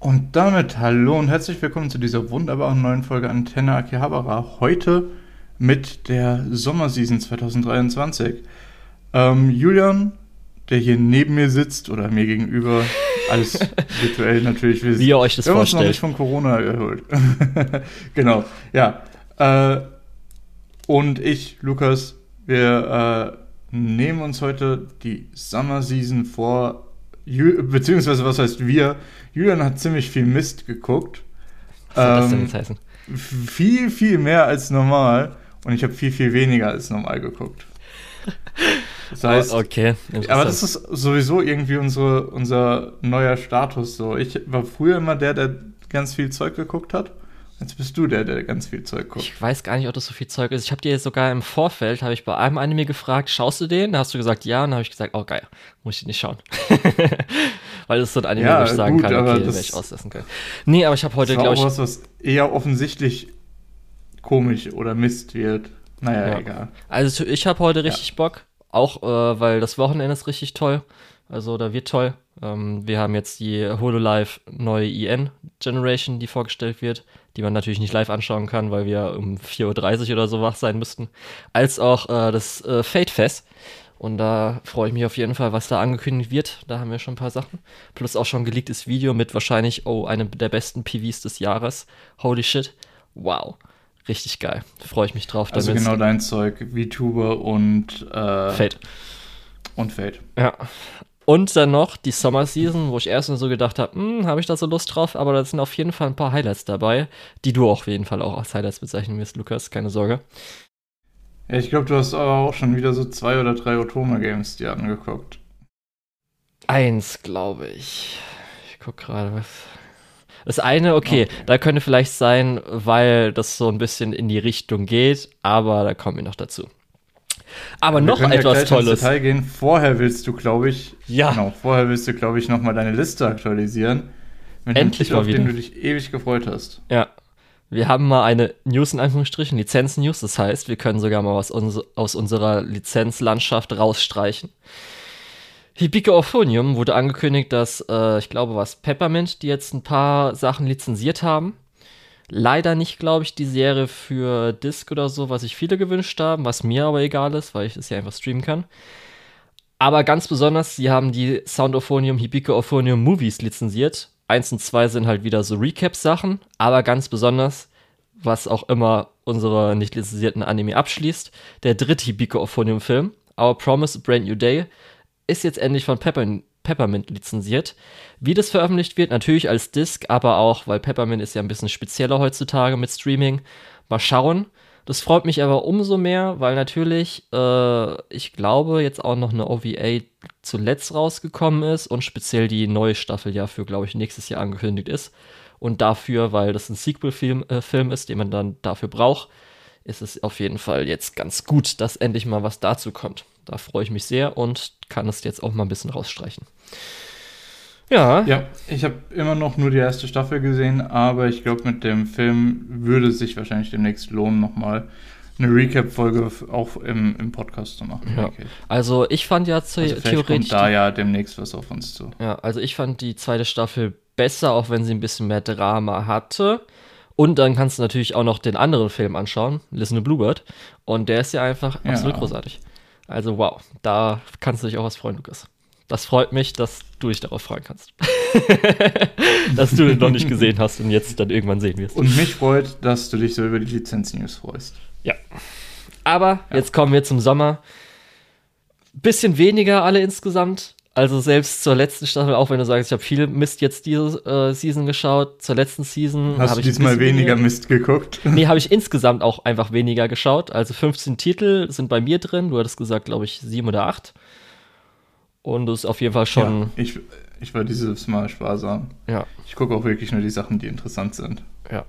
Und damit hallo und herzlich willkommen zu dieser wunderbaren neuen Folge Antenne Akihabara. Heute mit der Sommerseason 2023. Ähm, Julian, der hier neben mir sitzt oder mir gegenüber, alles virtuell natürlich. Wir, Wie ihr euch das wir vorstellt. Wir haben uns noch nicht von Corona erholt. genau, ja. Äh, und ich, Lukas, wir äh, nehmen uns heute die Summer Season vor, beziehungsweise was heißt wir? Julian hat ziemlich viel Mist geguckt. Was soll das denn jetzt heißen? Viel, viel mehr als normal. Und ich habe viel, viel weniger als normal geguckt. Das heißt, oh, okay. Aber das ist sowieso irgendwie unsere, unser neuer Status so. Ich war früher immer der, der ganz viel Zeug geguckt hat. Jetzt bist du der, der ganz viel Zeug guckt. Ich weiß gar nicht, ob das so viel Zeug ist. Ich habe dir sogar im Vorfeld, habe ich bei einem Anime gefragt, schaust du den? Da hast du gesagt, ja. Und dann habe ich gesagt, oh geil, muss ich den nicht schauen. Weil das ist so ein Anime, ja, wo ich sagen gut, kann, okay, werde ich auslassen können. Nee, aber ich habe heute, glaube ich... was, was eher offensichtlich komisch oder Mist wird. Naja, ja. egal. Also ich habe heute richtig ja. Bock. Auch, äh, weil das Wochenende ist richtig toll. Also da wird toll. Ähm, wir haben jetzt die HoloLive neue EN Generation, die vorgestellt wird, die man natürlich nicht live anschauen kann, weil wir um 4.30 Uhr oder so wach sein müssten. Als auch äh, das äh, Fate Fest. Und da freue ich mich auf jeden Fall, was da angekündigt wird. Da haben wir schon ein paar Sachen. Plus auch schon geleaktes Video mit wahrscheinlich, oh, einem der besten PVs des Jahres. Holy shit. Wow. Richtig geil. Freue ich mich drauf. Also genau dein Zeug. VTuber und äh, Fate. Und Fate. Ja. Und dann noch die Summer Season, wo ich erst nur so gedacht habe, hm, habe ich da so Lust drauf, aber da sind auf jeden Fall ein paar Highlights dabei, die du auf jeden Fall auch als Highlights bezeichnen wirst, Lukas, keine Sorge. Ja, ich glaube, du hast aber auch schon wieder so zwei oder drei Otoma-Games dir angeguckt. Eins, glaube ich. Ich gucke gerade, was. Das eine, okay, okay, da könnte vielleicht sein, weil das so ein bisschen in die Richtung geht, aber da kommen wir noch dazu. Aber wir noch etwas ja Tolles. Ins Detail gehen. Vorher willst du, glaube ich, ja. Genau, vorher willst du, glaube ich, nochmal deine Liste aktualisieren. Mit Endlich Titel, mal wieder. auf den du dich ewig gefreut hast. Ja. Wir haben mal eine News in Anführungsstrichen, Lizenz-News. Das heißt, wir können sogar mal was uns, aus unserer Lizenzlandschaft rausstreichen. Hibike Orphonium wurde angekündigt, dass, äh, ich glaube, was Peppermint, die jetzt ein paar Sachen lizenziert haben. Leider nicht, glaube ich, die Serie für Disc oder so, was sich viele gewünscht haben, was mir aber egal ist, weil ich das ja einfach streamen kann. Aber ganz besonders, sie haben die Soundophonium, Hibike-Ophonium Movies lizenziert. Eins und zwei sind halt wieder so Recap-Sachen, aber ganz besonders, was auch immer unsere nicht lizenzierten Anime abschließt, der dritte Hibike-Ophonium-Film, Our Promise, A Brand New Day, ist jetzt endlich von Peppermint Peppermint lizenziert. Wie das veröffentlicht wird, natürlich als Disc, aber auch, weil Peppermint ist ja ein bisschen spezieller heutzutage mit Streaming. Mal schauen. Das freut mich aber umso mehr, weil natürlich, äh, ich glaube, jetzt auch noch eine OVA zuletzt rausgekommen ist und speziell die neue Staffel ja für, glaube ich, nächstes Jahr angekündigt ist. Und dafür, weil das ein Sequel-Film äh, Film ist, den man dann dafür braucht, ist es auf jeden Fall jetzt ganz gut, dass endlich mal was dazu kommt. Da freue ich mich sehr und kann es jetzt auch mal ein bisschen rausstreichen. Ja. Ja, ich habe immer noch nur die erste Staffel gesehen, aber ich glaube, mit dem Film würde es sich wahrscheinlich demnächst lohnen, nochmal eine Recap-Folge auch im, im Podcast zu machen. Ja. Also ich fand ja also theoretisch. Kommt da ja demnächst was auf uns zu. Ja, also ich fand die zweite Staffel besser, auch wenn sie ein bisschen mehr Drama hatte. Und dann kannst du natürlich auch noch den anderen Film anschauen, Listen to Bluebird. Und der ist ja einfach ja. absolut großartig. Also wow, da kannst du dich auch was freuen, Lukas. Das freut mich, dass du dich darauf freuen kannst. dass du ihn noch nicht gesehen hast und jetzt dann irgendwann sehen wirst. Und mich freut, dass du dich so über die Lizenz-News freust. Ja. Aber ja. jetzt kommen wir zum Sommer. Bisschen weniger alle insgesamt. Also selbst zur letzten Staffel, auch wenn du sagst, ich habe viel Mist jetzt diese äh, Season geschaut, zur letzten Season Hast du diesmal weniger Mist geguckt? Nee, habe ich insgesamt auch einfach weniger geschaut. Also 15 Titel sind bei mir drin. Du hattest gesagt, glaube ich, sieben oder acht. Und das ist auf jeden Fall schon. Ja, ich, ich war dieses Mal sparsam. Ja. Ich gucke auch wirklich nur die Sachen, die interessant sind. Ja.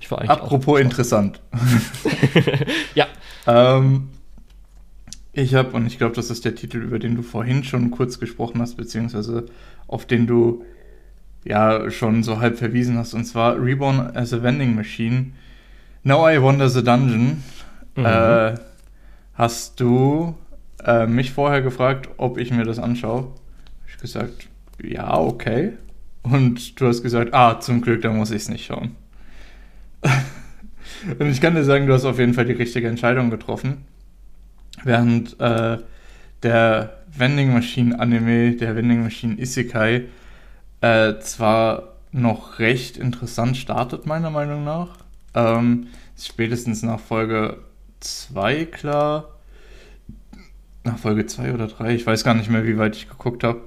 Ich war eigentlich Apropos interessant. ja. ähm, ich habe, und ich glaube, das ist der Titel, über den du vorhin schon kurz gesprochen hast, beziehungsweise auf den du ja schon so halb verwiesen hast, und zwar Reborn as a Vending Machine. Now I Wonder the Dungeon. Mhm. Äh, hast du äh, mich vorher gefragt, ob ich mir das anschaue? Ich gesagt, ja, okay. Und du hast gesagt, ah, zum Glück, da muss ich es nicht schauen. und ich kann dir sagen, du hast auf jeden Fall die richtige Entscheidung getroffen. Während äh, der Vending Machine Anime, der Vending Machine Isekai, äh, zwar noch recht interessant startet, meiner Meinung nach. Ähm, spätestens nach Folge 2 klar. Nach Folge 2 oder 3, ich weiß gar nicht mehr, wie weit ich geguckt habe.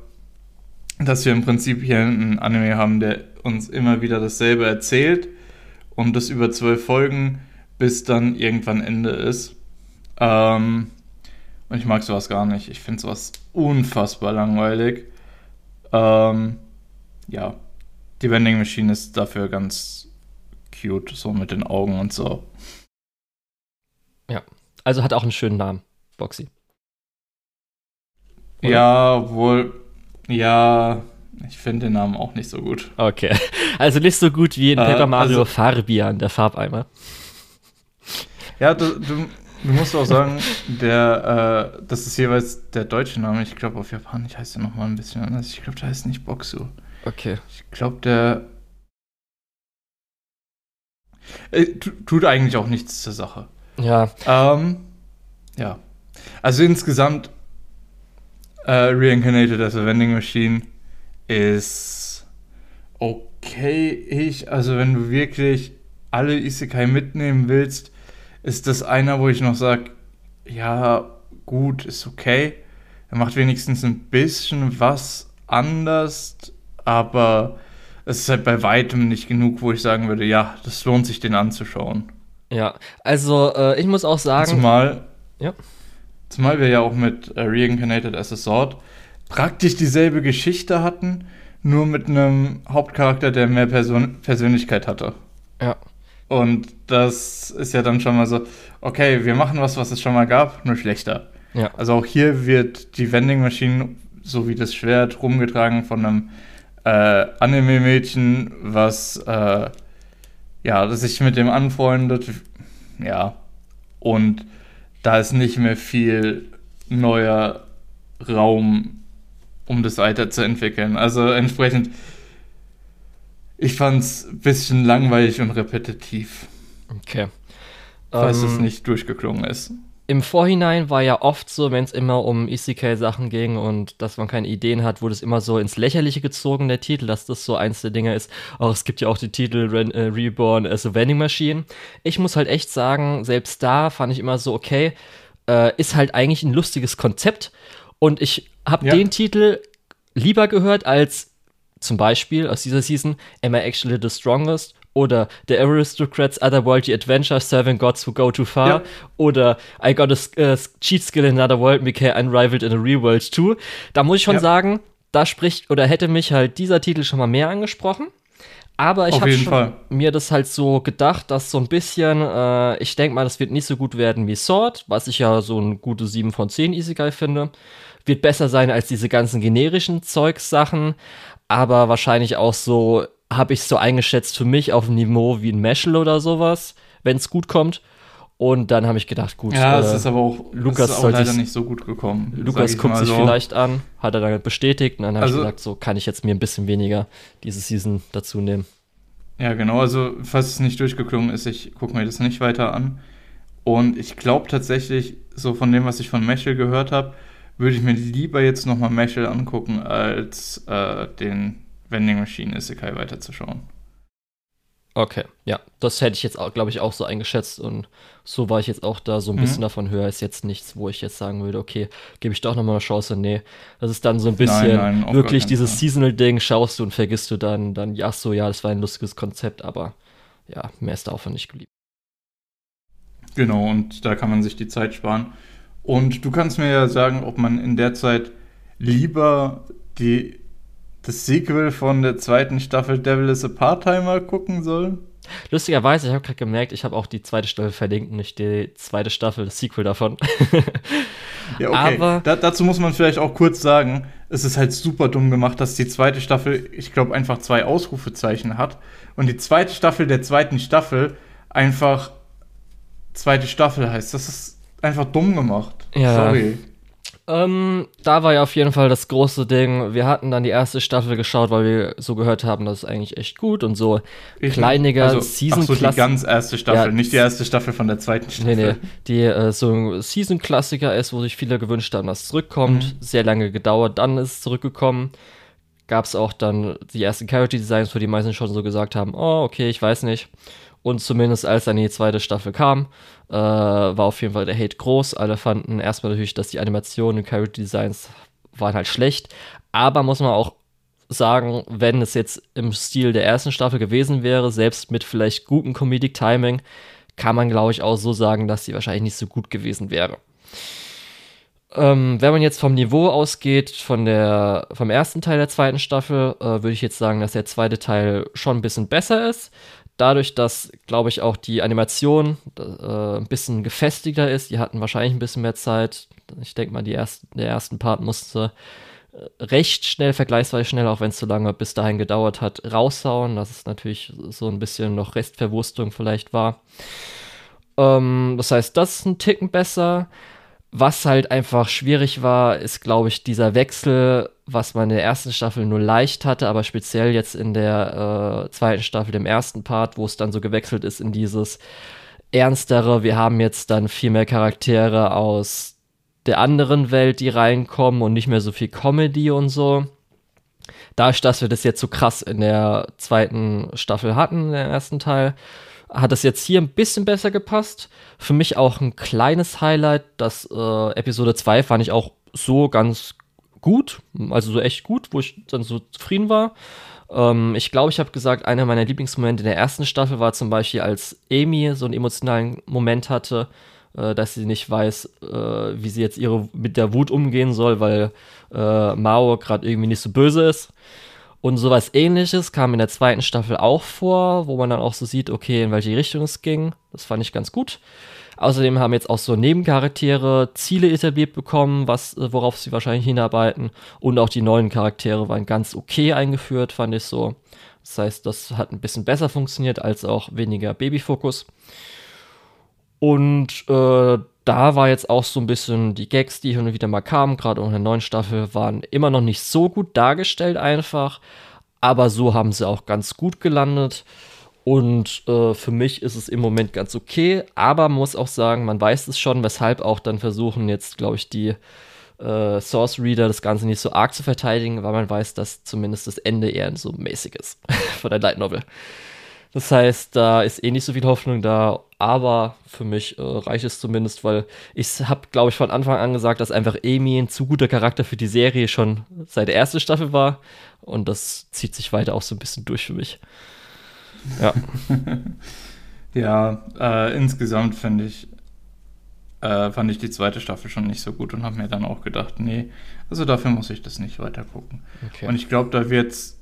Dass wir im Prinzip hier einen Anime haben, der uns immer wieder dasselbe erzählt und das über zwölf Folgen, bis dann irgendwann Ende ist. Ähm, und ich mag sowas gar nicht. Ich finde sowas unfassbar langweilig. Ähm, ja, die Vending Machine ist dafür ganz cute, so mit den Augen und so. Ja, also hat auch einen schönen Namen, Boxy. Oder? Ja, wohl, ja, ich finde den Namen auch nicht so gut. Okay, also nicht so gut wie in äh, Paper Mario also, Farbian, der Farbeimer. Ja, du, du, du musst auch sagen, der, äh, das ist jeweils der deutsche Name. Ich glaube, auf Japanisch heißt er nochmal ein bisschen anders. Ich glaube, der heißt nicht Boxu. Okay. Ich glaube, der. Äh, tut eigentlich auch nichts zur Sache. Ja. Ähm, ja. Also insgesamt, äh, Reincarnated as a Vending Machine ist okay. Ich, also wenn du wirklich alle Isekai mitnehmen willst, ist das einer, wo ich noch sage, ja, gut, ist okay. Er macht wenigstens ein bisschen was anders aber es ist halt bei weitem nicht genug, wo ich sagen würde, ja, das lohnt sich, den anzuschauen. Ja, also äh, ich muss auch sagen. Zumal, ja. zumal wir ja auch mit äh, Reincarnated as a Sword praktisch dieselbe Geschichte hatten, nur mit einem Hauptcharakter, der mehr Person Persönlichkeit hatte. Ja. Und das ist ja dann schon mal so, okay, wir machen was, was es schon mal gab, nur schlechter. Ja. Also auch hier wird die Vending Machine, so wie das Schwert, rumgetragen von einem äh, Anime-Mädchen, was äh, ja, das sich mit dem anfreundet, ja, und da ist nicht mehr viel neuer Raum, um das weiterzuentwickeln. Also entsprechend, ich fand es ein bisschen langweilig und repetitiv. Okay. Falls um, es ähm, nicht durchgeklungen ist im Vorhinein war ja oft so, wenn es immer um Isekai-Sachen ging und dass man keine Ideen hat, wurde es immer so ins Lächerliche gezogen, der Titel, dass das so eins der Dinge ist. Auch es gibt ja auch die Titel Re äh, Reborn as a Vending Machine. Ich muss halt echt sagen, selbst da fand ich immer so, okay, äh, ist halt eigentlich ein lustiges Konzept und ich habe ja. den Titel lieber gehört als zum Beispiel aus dieser Season Am I Actually the Strongest oder The Aristocrats Otherworldly Adventure Serving Gods Who Go Too Far ja. oder I Got a uh, Cheat Skill in Another World became Unrivaled in a Real World 2. Da muss ich schon ja. sagen, da spricht oder hätte mich halt dieser Titel schon mal mehr angesprochen. Aber ich habe mir das halt so gedacht, dass so ein bisschen, äh, ich denke mal, das wird nicht so gut werden wie Sword, was ich ja so ein gute 7 von 10 Isekai finde. Wird besser sein als diese ganzen generischen Zeugssachen, aber wahrscheinlich auch so habe ich so eingeschätzt für mich auf ein Niveau wie ein Meshel oder sowas, wenn es gut kommt. Und dann habe ich gedacht, gut, ja, äh, es ist aber auch, Lukas ist auch leider nicht so gut gekommen. Lukas guckt sich so. vielleicht an, hat er dann bestätigt und dann habe also, ich gesagt, so kann ich jetzt mir ein bisschen weniger diese Season dazu nehmen. Ja, genau, also falls es nicht durchgeklungen ist, ich gucke mir das nicht weiter an. Und ich glaube tatsächlich, so von dem, was ich von Meshel gehört habe, würde ich mir lieber jetzt nochmal Meshel angucken, als äh, den Vending Machine Isekai weiterzuschauen. Okay, ja, das hätte ich jetzt, glaube ich, auch so eingeschätzt und so war ich jetzt auch da so ein mhm. bisschen davon höher. Ist jetzt nichts, wo ich jetzt sagen würde, okay, gebe ich doch nochmal eine Chance. Nee, das ist dann so ein bisschen nein, nein, wirklich dieses Seasonal-Ding, schaust du und vergisst du dann, dann, ja, so, ja, das war ein lustiges Konzept, aber ja, mehr ist davon nicht geblieben. Genau, und da kann man sich die Zeit sparen. Und du kannst mir ja sagen, ob man in der Zeit lieber die das Sequel von der zweiten Staffel Devil is a Part-Timer gucken soll? Lustigerweise, ich habe gerade gemerkt, ich habe auch die zweite Staffel verlinkt, nicht die zweite Staffel, das Sequel davon. ja, okay. Aber da, dazu muss man vielleicht auch kurz sagen, es ist halt super dumm gemacht, dass die zweite Staffel, ich glaube, einfach zwei Ausrufezeichen hat und die zweite Staffel der zweiten Staffel einfach zweite Staffel heißt. Das ist einfach dumm gemacht. Ja. Sorry. Ähm, da war ja auf jeden Fall das große Ding. Wir hatten dann die erste Staffel geschaut, weil wir so gehört haben, das ist eigentlich echt gut und so Ich- kleiniger also, season ach so, die ganz erste Staffel, Ja, nicht die erste Staffel von der zweiten Staffel. Nee, nee, die äh, so ein Season-Klassiker ist, wo sich viele gewünscht haben, dass es zurückkommt. Sehr lange gedauert, dann ist es zurückgekommen. Gab es auch dann die ersten Character-Designs, wo die meisten schon so gesagt haben, oh, okay, ich weiß nicht. Und zumindest als dann die zweite Staffel kam, äh, war auf jeden Fall der Hate groß. Alle fanden erstmal natürlich, dass die Animationen und Character-Designs waren halt schlecht. Aber muss man auch sagen, wenn es jetzt im Stil der ersten Staffel gewesen wäre, selbst mit vielleicht gutem Comedic Timing, kann man, glaube ich, auch so sagen, dass sie wahrscheinlich nicht so gut gewesen wäre. Ähm, wenn man jetzt vom Niveau ausgeht, von der, vom ersten Teil der zweiten Staffel, äh, würde ich jetzt sagen, dass der zweite Teil schon ein bisschen besser ist. Dadurch, dass, glaube ich, auch die Animation äh, ein bisschen gefestigter ist. Die hatten wahrscheinlich ein bisschen mehr Zeit. Ich denke mal, die ersten, der ersten Part musste äh, recht schnell, vergleichsweise schnell, auch wenn es so lange bis dahin gedauert hat, raushauen. Das ist natürlich so ein bisschen noch Restverwurstung vielleicht war. Ähm, das heißt, das ist ein Ticken besser. Was halt einfach schwierig war, ist, glaube ich, dieser Wechsel, was man in der ersten Staffel nur leicht hatte, aber speziell jetzt in der äh, zweiten Staffel, dem ersten Part, wo es dann so gewechselt ist in dieses ernstere, wir haben jetzt dann viel mehr Charaktere aus der anderen Welt, die reinkommen und nicht mehr so viel Comedy und so. Dadurch, dass wir das jetzt so krass in der zweiten Staffel hatten, der ersten Teil, hat es jetzt hier ein bisschen besser gepasst. Für mich auch ein kleines Highlight, das äh, Episode 2 fand ich auch so ganz gut, also so echt gut, wo ich dann so zufrieden war. Ähm, ich glaube, ich habe gesagt, einer meiner Lieblingsmomente in der ersten Staffel war zum Beispiel, als Amy so einen emotionalen Moment hatte, äh, dass sie nicht weiß, äh, wie sie jetzt ihre mit der Wut umgehen soll, weil äh, Mao gerade irgendwie nicht so böse ist. Und sowas ähnliches kam in der zweiten Staffel auch vor, wo man dann auch so sieht, okay, in welche Richtung es ging. Das fand ich ganz gut. Außerdem haben jetzt auch so Nebencharaktere Ziele etabliert bekommen, was, äh, worauf sie wahrscheinlich hinarbeiten. Und auch die neuen Charaktere waren ganz okay eingeführt, fand ich so. Das heißt, das hat ein bisschen besser funktioniert als auch weniger Babyfokus. Und äh, da war jetzt auch so ein bisschen die Gags, die hin und wieder mal kamen, gerade auch in der neuen Staffel, waren immer noch nicht so gut dargestellt einfach. Aber so haben sie auch ganz gut gelandet. Und äh, für mich ist es im Moment ganz okay. Aber muss auch sagen, man weiß es schon, weshalb auch dann versuchen jetzt, glaube ich, die äh, Source Reader das Ganze nicht so arg zu verteidigen, weil man weiß, dass zumindest das Ende eher so mäßig ist von der Light Novel. Das heißt, da ist eh nicht so viel Hoffnung da, aber für mich äh, reicht es zumindest, weil ich habe, glaube ich, von Anfang an gesagt, dass einfach Amy ein zu guter Charakter für die Serie schon seit der ersten Staffel war und das zieht sich weiter auch so ein bisschen durch für mich. Ja. Ja, äh, insgesamt finde ich, äh, fand ich die zweite Staffel schon nicht so gut und habe mir dann auch gedacht, nee, also dafür muss ich das nicht weiter gucken. Okay. Und ich glaube, da wird es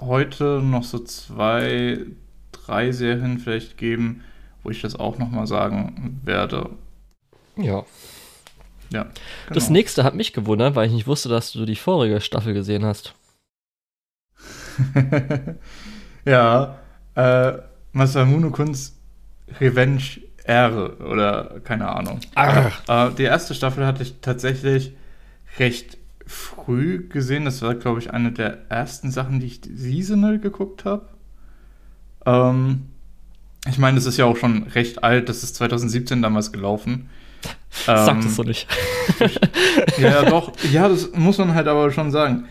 heute noch so zwei, drei Serien vielleicht geben, wo ich das auch nochmal sagen werde. ja. Ja. Das genau. nächste hat mich gewundert, weil ich nicht wusste, dass du die vorige Staffel gesehen hast. ja, äh, Masamune Kuns Revenge Ehre oder keine Ahnung. Äh, die erste Staffel hatte ich tatsächlich recht früh gesehen. Das war, glaube ich, eine der ersten Sachen, die ich seasonal geguckt habe. Ähm, ich meine, das ist ja auch schon recht alt. Das ist 2017 damals gelaufen. Sag Ähm, das so nicht. ja, ja, doch. Ja, das muss man halt aber schon sagen.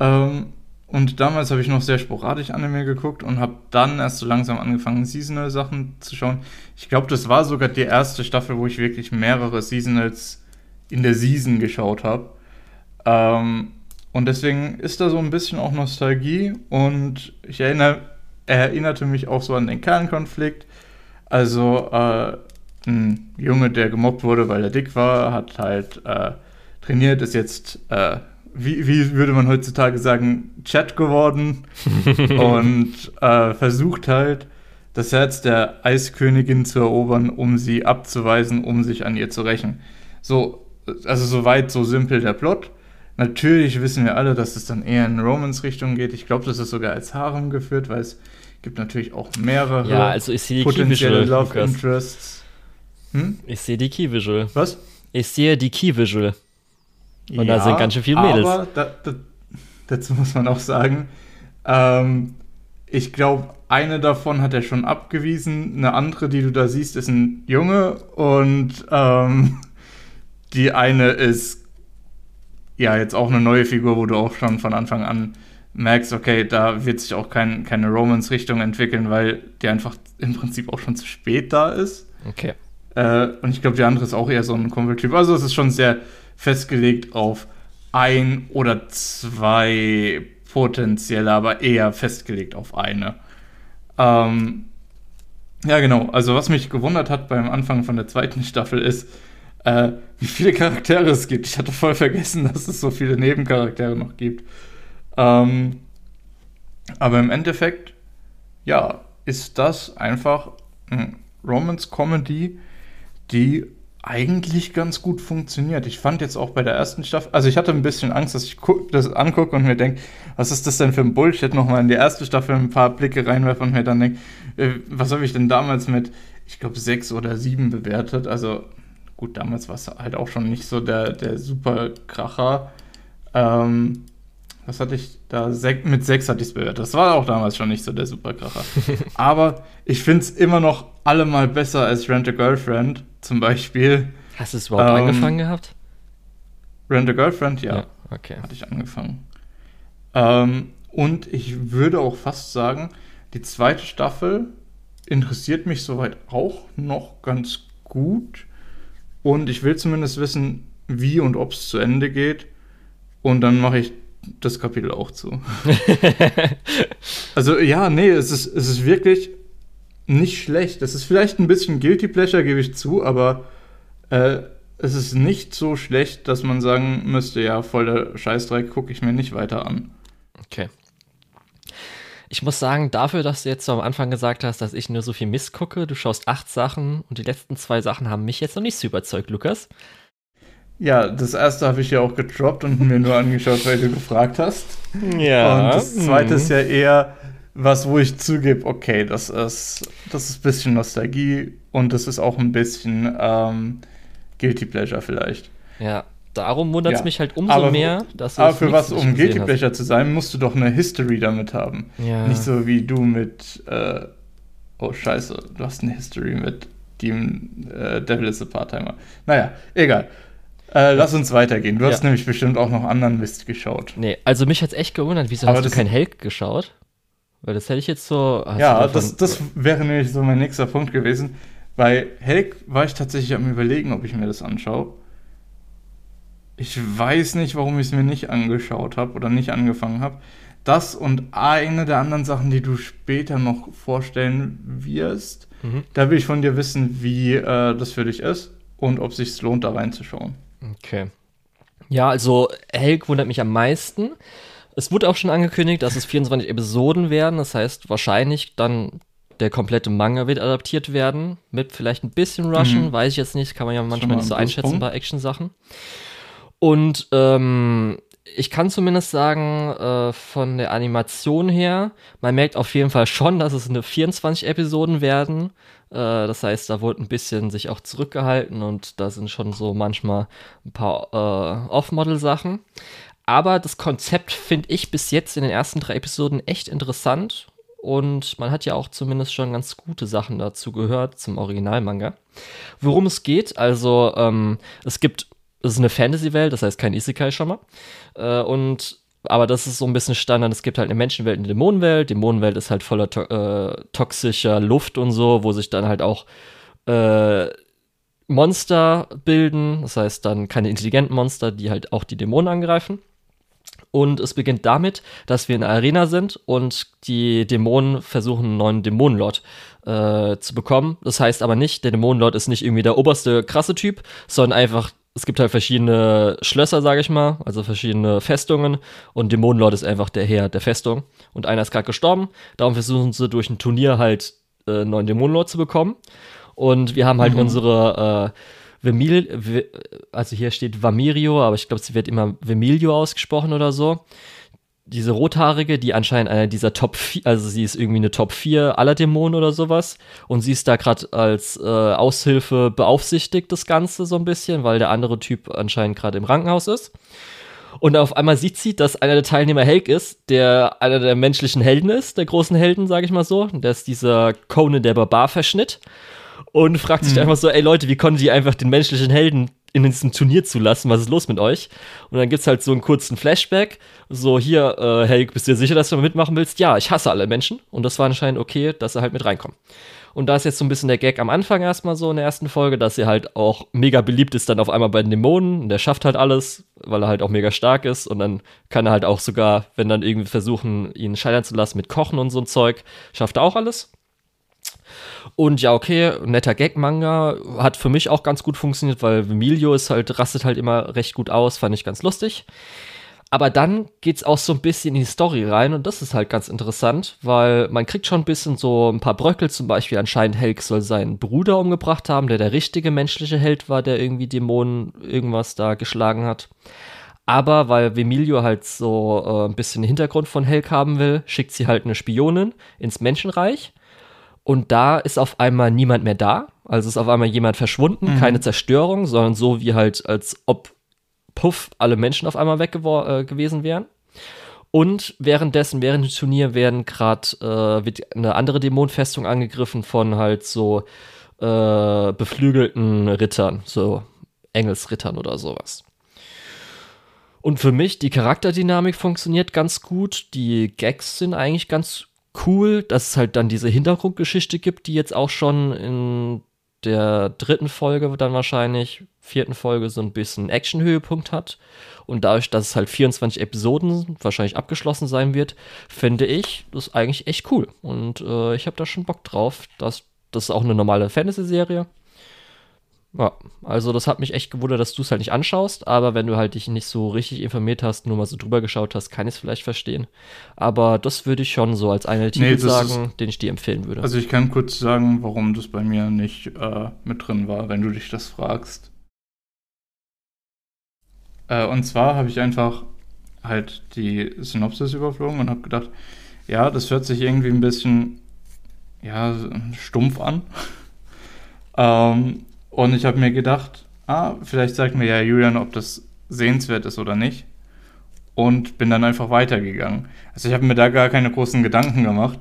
Ähm, und damals habe ich noch sehr sporadisch Anime geguckt und habe dann erst so langsam angefangen, Seasonal-Sachen zu schauen. Ich glaube, das war sogar die erste Staffel, wo ich wirklich mehrere Seasonals in der Season geschaut habe. Ähm, und deswegen ist da so ein bisschen auch Nostalgie und ich erinnere, erinnerte mich auch so an den Kernkonflikt. Also, äh, ein Junge, der gemobbt wurde, weil er dick war, hat halt äh, trainiert, ist jetzt, äh, wie, wie würde man heutzutage sagen, Chat geworden und äh, versucht halt, das Herz der Eiskönigin zu erobern, um sie abzuweisen, um sich an ihr zu rächen. So, also soweit so simpel der Plot. Natürlich wissen wir alle, dass es dann eher in Romans-Richtung geht. Ich glaube, das ist sogar als Harem geführt, weil es gibt natürlich auch mehrere Ja, also ich sehe die potenzielle Love. Interests. Hm? Ich sehe die Key Visual. Was? Ich sehe die Key Visual. Und ja, da sind ganz schön viele Mädels. Aber da, da, dazu muss man auch sagen, ähm, ich glaube, eine davon hat er schon abgewiesen. Eine andere, die du da siehst, ist ein Junge. Und ähm, die eine ist ja jetzt auch eine neue Figur, wo du auch schon von Anfang an merkst, okay, da wird sich auch kein, keine Romance-Richtung entwickeln, weil die einfach im Prinzip auch schon zu spät da ist. Okay. Äh, und ich glaube, die andere ist auch eher so ein Kumpeltyp. Also es ist schon sehr festgelegt auf ein oder zwei potenzielle, aber eher festgelegt auf eine. Ähm, ja, genau. Also was mich gewundert hat beim Anfang von der zweiten Staffel ist, äh, wie viele Charaktere es gibt. Ich hatte voll vergessen, dass es so viele Nebencharaktere noch gibt. Ähm, aber im Endeffekt, ja, ist das einfach ein Romance-Comedy, die eigentlich ganz gut funktioniert. Ich fand jetzt auch bei der ersten Staffel, also ich hatte ein bisschen Angst, dass ich das angucke und mir denke, was ist das denn für ein Bullshit, nochmal in die erste Staffel ein paar Blicke reinwerfe und mir dann denke, äh, was habe ich denn damals mit, ich glaube, sechs oder sieben bewertet? Also gut, damals war es halt auch schon nicht so der, der super Kracher. Ähm, was hatte ich da? mit sechs hatte ich es bewertet. Das war auch damals schon nicht so der Superkracher. Aber ich finde es immer noch allemal besser als Rent a Girlfriend zum Beispiel. Hast du es überhaupt ähm, angefangen gehabt? Rent a Girlfriend, ja. ja okay. Hatte ich angefangen. Ähm, und ich würde auch fast sagen, die zweite Staffel interessiert mich soweit auch noch ganz gut. Und ich will zumindest wissen, wie und ob es zu Ende geht. Und dann mache ich das Kapitel auch zu. also ja, nee, es ist, es ist wirklich nicht schlecht. Es ist vielleicht ein bisschen Guilty Pleasure, gebe ich zu, aber äh, es ist nicht so schlecht, dass man sagen müsste, ja, voll der Scheißdreck, gucke ich mir nicht weiter an. Okay. Ich muss sagen, dafür, dass du jetzt so am Anfang gesagt hast, dass ich nur so viel Mist gucke, du schaust acht Sachen und die letzten zwei Sachen haben mich jetzt noch nicht so überzeugt, Lukas. Ja, das erste habe ich ja auch gedroppt und mir nur angeschaut, weil du gefragt hast. Ja. Und das zweite mhm. ist ja eher was, wo ich zugebe, okay, das ist, das ist ein bisschen Nostalgie und das ist auch ein bisschen ähm, Guilty Pleasure vielleicht. Ja, darum wundert es ja. mich halt umso aber, mehr, dass Aber für was, um Guilty hast. Pleasure zu sein, musst du doch eine History damit haben. Ja. Nicht so wie du mit, äh, oh scheiße, du hast eine History mit dem äh, Devil is a Part-Timer. Naja, egal. Äh, lass uns weitergehen. Du ja. hast nämlich bestimmt auch noch anderen Mist geschaut. Nee, also mich hat es echt gewundert, wieso Aber hast du kein Helk geschaut? Weil das hätte ich jetzt so. Ja, das, das wäre nämlich so mein nächster Punkt gewesen. Bei Helk war ich tatsächlich am Überlegen, ob ich mir das anschaue. Ich weiß nicht, warum ich es mir nicht angeschaut habe oder nicht angefangen habe. Das und eine der anderen Sachen, die du später noch vorstellen wirst, mhm. da will ich von dir wissen, wie äh, das für dich ist und ob es sich lohnt, da reinzuschauen. Okay. Ja, also Helk wundert mich am meisten. Es wurde auch schon angekündigt, dass es 24 Episoden werden. Das heißt, wahrscheinlich dann der komplette Manga wird adaptiert werden. Mit vielleicht ein bisschen Russian, mhm. weiß ich jetzt nicht. Kann man ja manchmal nicht so einschätzen bei Action-Sachen. Und ähm, ich kann zumindest sagen, äh, von der Animation her, man merkt auf jeden Fall schon, dass es eine 24 Episoden werden. Äh, das heißt, da wurde ein bisschen sich auch zurückgehalten und da sind schon so manchmal ein paar äh, Off-Model-Sachen. Aber das Konzept finde ich bis jetzt in den ersten drei Episoden echt interessant. Und man hat ja auch zumindest schon ganz gute Sachen dazu gehört zum Originalmanga. Worum es geht, also ähm, es gibt, es ist eine Fantasy-Welt, das heißt kein Isekai schon mal. Äh, und aber das ist so ein bisschen Standard. Es gibt halt eine Menschenwelt, eine Dämonenwelt. Die Dämonenwelt ist halt voller to äh, toxischer Luft und so, wo sich dann halt auch äh, Monster bilden. Das heißt dann keine intelligenten Monster, die halt auch die Dämonen angreifen. Und es beginnt damit, dass wir in der Arena sind und die Dämonen versuchen, einen neuen Dämonenlord äh, zu bekommen. Das heißt aber nicht, der Dämonenlord ist nicht irgendwie der oberste krasse Typ, sondern einfach, es gibt halt verschiedene Schlösser, sage ich mal, also verschiedene Festungen und Dämonenlord ist einfach der Herr der Festung. Und einer ist gerade gestorben, darum versuchen sie durch ein Turnier halt äh, einen neuen Dämonenlord zu bekommen. Und wir haben halt mhm. unsere äh, Vemil, also hier steht Vamirio, aber ich glaube, sie wird immer Vemilio ausgesprochen oder so. diese Rothaarige, die anscheinend einer dieser Top 4, also sie ist irgendwie eine Top 4 aller Dämonen oder sowas. Und sie ist da gerade als äh, Aushilfe beaufsichtigt, das Ganze so ein bisschen, weil der andere Typ anscheinend gerade im Krankenhaus ist. Und auf einmal sieht sie, dass einer der Teilnehmer Helk ist, der einer der menschlichen Helden ist, der großen Helden, sage ich mal so. Der ist dieser Conan der Barbar-Verschnitt. Und fragt sich mhm. einfach so, ey Leute, wie konnten die einfach den menschlichen Helden in diesem Turnier zulassen? Was ist los mit euch? Und dann gibt's halt so einen kurzen Flashback. So, hier, äh, Helk, bist du dir sicher, dass du mitmachen willst? Ja, ich hasse alle Menschen. Und das war anscheinend okay, dass er halt mit reinkommt. Und da ist jetzt so ein bisschen der Gag am Anfang erstmal so in der ersten Folge, dass er halt auch mega beliebt ist dann auf einmal bei den Dämonen. Und der schafft halt alles, weil er halt auch mega stark ist. Und dann kann er halt auch sogar, wenn dann irgendwie versuchen, ihn scheitern zu lassen mit Kochen und so ein Zeug, schafft er auch alles. Und ja, okay, netter Gag-Manga hat für mich auch ganz gut funktioniert, weil Emilio ist halt, rastet halt immer recht gut aus, fand ich ganz lustig. Aber dann geht's auch so ein bisschen in die Story rein und das ist halt ganz interessant, weil man kriegt schon ein bisschen so ein paar Bröckel, zum Beispiel anscheinend Helk soll seinen Bruder umgebracht haben, der der richtige menschliche Held war, der irgendwie Dämonen irgendwas da geschlagen hat. Aber weil Vemilio halt so äh, ein bisschen Hintergrund von Helk haben will, schickt sie halt eine Spionin ins Menschenreich. Und da ist auf einmal niemand mehr da. Also ist auf einmal jemand verschwunden, mhm. keine Zerstörung, sondern so wie halt, als ob puff, alle Menschen auf einmal weg äh, gewesen wären. Und währenddessen, während dem Turnier, werden gerade äh, eine andere Dämonenfestung angegriffen von halt so äh, beflügelten Rittern, so Engelsrittern oder sowas. Und für mich, die Charakterdynamik funktioniert ganz gut. Die Gags sind eigentlich ganz cool, dass es halt dann diese Hintergrundgeschichte gibt, die jetzt auch schon in der dritten Folge dann wahrscheinlich, vierten Folge so ein bisschen Action-Höhepunkt hat. Und dadurch, dass es halt 24 Episoden wahrscheinlich abgeschlossen sein wird, finde ich das eigentlich echt cool. Und äh, ich habe da schon Bock drauf. Das, das ist auch eine normale Fantasy-Serie. Ja, also das hat mich echt gewundert, dass du es halt nicht anschaust, aber wenn du halt dich nicht so richtig informiert hast, nur mal so drüber geschaut hast, kann ich es vielleicht verstehen. Aber das würde ich schon so als eine Titel nee, sagen, ist, den ich dir empfehlen würde. Also ich kann kurz sagen, warum das bei mir nicht äh, mit drin war, wenn du dich das fragst. Äh, und zwar habe ich einfach halt die Synopsis überflogen und habe gedacht, ja, das hört sich irgendwie ein bisschen ja, stumpf an. ähm, und ich habe mir gedacht, ah, vielleicht sagt mir ja Julian, ob das sehenswert ist oder nicht. Und bin dann einfach weitergegangen. Also ich habe mir da gar keine großen Gedanken gemacht,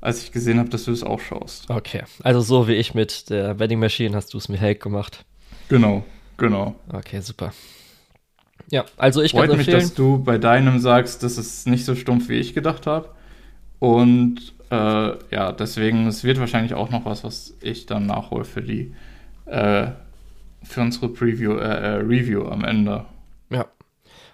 als ich gesehen habe, dass du es auch schaust. Okay, also so wie ich mit der Wedding Machine hast du es mit Hake gemacht. Genau, genau. Okay, super. Ja, also ich kann mich, dass du bei deinem sagst, das ist nicht so stumpf, wie ich gedacht habe. Und äh, ja, deswegen, es wird wahrscheinlich auch noch was, was ich dann nachhole für die äh, für unsere Preview, äh, äh, Review am Ende. Ja.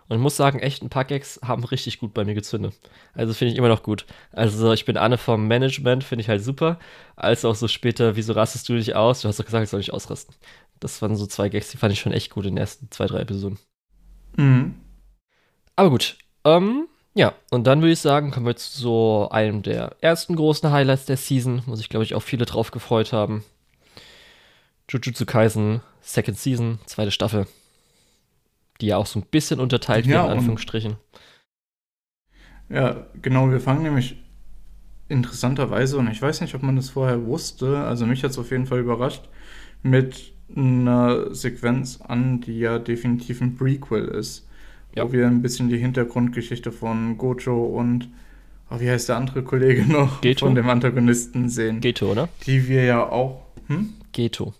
Und ich muss sagen, echt ein paar Gags haben richtig gut bei mir gezündet. Also finde ich immer noch gut. Also ich bin Anne vom Management, finde ich halt super. Als auch so später, wieso rastest du dich aus? Du hast doch gesagt, ich soll nicht ausrasten. Das waren so zwei Gags, die fand ich schon echt gut in den ersten zwei, drei Episoden. Mhm. Aber gut. Ähm, ja, und dann würde ich sagen, kommen wir zu so einem der ersten großen Highlights der Season, wo sich, glaube ich, auch viele drauf gefreut haben. Jujutsu Kaisen Second Season, zweite Staffel. Die ja auch so ein bisschen unterteilt ja, wird, in Anführungsstrichen. Ja, genau, wir fangen nämlich interessanterweise, und ich weiß nicht, ob man das vorher wusste, also mich hat es auf jeden Fall überrascht, mit einer Sequenz an, die ja definitiv ein Prequel ist. Ja. Wo wir ein bisschen die Hintergrundgeschichte von Gojo und, oh, wie heißt der andere Kollege noch? Geto? Von dem Antagonisten sehen. Geto, oder? Die wir ja auch. Hm? Geto.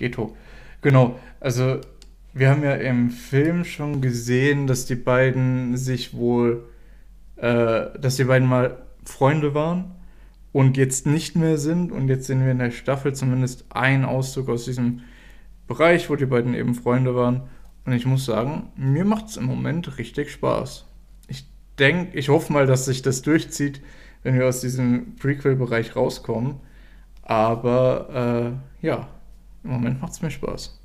Geto. Genau, also wir haben ja im Film schon gesehen, dass die beiden sich wohl, äh, dass die beiden mal Freunde waren und jetzt nicht mehr sind. Und jetzt sehen wir in der Staffel zumindest einen Auszug aus diesem Bereich, wo die beiden eben Freunde waren. Und ich muss sagen, mir macht es im Moment richtig Spaß. Ich denke, ich hoffe mal, dass sich das durchzieht, wenn wir aus diesem Prequel-Bereich rauskommen. Aber äh, ja, im Moment macht es mir Spaß.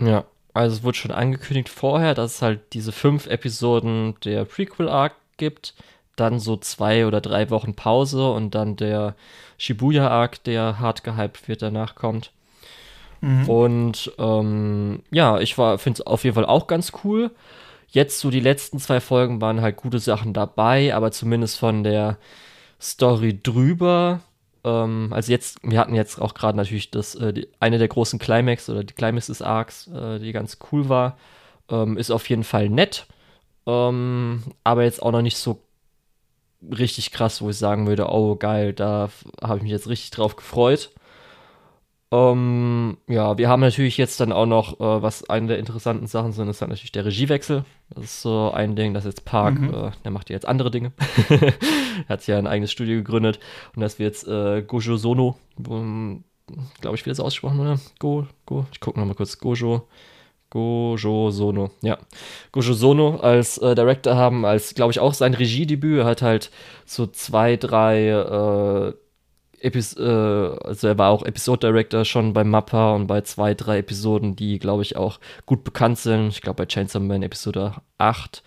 Ja, also es wurde schon angekündigt vorher, dass es halt diese fünf Episoden der Prequel-Arc gibt, dann so zwei oder drei Wochen Pause und dann der Shibuya-Arc, der hart gehypt wird, danach kommt. Mhm. Und ähm, ja, ich finde es auf jeden Fall auch ganz cool. jetzt so die letzten zwei Folgen waren halt gute Sachen dabei, aber zumindest von der Story drüber. Ähm, also jetzt, wir hatten jetzt auch gerade natürlich das, äh, die, eine der großen Climax oder die Climax des Arcs, äh, die ganz cool war. Ähm, ist auf jeden Fall nett. Ähm, aber jetzt auch noch nicht so richtig krass, wo ich sagen würde, oh geil, da habe ich mich jetzt richtig drauf gefreut. Ähm, ja, wir haben natürlich jetzt dann auch noch, äh, was eine der interessanten Sachen sind, ist dann natürlich der Regiewechsel. Das ist so ein Ding, dass jetzt Park, mhm. äh, der macht ja jetzt andere Dinge. er hat ja ein eigenes Studio gegründet und dass wir jetzt äh, Gojo Sono, um, glaube ich, wie das ausgesprochen, oder? Go, Go, ich gucke nochmal kurz, Gojo. Gojo Sono, ja. Gojo Sono als äh, Director haben, als, glaube ich, auch sein Regiedebüt. Er hat halt so zwei, drei äh, Epis äh, also er war auch Episode Director schon bei Mappa und bei zwei, drei Episoden, die, glaube ich, auch gut bekannt sind. Ich glaube bei Chainsaw Man Episode 8.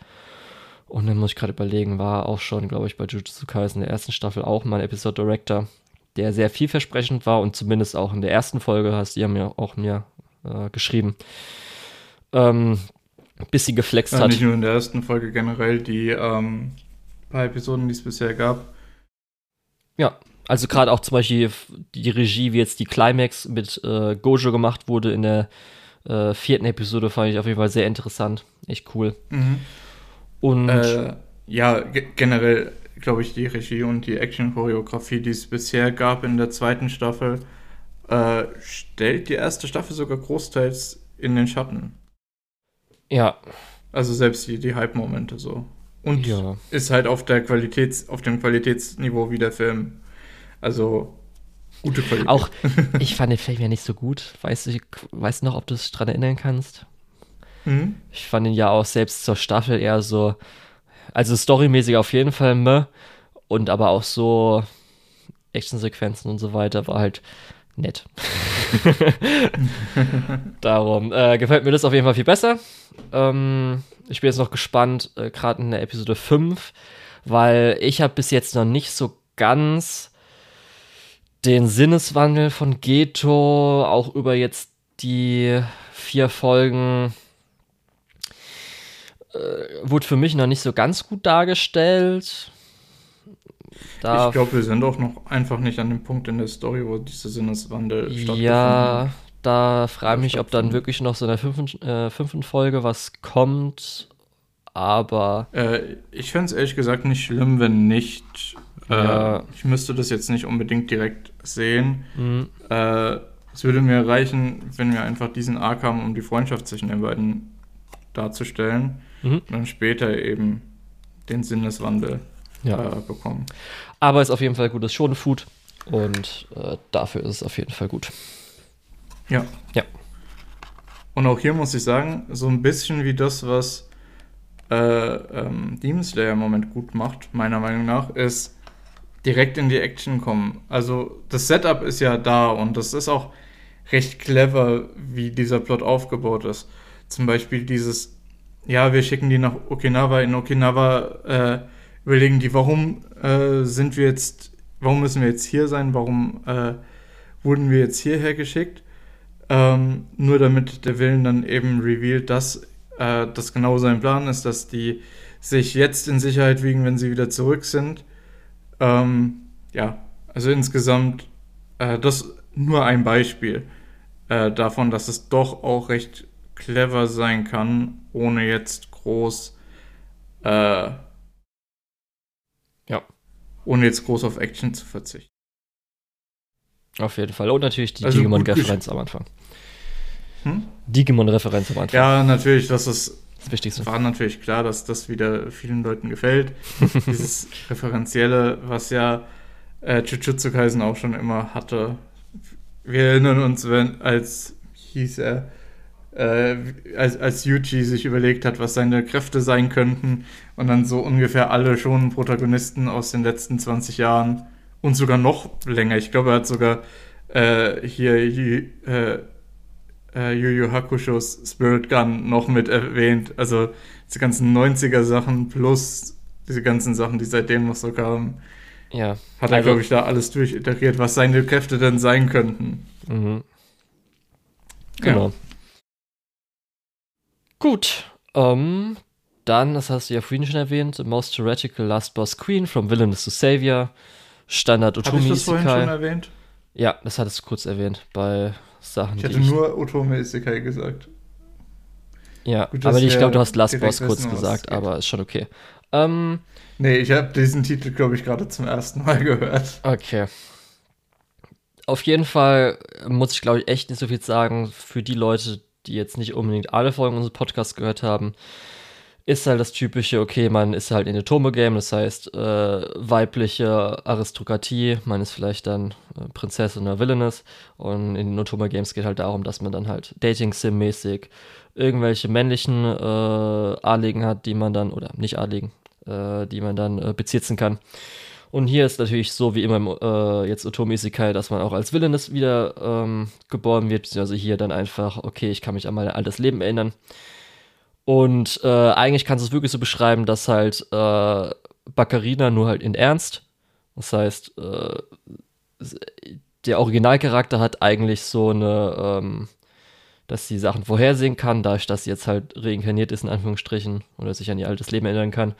Und dann muss ich gerade überlegen, war auch schon, glaube ich, bei Jujutsu Kaisen in der ersten Staffel auch mal ein Episode Director, der sehr vielversprechend war und zumindest auch in der ersten Folge, hast du ja mir auch mir äh, geschrieben, ähm, bisschen geflext ja, hat. Nicht nur in der ersten Folge generell, die ähm, paar Episoden, die es bisher gab. Ja, also gerade auch zum Beispiel die Regie, wie jetzt die Climax mit äh, Gojo gemacht wurde in der äh, vierten Episode, fand ich auf jeden Fall sehr interessant. Echt cool. Mhm. Und äh, ja, generell glaube ich, die Regie und die Action-Choreografie, die es bisher gab in der zweiten Staffel, äh, stellt die erste Staffel sogar großteils in den Schatten. Ja. Also selbst die, die Hype-Momente so. Und ja. ist halt auf der Qualitäts, auf dem Qualitätsniveau wie der Film. Also gute Qualität. Auch, ich fand den Film ja nicht so gut. Weißt du, weißt noch, ob du dich daran erinnern kannst? Mhm. Ich fand ihn ja auch selbst zur Staffel eher so, also storymäßig auf jeden Fall meh, und aber auch so Actionsequenzen und so weiter war halt nett. Darum äh, gefällt mir das auf jeden Fall viel besser. Ähm, ich bin jetzt noch gespannt, äh, gerade in der Episode 5, weil ich habe bis jetzt noch nicht so ganz den Sinneswandel von Geto auch über jetzt die vier Folgen äh, wurde für mich noch nicht so ganz gut dargestellt. Da ich glaube, wir sind auch noch einfach nicht an dem Punkt in der Story, wo dieser Sinneswandel stattfindet. Ja, da frage ich mich, ob dann wirklich noch so in der fünften, äh, fünften Folge was kommt. Aber. Äh, ich fände es ehrlich gesagt nicht schlimm, wenn nicht ja. Äh, ich müsste das jetzt nicht unbedingt direkt sehen. Mhm. Äh, es würde mir reichen, wenn wir einfach diesen Arc haben, um die Freundschaft zwischen den beiden darzustellen. Mhm. Und dann später eben den Sinneswandel ja. äh, bekommen. Aber ist auf jeden Fall gutes Schonfood und äh, dafür ist es auf jeden Fall gut. Ja. Ja. Und auch hier muss ich sagen, so ein bisschen wie das, was äh, ähm, Demon Slayer im Moment gut macht, meiner Meinung nach, ist, direkt in die Action kommen. Also das Setup ist ja da und das ist auch recht clever, wie dieser Plot aufgebaut ist. Zum Beispiel dieses, ja, wir schicken die nach Okinawa. In Okinawa äh, überlegen die, warum äh, sind wir jetzt, warum müssen wir jetzt hier sein? Warum äh, wurden wir jetzt hierher geschickt? Ähm, nur damit der Willen dann eben revealed, dass äh, das genau sein Plan ist, dass die sich jetzt in Sicherheit wiegen, wenn sie wieder zurück sind ähm, ja, also insgesamt äh, das nur ein Beispiel äh, davon, dass es doch auch recht clever sein kann, ohne jetzt groß äh, ja. Ohne jetzt groß auf Action zu verzichten. Auf jeden Fall. Und natürlich die also Digimon-Referenz am Anfang. Hm? Digimon-Referenz am Anfang. Ja, natürlich, das ist das Wichtigste. War natürlich klar, dass das wieder vielen Leuten gefällt. Dieses Referenzielle, was ja äh, Jujutsu Kaisen auch schon immer hatte. Wir erinnern uns, wenn, als hieß er, äh, als, als Yuji sich überlegt hat, was seine Kräfte sein könnten und dann so ungefähr alle schon Protagonisten aus den letzten 20 Jahren und sogar noch länger. Ich glaube, er hat sogar äh, hier äh, äh, Yu Yu Hakushos Spirit Gun noch mit erwähnt. Also diese ganzen 90er Sachen plus diese ganzen Sachen, die seitdem noch so kamen. Ja. Hat er, also, glaube ich, da alles durchiteriert, was seine Kräfte denn sein könnten. Mhm. Genau. Ja. Gut. Ähm, dann, das hast du ja vorhin schon erwähnt, The Most Heretical Last Boss Queen, From Villainous to Savior, Standard Habe Otome ich das vorhin schon erwähnt? Ja, das hattest du kurz erwähnt bei Sachen, Ich hatte nur Otome Isekai gesagt. Ja, Gut, aber ich glaube, du hast Last Boss kurz wissen, gesagt, aber ist schon okay. Ähm, Nee, ich habe diesen Titel, glaube ich, gerade zum ersten Mal gehört. okay. Auf jeden Fall muss ich, glaube ich, echt nicht so viel sagen für die Leute, die jetzt nicht unbedingt alle Folgen unseres Podcasts gehört haben. Ist halt das typische, okay, man ist halt in der Tome-Game, das heißt äh, weibliche Aristokratie, man ist vielleicht dann äh, Prinzessin oder Villainess und in den Otome-Games geht halt darum, dass man dann halt Dating-Sim-mäßig irgendwelche männlichen äh, Adligen hat, die man dann, oder nicht Adligen, äh, die man dann äh, bezitzen kann. Und hier ist natürlich so wie immer im äh, jetzt Otome Isekai, dass man auch als Villainess wieder ähm, geboren wird, also hier dann einfach, okay, ich kann mich an mein altes Leben erinnern. Und äh, eigentlich kannst du es wirklich so beschreiben, dass halt äh, Baccarina nur halt in Ernst. Das heißt, äh, der Originalcharakter hat eigentlich so eine, ähm, dass sie Sachen vorhersehen kann, dadurch, dass sie jetzt halt reinkarniert ist, in Anführungsstrichen, oder sich an ihr altes Leben erinnern kann,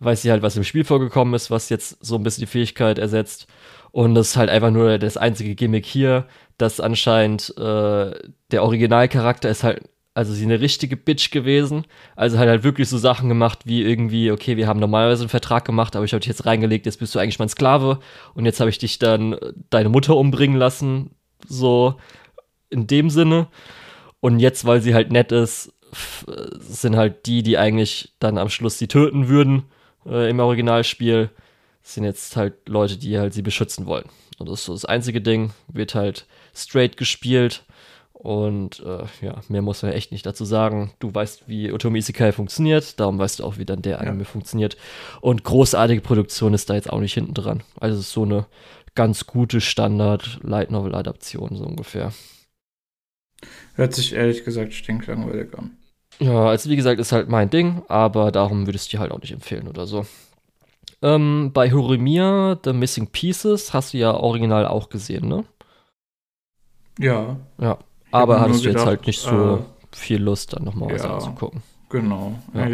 weiß sie halt, was im Spiel vorgekommen ist, was jetzt so ein bisschen die Fähigkeit ersetzt. Und das ist halt einfach nur das einzige Gimmick hier, dass anscheinend äh, der Originalcharakter ist halt, also sie eine richtige Bitch gewesen. Also hat halt wirklich so Sachen gemacht wie irgendwie, okay, wir haben normalerweise einen Vertrag gemacht, aber ich habe dich jetzt reingelegt, jetzt bist du eigentlich mein Sklave und jetzt habe ich dich dann äh, deine Mutter umbringen lassen, so in dem Sinne. Und jetzt, weil sie halt nett ist, äh, sind halt die, die eigentlich dann am Schluss sie töten würden äh, im Originalspiel, sind jetzt halt Leute, die halt sie beschützen wollen. Und das ist so das einzige Ding, wird halt straight gespielt. Und äh, ja, mehr muss man echt nicht dazu sagen. Du weißt, wie Otome Isekai funktioniert, darum weißt du auch, wie dann der Anime funktioniert. Und großartige Produktion ist da jetzt auch nicht hinten dran. Also es ist so eine ganz gute Standard-Light Novel-Adaption, so ungefähr. Hört sich ehrlich gesagt stinklangweilig an. Ja, also wie gesagt, ist halt mein Ding, aber darum würde ich es dir halt auch nicht empfehlen oder so. Ähm, bei Horimiya, The Missing Pieces, hast du ja original auch gesehen, ne? Ja, Ja. Aber hattest du jetzt halt nicht so äh, viel Lust, dann nochmal was ja. anzugucken. genau. Ja.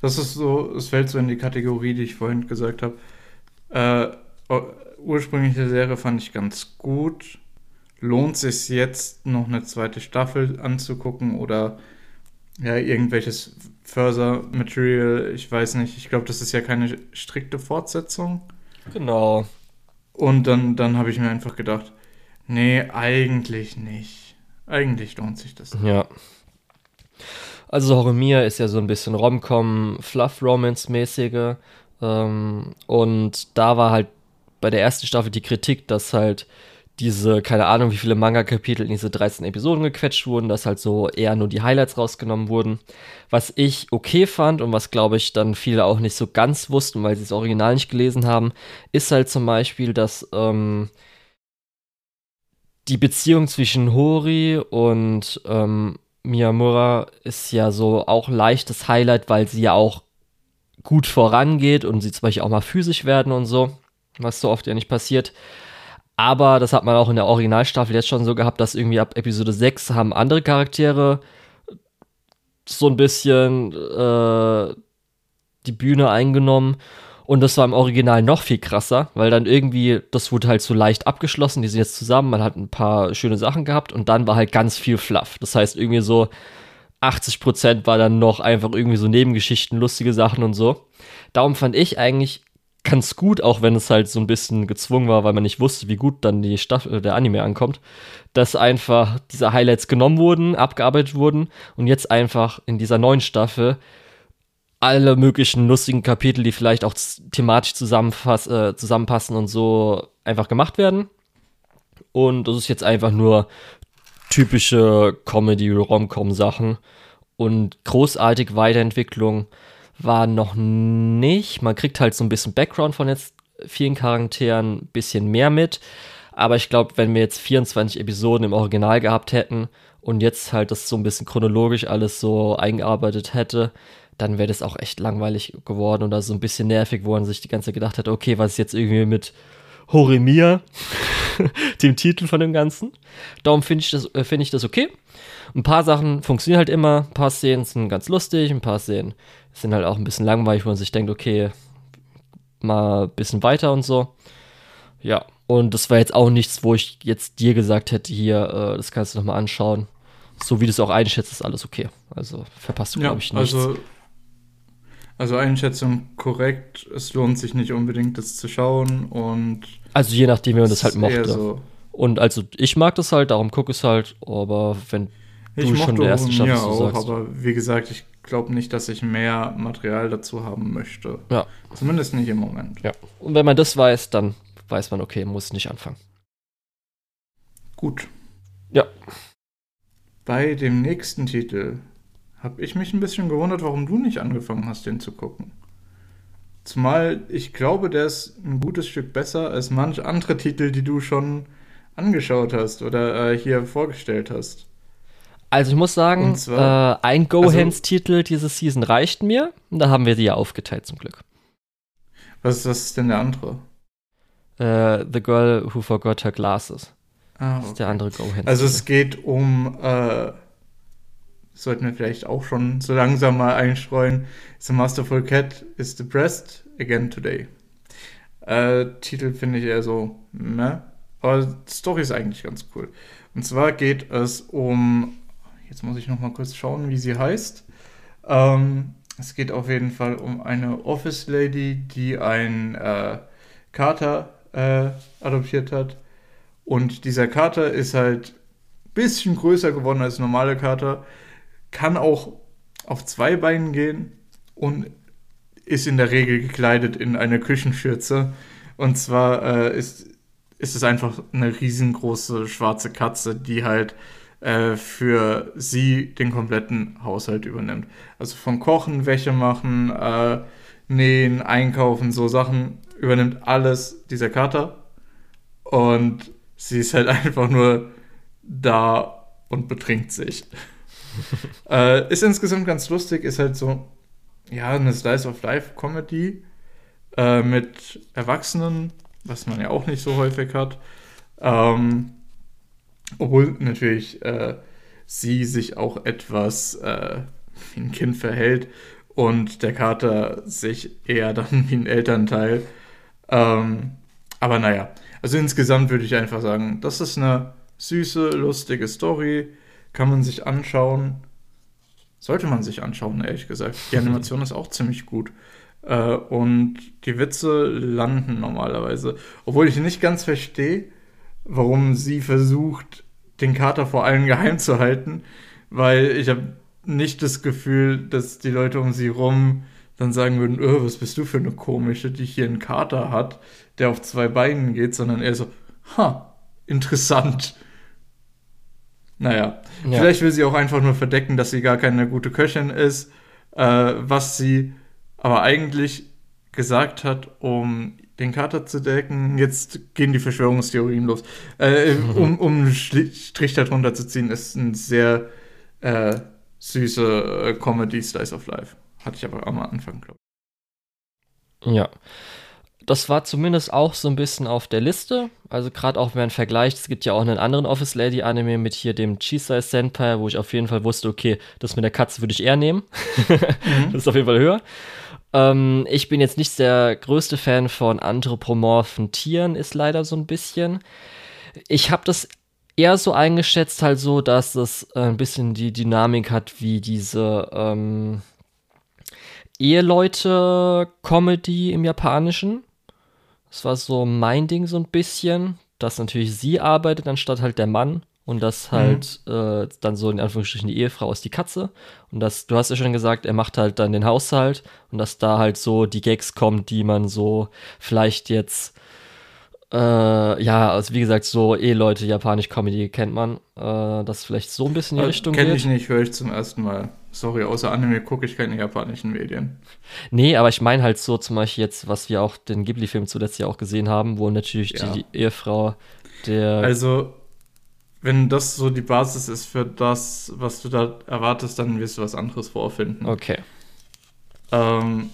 Das ist so, es fällt so in die Kategorie, die ich vorhin gesagt habe. Äh, o- ursprüngliche Serie fand ich ganz gut. Lohnt sich jetzt noch eine zweite Staffel anzugucken oder ja, irgendwelches Further Material? Ich weiß nicht. Ich glaube, das ist ja keine strikte Fortsetzung. Genau. Und dann, dann habe ich mir einfach gedacht, nee, eigentlich nicht. Eigentlich lohnt sich das. Ja. Also Horimiya ist ja so ein bisschen Rom-Com, Fluff-Romance-mäßige. Ähm, und da war halt bei der ersten Staffel die Kritik, dass halt diese, keine Ahnung, wie viele Manga-Kapitel in diese 13 Episoden gequetscht wurden, dass halt so eher nur die Highlights rausgenommen wurden. Was ich okay fand und was, glaube ich, dann viele auch nicht so ganz wussten, weil sie das Original nicht gelesen haben, ist halt zum Beispiel, dass ähm, die Beziehung zwischen Hori und ähm, Miyamura ist ja so auch leichtes Highlight, weil sie ja auch gut vorangeht und sie zum Beispiel auch mal physisch werden und so, was so oft ja nicht passiert. Aber das hat man auch in der Originalstaffel jetzt schon so gehabt, dass irgendwie ab Episode 6 haben andere Charaktere so ein bisschen äh, die Bühne eingenommen. Und das war im Original noch viel krasser, weil dann irgendwie, das wurde halt so leicht abgeschlossen, die sind jetzt zusammen, man hat ein paar schöne Sachen gehabt und dann war halt ganz viel Fluff. Das heißt, irgendwie so 80% war dann noch einfach irgendwie so Nebengeschichten, lustige Sachen und so. Darum fand ich eigentlich ganz gut, auch wenn es halt so ein bisschen gezwungen war, weil man nicht wusste, wie gut dann die Staffel, der Anime ankommt, dass einfach diese Highlights genommen wurden, abgearbeitet wurden und jetzt einfach in dieser neuen Staffel alle möglichen lustigen Kapitel, die vielleicht auch thematisch äh, zusammenpassen und so einfach gemacht werden. Und das ist jetzt einfach nur typische Comedy-Rom-Com-Sachen. Und großartig Weiterentwicklung war noch nicht. Man kriegt halt so ein bisschen Background von jetzt vielen Charakteren, ein bisschen mehr mit. Aber ich glaube, wenn wir jetzt 24 Episoden im Original gehabt hätten und jetzt halt das so ein bisschen chronologisch alles so eingearbeitet hätte, dann wäre das auch echt langweilig geworden oder so ein bisschen nervig, wo man sich die ganze Zeit gedacht hat, okay, was ist jetzt irgendwie mit Horemia, dem Titel von dem Ganzen. Darum finde ich, das, äh, finde ich das okay. Ein paar Sachen funktionieren halt immer, ein paar Szenen sind ganz lustig, ein paar Szenen Sind halt auch ein bisschen langweilig, wo man sich denkt, okay, mal ein bisschen weiter und so. Ja, und das war jetzt auch nichts, wo ich jetzt dir gesagt hätte, hier, äh, das kannst du noch mal anschauen. So wie du es auch einschätzt, ist alles okay. Also verpasst du, Ja, glaube ich, nichts. also, also Einschätzung korrekt. Es lohnt sich nicht unbedingt, das zu schauen und Also je nachdem, wie man das halt mochte. So. Und also ich mag das halt, darum gucke es halt, aber wenn Ich Du schon der erste Oren Staffel, du auch, sagst. aber wie gesagt, ich glaube nicht, dass ich mehr Material dazu haben möchte. Ja. Zumindest nicht im Moment. Ja. Und wenn man das weiß, dann weiß man, okay, muss nicht anfangen. Gut. Ja. Bei dem nächsten Titel habe ich mich ein bisschen gewundert, warum du nicht angefangen hast, den zu gucken. Zumal ich glaube, der ist ein gutes Stück besser als manch andere Titel, die du schon angeschaut hast oder äh, hier vorgestellt hast. Also ich muss sagen, zwar- äh, ein also- Go-Hands-Titel diese Season reicht mir. Und da haben wir die ja aufgeteilt zum Glück. Was, was ist denn der andere? Äh, The Girl Who Forgot Her Glasses. Ah, Das ist der okay. andere Go-Hands. Also es geht um, äh, sollten wir vielleicht auch schon so langsam mal einstreuen. The Masterful Cat is depressed again today. Äh, Titel finde ich eher so, ne? Aber die Story ist eigentlich ganz cool. Und zwar geht es um, jetzt muss ich noch mal kurz schauen, wie sie heißt. Ähm, es geht auf jeden Fall um eine Office Lady, die einen äh, Kater äh, adoptiert hat. Und dieser Kater ist halt ein bisschen größer geworden als normale Kater, kann auch auf zwei Beinen gehen und ist in der Regel gekleidet in eine Küchenschürze. Und zwar äh, ist, ist es einfach eine riesengroße schwarze Katze, die halt äh, für sie den kompletten Haushalt übernimmt. Also von Kochen, Wäsche machen, äh, Nähen, Einkaufen, so Sachen übernimmt alles dieser Kater. Und sie ist halt einfach nur da und betrinkt sich. äh, ist insgesamt ganz lustig, ist halt so, ja, eine Slice of Life Comedy äh, mit Erwachsenen, was man ja auch nicht so häufig hat. Ähm, obwohl natürlich äh, sie sich auch etwas äh, wie ein Kind verhält und der Kater sich eher dann wie ein Elternteil. Ähm, aber naja, also insgesamt würde ich einfach sagen, das ist eine süße, lustige Story. Kann man sich anschauen. Sollte man sich anschauen, ehrlich gesagt. Die Animation ist auch ziemlich gut. Äh, und die Witze landen normalerweise. Obwohl ich nicht ganz verstehe, warum sie versucht, den Kater vor allen geheim zu halten. Weil ich habe nicht das Gefühl, dass die Leute um sie rum dann sagen würden, oh, was bist du für eine komische, die hier einen Kater hat, der auf zwei Beinen geht, sondern eher so, ha, interessant. Naja, Ja. vielleicht will sie auch einfach nur verdecken, dass sie gar keine gute Köchin ist, äh, was sie aber eigentlich gesagt hat, um den Kater zu decken. Jetzt gehen die Verschwörungstheorien los. Äh, um, um einen Strich darunter zu ziehen, ist ein sehr äh, süße äh, Comedy Slice of Life. Hatte ich aber am Anfang, glaube Ja. Das war zumindest auch so ein bisschen auf der Liste. Also gerade auch wenn man vergleicht, es gibt ja auch einen anderen Office Lady Anime mit hier dem Chisai Senpai, wo ich auf jeden Fall wusste, okay, das mit der Katze würde ich eher nehmen. das ist auf jeden Fall höher. Ähm, ich bin jetzt nicht der größte Fan von anthropomorphen Tieren, ist leider so ein bisschen. Ich habe das eher so eingeschätzt, halt so, dass es äh, ein bisschen die Dynamik hat wie diese ähm, Eheleute-Comedy im Japanischen. Das war so mein Ding so ein bisschen, dass natürlich sie arbeitet anstatt halt der Mann und dass halt äh, dann so in Anführungsstrichen die Ehefrau ist die Katze. Und das, du hast ja schon gesagt, er macht halt dann den Haushalt und dass da halt so die Gags kommen, die man so vielleicht jetzt äh, ja, also wie gesagt, so Eheleute, japanisch Comedy kennt man, äh, das vielleicht so ein bisschen in die Richtung Kenne geht. ich nicht, höre ich zum ersten Mal. Sorry, außer Anime gucke ich keine japanischen Medien. Nee, aber ich meine halt so zum Beispiel jetzt, was wir auch den Ghibli-Film zuletzt ja auch gesehen haben, wo natürlich Ja. die, die Ehefrau der. Also, wenn das so die Basis ist für das, was du da erwartest, dann wirst du was anderes vorfinden. okay. Ähm,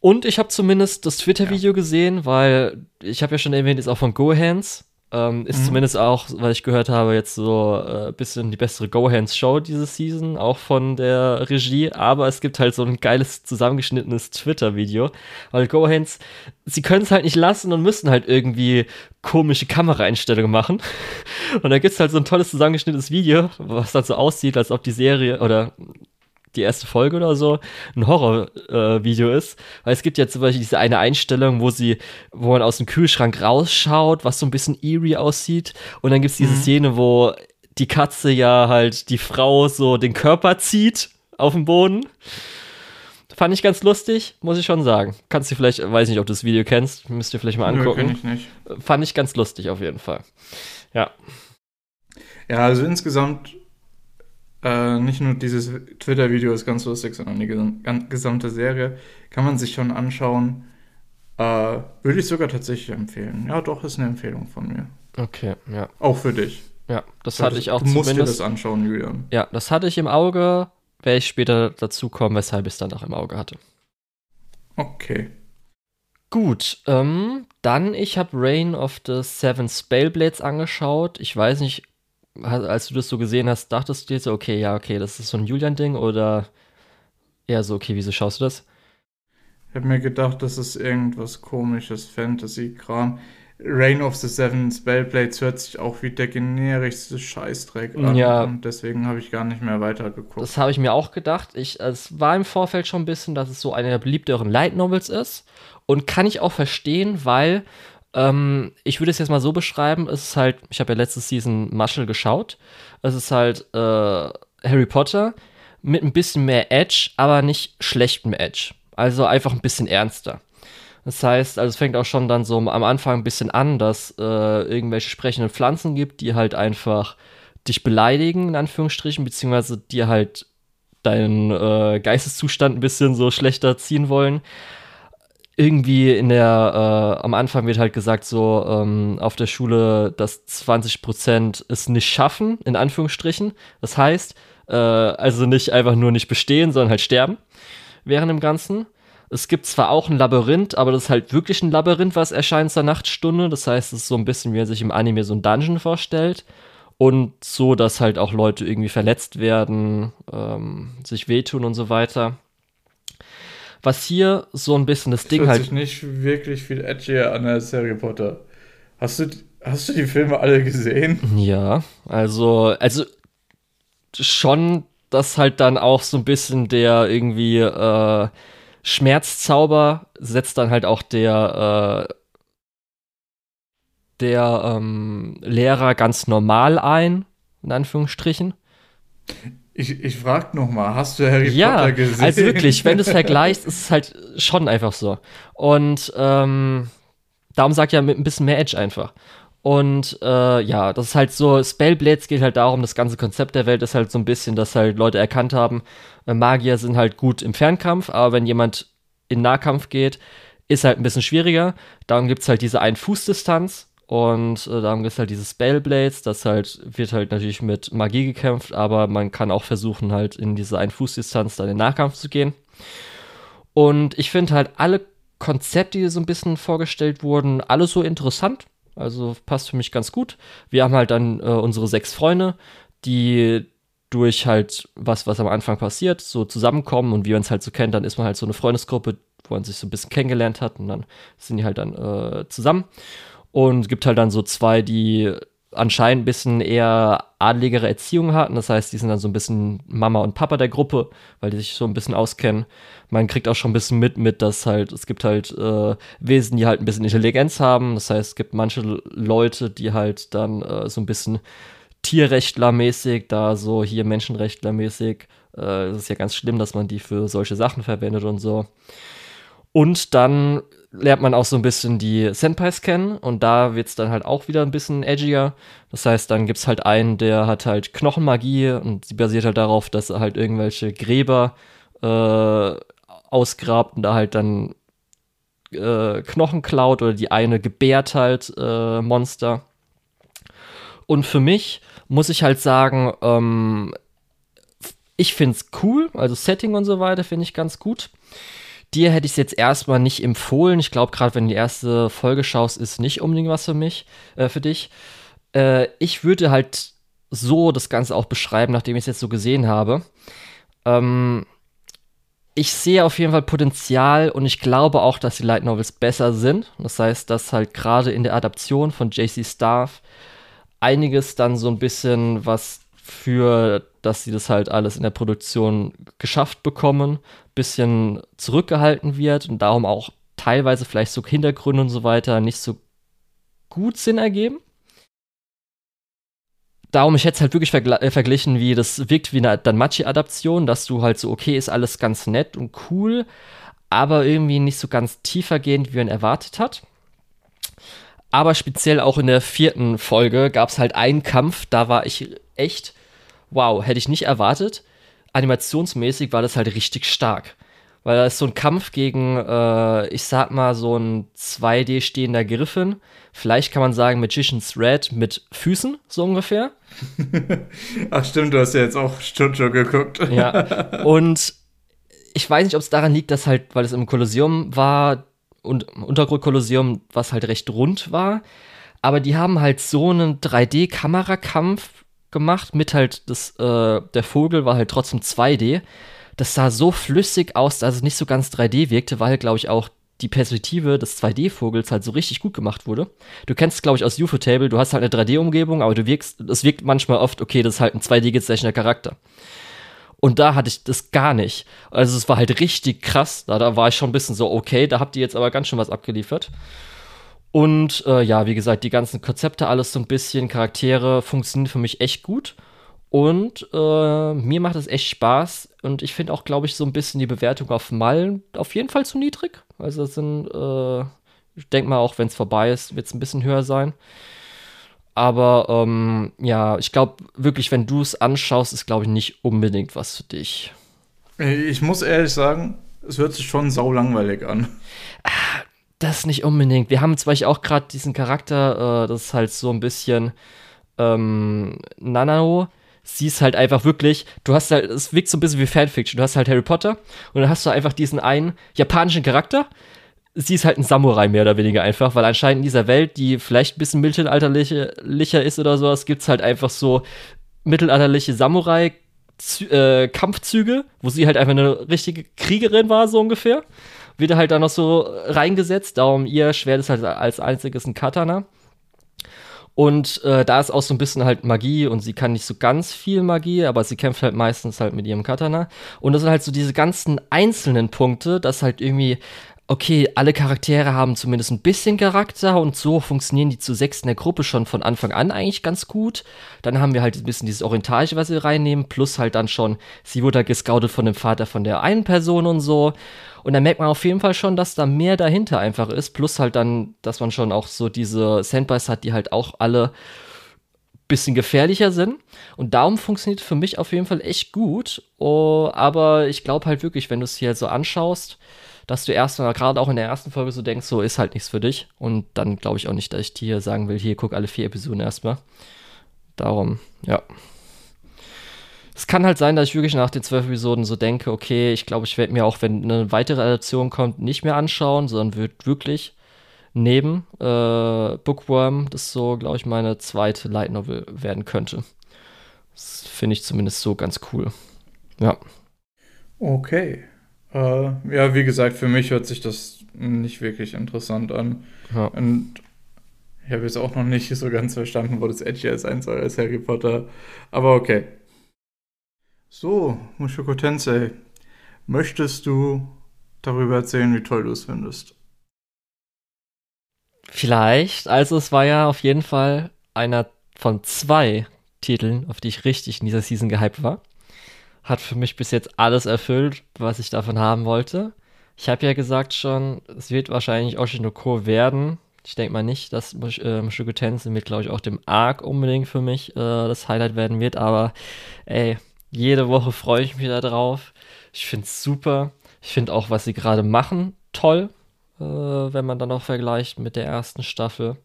Und ich habe zumindest das Twitter-Video gesehen, weil ich habe ja schon erwähnt, ist auch von GoHands. Ähm, ist mhm. zumindest auch, weil ich gehört habe, jetzt so ein äh, bisschen die bessere Go-Hands-Show diese Season, auch von der Regie. Aber es gibt halt so ein geiles zusammengeschnittenes Twitter-Video. Weil Go-Hands, sie können es halt nicht lassen und müssen halt irgendwie komische Kameraeinstellungen machen. Und da gibt es halt so ein tolles zusammengeschnittenes Video, was dann so aussieht, als ob die Serie oder die erste Folge oder so ein Horror-Video äh, ist. Weil es gibt ja zum Beispiel diese eine Einstellung, wo sie, wo man aus dem Kühlschrank rausschaut, was so ein bisschen eerie aussieht. Und dann gibt es diese mhm. Szene, wo die Katze ja halt die Frau so den Körper zieht auf dem Boden. Fand ich ganz lustig, muss ich schon sagen. Kannst du vielleicht, weiß nicht, ob du das Video kennst, müsst ihr vielleicht mal angucken. Nö, ich nicht. Fand ich ganz lustig auf jeden Fall. Ja. Ja, also insgesamt äh, nicht nur dieses Twitter-Video ist ganz lustig, sondern die gesamte Serie kann man sich schon anschauen. Äh, würde ich sogar tatsächlich empfehlen. Ja, doch, ist eine Empfehlung von mir. Okay, ja. Auch für dich. Ja, das hatte ich auch Du musst dir das anschauen, Julian. Ja, das hatte ich im Auge. Werde ich später dazu kommen, weshalb ich es dann auch im Auge hatte. Okay. Gut, ähm, dann ich habe Reign of the Seven Spellblades angeschaut. Ich weiß nicht, als du das so gesehen hast, dachtest du dir so, okay, ja, okay, das ist so ein Julian-Ding oder eher so, okay, wieso schaust du das? Ich habe mir gedacht, das ist irgendwas komisches, Fantasy-Kram. Reign of the Seven Spellblades hört sich auch wie der generischste Scheißdreck an. Ja. Und deswegen habe ich gar nicht mehr weitergeguckt. Das habe ich mir auch gedacht. Ich, es war im Vorfeld schon ein bisschen, dass es so eine der beliebteren Light Novels ist. Und kann ich auch verstehen, weil ähm, ich würde es jetzt mal so beschreiben: Es ist halt, ich habe ja letzte Season Marshall geschaut. Es ist halt äh, Harry Potter mit ein bisschen mehr Edge, aber nicht schlechtem Edge. Also einfach ein bisschen ernster. Das heißt, also es fängt auch schon dann so am Anfang ein bisschen an, dass äh, irgendwelche sprechenden Pflanzen gibt, die halt einfach dich beleidigen, in Anführungsstrichen, beziehungsweise dir halt deinen äh, Geisteszustand ein bisschen so schlechter ziehen wollen irgendwie in der, äh, am Anfang wird halt gesagt, so ähm, auf der Schule, dass 20% es nicht schaffen, in Anführungsstrichen. Das heißt, äh, also nicht einfach nur nicht bestehen, sondern halt sterben während dem Ganzen. Es gibt zwar auch ein Labyrinth, aber das ist halt wirklich ein Labyrinth, was erscheint zur Nachtstunde. Das heißt, es ist so ein bisschen, wie er sich im Anime so ein Dungeon vorstellt. Und so, dass halt auch Leute irgendwie verletzt werden, ähm, sich wehtun und so weiter was hier so ein bisschen das, das Ding hört halt. sich nicht wirklich viel edgier an als Harry Potter. Hast du, hast du die Filme alle gesehen? Ja, also, also schon, dass halt dann auch so ein bisschen der irgendwie äh, Schmerzzauber setzt dann halt auch der, äh, der ähm, Lehrer ganz normal ein, in Anführungsstrichen. Ich, ich frag noch mal, hast du Harry ja, Potter gesehen? Also wirklich, wenn du es vergleichst, ist es halt schon einfach so. Und ähm, darum sagt ja mit ein bisschen mehr Edge einfach. Und äh, ja, das ist halt so, Spellblades geht halt darum, das ganze Konzept der Welt ist halt so ein bisschen, dass halt Leute erkannt haben, äh, Magier sind halt gut im Fernkampf, aber wenn jemand in Nahkampf geht, ist halt ein bisschen schwieriger. Darum gibt es halt diese Ein-Fuß-Distanz und äh, darum gibt es halt diese Spellblades, das halt, wird halt natürlich mit Magie gekämpft, aber man kann auch versuchen, halt in diese Ein-Fuß-Distanz dann in den Nahkampf zu gehen. Und ich finde halt alle Konzepte, die so ein bisschen vorgestellt wurden, alle so interessant. Also passt für mich ganz gut. Wir haben halt dann äh, unsere sechs Freunde, die durch halt was, was am Anfang passiert, so zusammenkommen und wie man es halt so kennt, dann ist man halt so eine Freundesgruppe, wo man sich so ein bisschen kennengelernt hat und dann sind die halt dann äh, zusammen. Und gibt halt dann so zwei, die anscheinend ein bisschen eher adligere Erziehung hatten. Das heißt, die sind dann so ein bisschen Mama und Papa der Gruppe, weil die sich so ein bisschen auskennen. Man kriegt auch schon ein bisschen mit, mit, dass halt, es gibt halt äh, Wesen, die halt ein bisschen Intelligenz haben. Das heißt, es gibt manche Leute, die halt dann äh, so ein bisschen Tierrechtlermäßig, da so hier Menschenrechtlermäßig. Äh, es ist ja ganz schlimm, dass man die für solche Sachen verwendet und so. Und dann lernt man auch so ein bisschen die Senpais kennen und da wird es dann halt auch wieder ein bisschen edgier. Das heißt, dann gibt es halt einen, der hat halt Knochenmagie und sie basiert halt darauf, dass er halt irgendwelche Gräber äh, ausgrabt und da halt dann äh, Knochen klaut oder die eine gebärt halt äh, Monster. Und für mich muss ich halt sagen, ähm, ich finde es cool, also Setting und so weiter finde ich ganz gut. Dir hätte ich es jetzt erstmal nicht empfohlen. Ich glaube, gerade wenn du die erste Folge schaust, ist nicht unbedingt was für mich, äh, für dich. Äh, ich würde halt so das Ganze auch beschreiben, nachdem ich es jetzt so gesehen habe. Ähm, ich sehe auf jeden Fall Potenzial und ich glaube auch, dass die Light Novels besser sind. Das heißt, dass halt gerade in der Adaption von JC Staff einiges dann so ein bisschen was für, dass sie das halt alles in der Produktion geschafft bekommen, bisschen zurückgehalten wird und darum auch teilweise vielleicht so Hintergründe und so weiter nicht so gut Sinn ergeben darum, ich hätte es halt wirklich vergl äh, verglichen, wie das wirkt wie eine Danmachi-Adaption, dass du halt so, okay, ist alles ganz nett und cool, aber irgendwie nicht so ganz tiefergehend, wie man erwartet hat. Aber speziell auch in der vierten Folge gab es halt einen Kampf, da war ich echt, wow, hätte ich nicht erwartet. Animationsmäßig war das halt richtig stark. Weil da ist so ein Kampf gegen, äh, ich sag mal, so ein 2D stehender Griffin. Vielleicht kann man sagen Magician's Red mit Füßen, so ungefähr. Ach stimmt, du hast ja jetzt auch Jojo geguckt. ja, und ich weiß nicht, ob es daran liegt, dass halt, weil es im Kolosseum war und Untergrundkolosseum, was halt recht rund war, aber die haben halt so einen 3D-Kamerakampf gemacht mit halt das, äh, der Vogel war halt trotzdem 2D. Das sah so flüssig aus, dass es nicht so ganz 3D wirkte, weil, glaube ich, auch die Perspektive des 2D-Vogels halt so richtig gut gemacht wurde. Du kennst glaube ich, aus UFO-Table, du hast halt eine 3D-Umgebung, aber du wirkst, es wirkt manchmal oft, okay, das ist halt ein 2D-gezeichneter Charakter. Und da hatte ich das gar nicht. Also es war halt richtig krass. Da, da war ich schon ein bisschen so, okay, da habt ihr jetzt aber ganz schön was abgeliefert. Und äh, ja, wie gesagt, die ganzen Konzepte, alles so ein bisschen, Charaktere funktionieren für mich echt gut. Und äh, mir macht es echt Spaß. Und ich finde auch, glaube ich, so ein bisschen die Bewertung auf Mal auf jeden Fall zu niedrig. Also das sind, äh, ich denke mal, auch wenn es vorbei ist, wird es ein bisschen höher sein. Aber ähm, ja, ich glaube wirklich, wenn du es anschaust, ist, glaube ich, nicht unbedingt was für dich. Ich muss ehrlich sagen, es hört sich schon sau langweilig an. Das nicht unbedingt. Wir haben zum Beispiel auch gerade diesen Charakter, äh, das ist halt so ein bisschen ähm, Nanao sie ist halt einfach wirklich, du hast halt, es wirkt so ein bisschen wie Fanfiction. Du hast halt Harry Potter und dann hast du einfach diesen einen japanischen Charakter. Sie ist halt ein Samurai mehr oder weniger einfach, weil anscheinend in dieser Welt, die vielleicht ein bisschen mittelalterlicher ist oder sowas, gibt es halt einfach so mittelalterliche Samurai äh, Kampfzüge, wo sie halt einfach eine richtige Kriegerin war, so ungefähr. Wird halt dann noch so reingesetzt, darum ihr Schwert ist halt als einziges ein Katana. Und äh, da ist auch so ein bisschen halt Magie und sie kann nicht so ganz viel Magie, aber sie kämpft halt meistens halt mit ihrem Katana. Und das sind halt so diese ganzen einzelnen Punkte, dass halt irgendwie okay, alle Charaktere haben zumindest ein bisschen Charakter und so funktionieren die zu sechs in der Gruppe schon von Anfang an eigentlich ganz gut. Dann haben wir halt ein bisschen dieses Orientalische, was sie reinnehmen, plus halt dann schon, sie wurde halt gescoutet von dem Vater von der einen Person und so. Und da merkt man auf jeden Fall schon, dass da mehr dahinter einfach ist, plus halt dann, dass man schon auch so diese Sandbys hat, die halt auch alle bisschen gefährlicher sind. Und darum funktioniert für mich auf jeden Fall echt gut. Oh, aber ich glaube halt wirklich, wenn du es hier so anschaust, dass du erstmal, gerade auch in der ersten Folge so denkst, so ist halt nichts für dich. Und dann glaube ich auch nicht, dass ich dir sagen will, hier guck alle vier Episoden erstmal. Darum, ja. Es kann halt sein, dass ich wirklich nach den zwölf Episoden so denke, okay, ich glaube, ich werde mir auch, wenn eine weitere Adaption kommt, nicht mehr anschauen, sondern wird wirklich neben äh, Bookworm, das so, glaube ich, meine zweite Light Novel werden könnte. Das finde ich zumindest so ganz cool. Ja. Okay. Äh, ja, wie gesagt, für mich hört sich das nicht wirklich interessant an. Ja. Und ich habe jetzt auch noch nicht so ganz verstanden, wo das edgier sein soll als Harry Potter. Aber okay. So, Mushoku Tensei, möchtest du darüber erzählen, wie toll du es findest? Vielleicht. Also es war ja auf jeden Fall einer von zwei Titeln, auf die ich richtig in dieser Season gehypt war hat für mich bis jetzt alles erfüllt, was ich davon haben wollte. Ich habe ja gesagt schon, es wird wahrscheinlich Oshinoko werden. Ich denke mal nicht, dass äh, Mushoku Tensei mit, glaube ich, auch dem Arc unbedingt für mich äh, das Highlight werden wird. Aber ey, jede Woche freue ich mich da drauf. Ich finde es super. Ich finde auch, was sie gerade machen, toll, äh, wenn man dann auch vergleicht mit der ersten Staffel.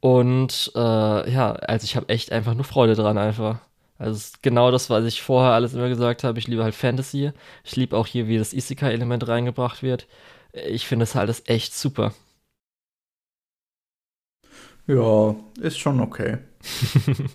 Und äh, ja, also ich habe echt einfach nur Freude dran einfach. Also genau das, was ich vorher alles immer gesagt habe. Ich liebe halt Fantasy. Ich liebe auch hier, wie das Isekai-Element reingebracht wird. Ich finde es halt echt super. Ja, ist schon okay.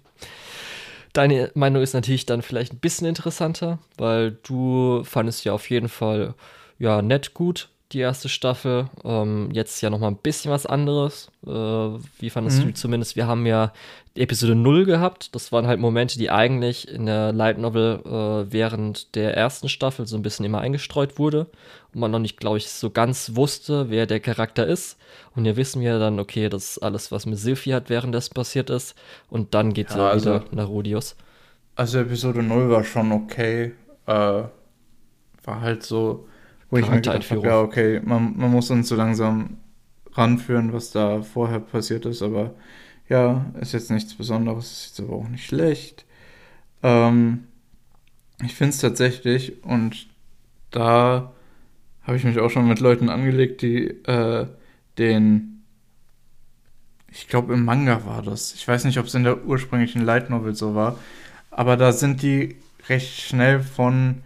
Deine Meinung ist natürlich dann vielleicht ein bisschen interessanter, weil du fandest ja auf jeden Fall ja nett gut die erste Staffel. Ähm, jetzt ja noch mal ein bisschen was anderes. Äh, wie fandest mhm. du zumindest? Wir haben ja Episode 0 gehabt. Das waren halt Momente, die eigentlich in der Light Novel äh, während der ersten Staffel so ein bisschen immer eingestreut wurde. Und man noch nicht, glaube ich, so ganz wusste, wer der Charakter ist. Und hier wissen wir dann, okay, das ist alles, was mit Sylvie hat während das passiert ist. Und dann geht ja, also, wieder nach Rodius. Also Episode 0 war schon okay. Äh, war halt so, wo ich mir gedacht habe, ja, okay, man, man muss uns so langsam ranführen, was da vorher passiert ist, aber ja, ist jetzt nichts Besonderes, ist jetzt aber auch nicht schlecht. Ähm, ich finde es tatsächlich, und da habe ich mich auch schon mit Leuten angelegt, die äh, den, ich glaube im Manga war das, ich weiß nicht, ob es in der ursprünglichen Light Novel so war, aber da sind die recht schnell von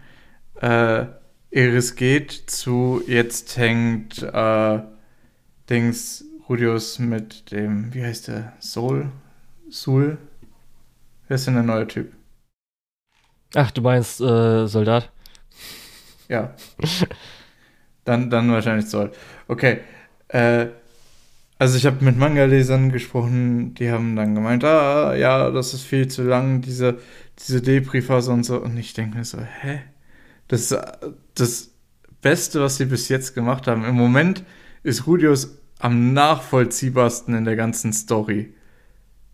äh, Eris geht zu jetzt hängt äh, Dings Rudius mit dem, wie heißt der? Soul? Soul? Wer ist denn der neue Typ? Ach, du meinst äh, Soldat? Ja. dann, dann wahrscheinlich Soul. Okay. Äh, also ich habe mit Manga-Lesern gesprochen, die haben dann gemeint, ah, ja, das ist viel zu lang, diese, diese Depri-Phase und so. Und ich denke mir so, hä? Das ist das Beste, was sie bis jetzt gemacht haben. Im Moment ist Rudius am nachvollziehbarsten in der ganzen Story.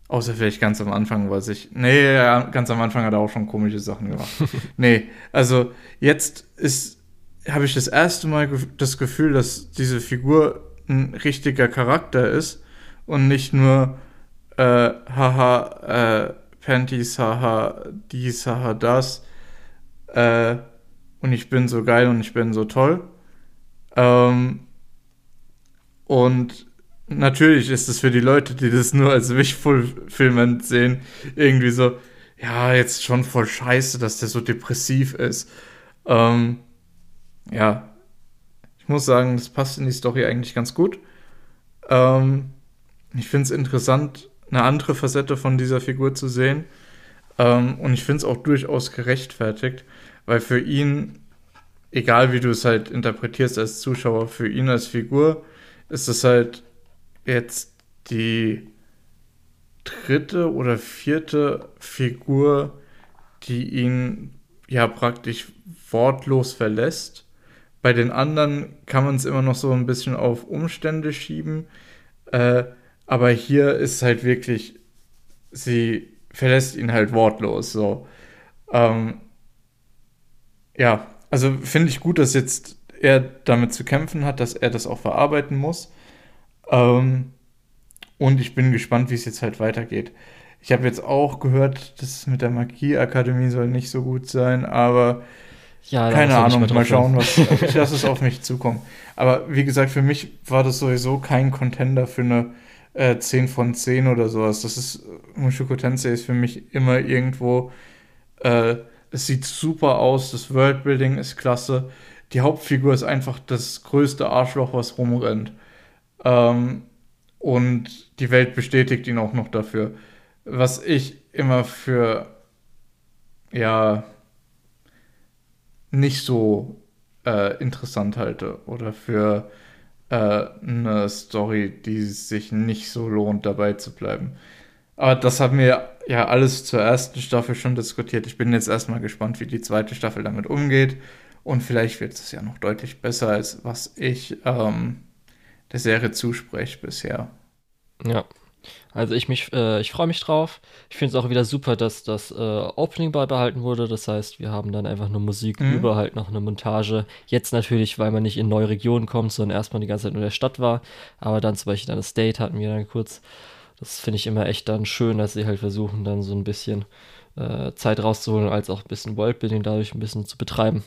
Außer vielleicht ganz am Anfang, was ich. Nee, ganz am Anfang hat er auch schon komische Sachen gemacht. nee, also jetzt ist, habe ich das erste Mal das Gefühl, dass diese Figur ein richtiger Charakter ist und nicht nur äh, haha, äh, Panties, haha, dies, haha, das. Äh, und ich bin so geil und ich bin so toll. Ähm, und natürlich ist es für die Leute, die das nur als Wish-Fulfillment sehen, irgendwie so, ja, jetzt schon voll scheiße, dass der so depressiv ist. Ähm, ja, ich muss sagen, das passt in die Story eigentlich ganz gut. Ähm, ich finde es interessant, eine andere Facette von dieser Figur zu sehen. Ähm, und ich finde es auch durchaus gerechtfertigt, weil für ihn, egal wie du es halt interpretierst als Zuschauer, für ihn als Figur ist es halt jetzt die dritte oder vierte Figur, die ihn ja praktisch wortlos verlässt. Bei den anderen kann man es immer noch so ein bisschen auf Umstände schieben. Äh, aber hier ist halt wirklich, sie verlässt ihn halt wortlos. So. Ähm, ja, also finde ich gut, dass jetzt er damit zu kämpfen hat, dass er das auch verarbeiten muss. Ähm, und ich bin gespannt, wie es jetzt halt weitergeht. Ich habe jetzt auch gehört, das mit der Magieakademie soll nicht so gut sein, aber ja, keine Ahnung, mal schauen, was ich lasse es auf mich zukommen. Aber wie gesagt, für mich war das sowieso kein Contender für eine äh, 10 von 10 oder sowas. Das ist, Mushoku Tensei ist für mich immer irgendwo, äh, es sieht super aus, das Worldbuilding ist klasse. Die Hauptfigur ist einfach das größte Arschloch, was rumrennt. Ähm, und die Welt bestätigt ihn auch noch dafür. Was ich immer für, ja, nicht so äh, interessant halte oder für äh, eine Story, die sich nicht so lohnt, dabei zu bleiben. Aber das haben wir ja alles zur ersten Staffel schon diskutiert. Ich bin jetzt erstmal gespannt, wie die zweite Staffel damit umgeht. Und vielleicht wird es ja noch deutlich besser, als was ich ähm, der Serie zuspreche bisher. Ja. Also ich mich, äh, ich freue mich drauf. Ich finde es auch wieder super, dass das äh, Opening beibehalten wurde. Das heißt, wir haben dann einfach nur Musik mhm. über halt noch eine Montage. Jetzt natürlich, weil man nicht in neue Regionen kommt, sondern erstmal die ganze Zeit nur in der Stadt war. Aber dann zum Beispiel dann das Date hatten wir dann kurz. Das finde ich immer echt dann schön, dass sie halt versuchen, dann so ein bisschen äh, Zeit rauszuholen, als auch ein bisschen Worldbuilding dadurch ein bisschen zu betreiben.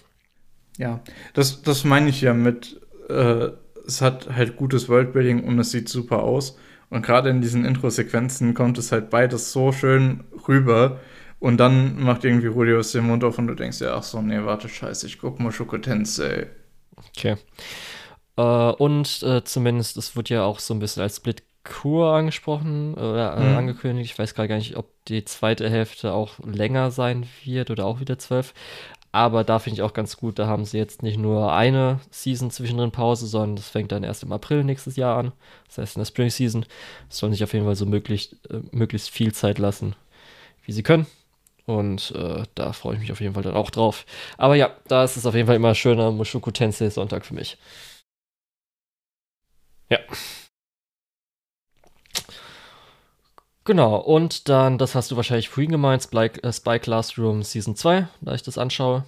Ja, das, das meine ich ja mit, äh, es hat halt gutes Worldbuilding und es sieht super aus. Und gerade in diesen Intro-Sequenzen kommt es halt beides so schön rüber. Und dann macht irgendwie Rudi aus dem Mund auf und du denkst ja, ach so, nee, warte, scheiße, ich guck Mushoku Tensei. Okay. Äh, und äh, zumindest, es wird ja auch so ein bisschen als Split Kur angesprochen oder äh, mhm. angekündigt. Ich weiß gar nicht, ob die zweite Hälfte auch länger sein wird oder auch wieder zwölf. Aber da finde ich auch ganz gut, da haben sie jetzt nicht nur eine Season zwischendrin Pause, sondern das fängt dann erst im April nächstes Jahr an. Das heißt in der Spring Season. Es sollen sich auf jeden Fall so möglich, äh, möglichst viel Zeit lassen, wie sie können. Und äh, da freue ich mich auf jeden Fall dann auch drauf. Aber ja, da ist es auf jeden Fall immer schöner Mushoku Tensei Sonntag für mich. Ja. Genau, und dann, das hast du wahrscheinlich vorhin gemeint, Spy, äh, Spy Classroom Season 2, da ich das anschaue.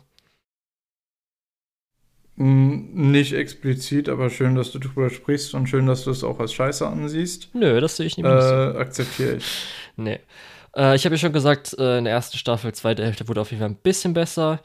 Hm, nicht explizit, aber schön, dass du drüber sprichst und schön, dass du es auch als Scheiße ansiehst. Nö, das sehe ich nicht mehr. Äh, so. Akzeptiere ich. nee. Äh, ich habe ja schon gesagt, äh, in der ersten Staffel, zweite Hälfte wurde auf jeden Fall ein bisschen besser.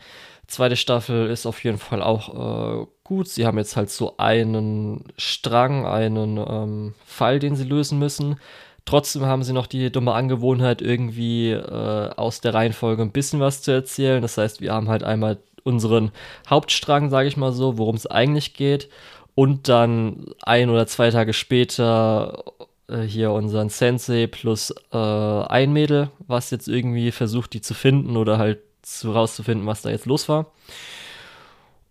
Zweite Staffel ist auf jeden Fall auch äh, gut. Sie haben jetzt halt so einen Strang, einen ähm, Fall, den sie lösen müssen. Trotzdem haben sie noch die dumme Angewohnheit, irgendwie äh, aus der Reihenfolge ein bisschen was zu erzählen. Das heißt, wir haben halt einmal unseren Hauptstrang, sage ich mal so, worum es eigentlich geht. Und dann ein oder zwei Tage später äh, hier unseren Sensei plus äh, ein Mädel, was jetzt irgendwie versucht, die zu finden oder halt zu, rauszufinden, was da jetzt los war.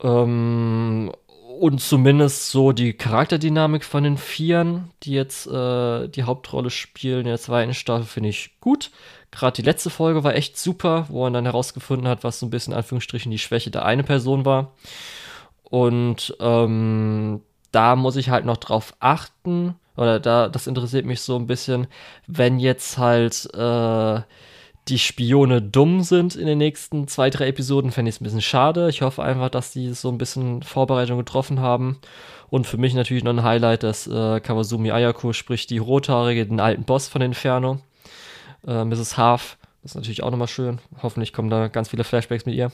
Ähm, und zumindest so die Charakterdynamik von den Vieren, die jetzt äh, die Hauptrolle spielen in der zweiten Staffel, finde ich gut. Gerade die letzte Folge war echt super, wo man dann herausgefunden hat, was so ein bisschen in Anführungsstrichen die Schwäche der eine Person war. Und ähm, da muss ich halt noch drauf achten, oder da, das interessiert mich so ein bisschen, wenn jetzt halt äh, die Spione dumm sind in den nächsten zwei, drei Episoden, fände ich es ein bisschen schade. Ich hoffe einfach, dass die so ein bisschen Vorbereitung getroffen haben. Und für mich natürlich noch ein Highlight, dass äh, Kawasumi Ayako spricht die Rothaarige, den alten Boss von Inferno, äh, Mrs. Half. Das ist natürlich auch nochmal schön. Hoffentlich kommen da ganz viele Flashbacks mit ihr.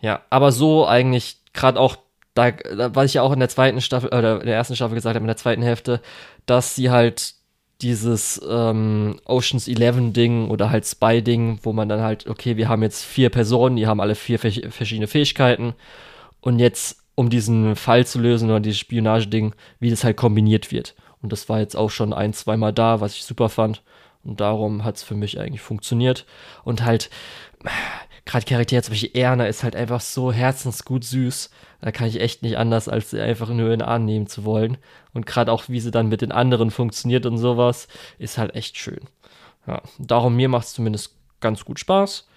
Ja, aber so eigentlich gerade auch da, was ich ja auch in der zweiten Staffel, oder in der ersten Staffel gesagt habe, in der zweiten Hälfte, dass sie halt dieses ähm, Oceans 11 Ding oder halt Spy Ding, wo man dann halt, okay, wir haben jetzt vier Personen, die haben alle vier verschiedene Fähigkeiten und jetzt, um diesen Fall zu lösen oder dieses Spionage-Ding, wie das halt kombiniert wird. Und das war jetzt auch schon ein, zweimal da, was ich super fand. Und darum hat es für mich eigentlich funktioniert. Und halt, gerade Charaktere, zum Beispiel Erna ist halt einfach so herzensgut süß. Da kann ich echt nicht anders, als sie einfach nur in den Arm nehmen zu wollen. Und gerade auch, wie sie dann mit den anderen funktioniert und sowas, ist halt echt schön. Ja, darum mir macht es zumindest ganz gut Spaß.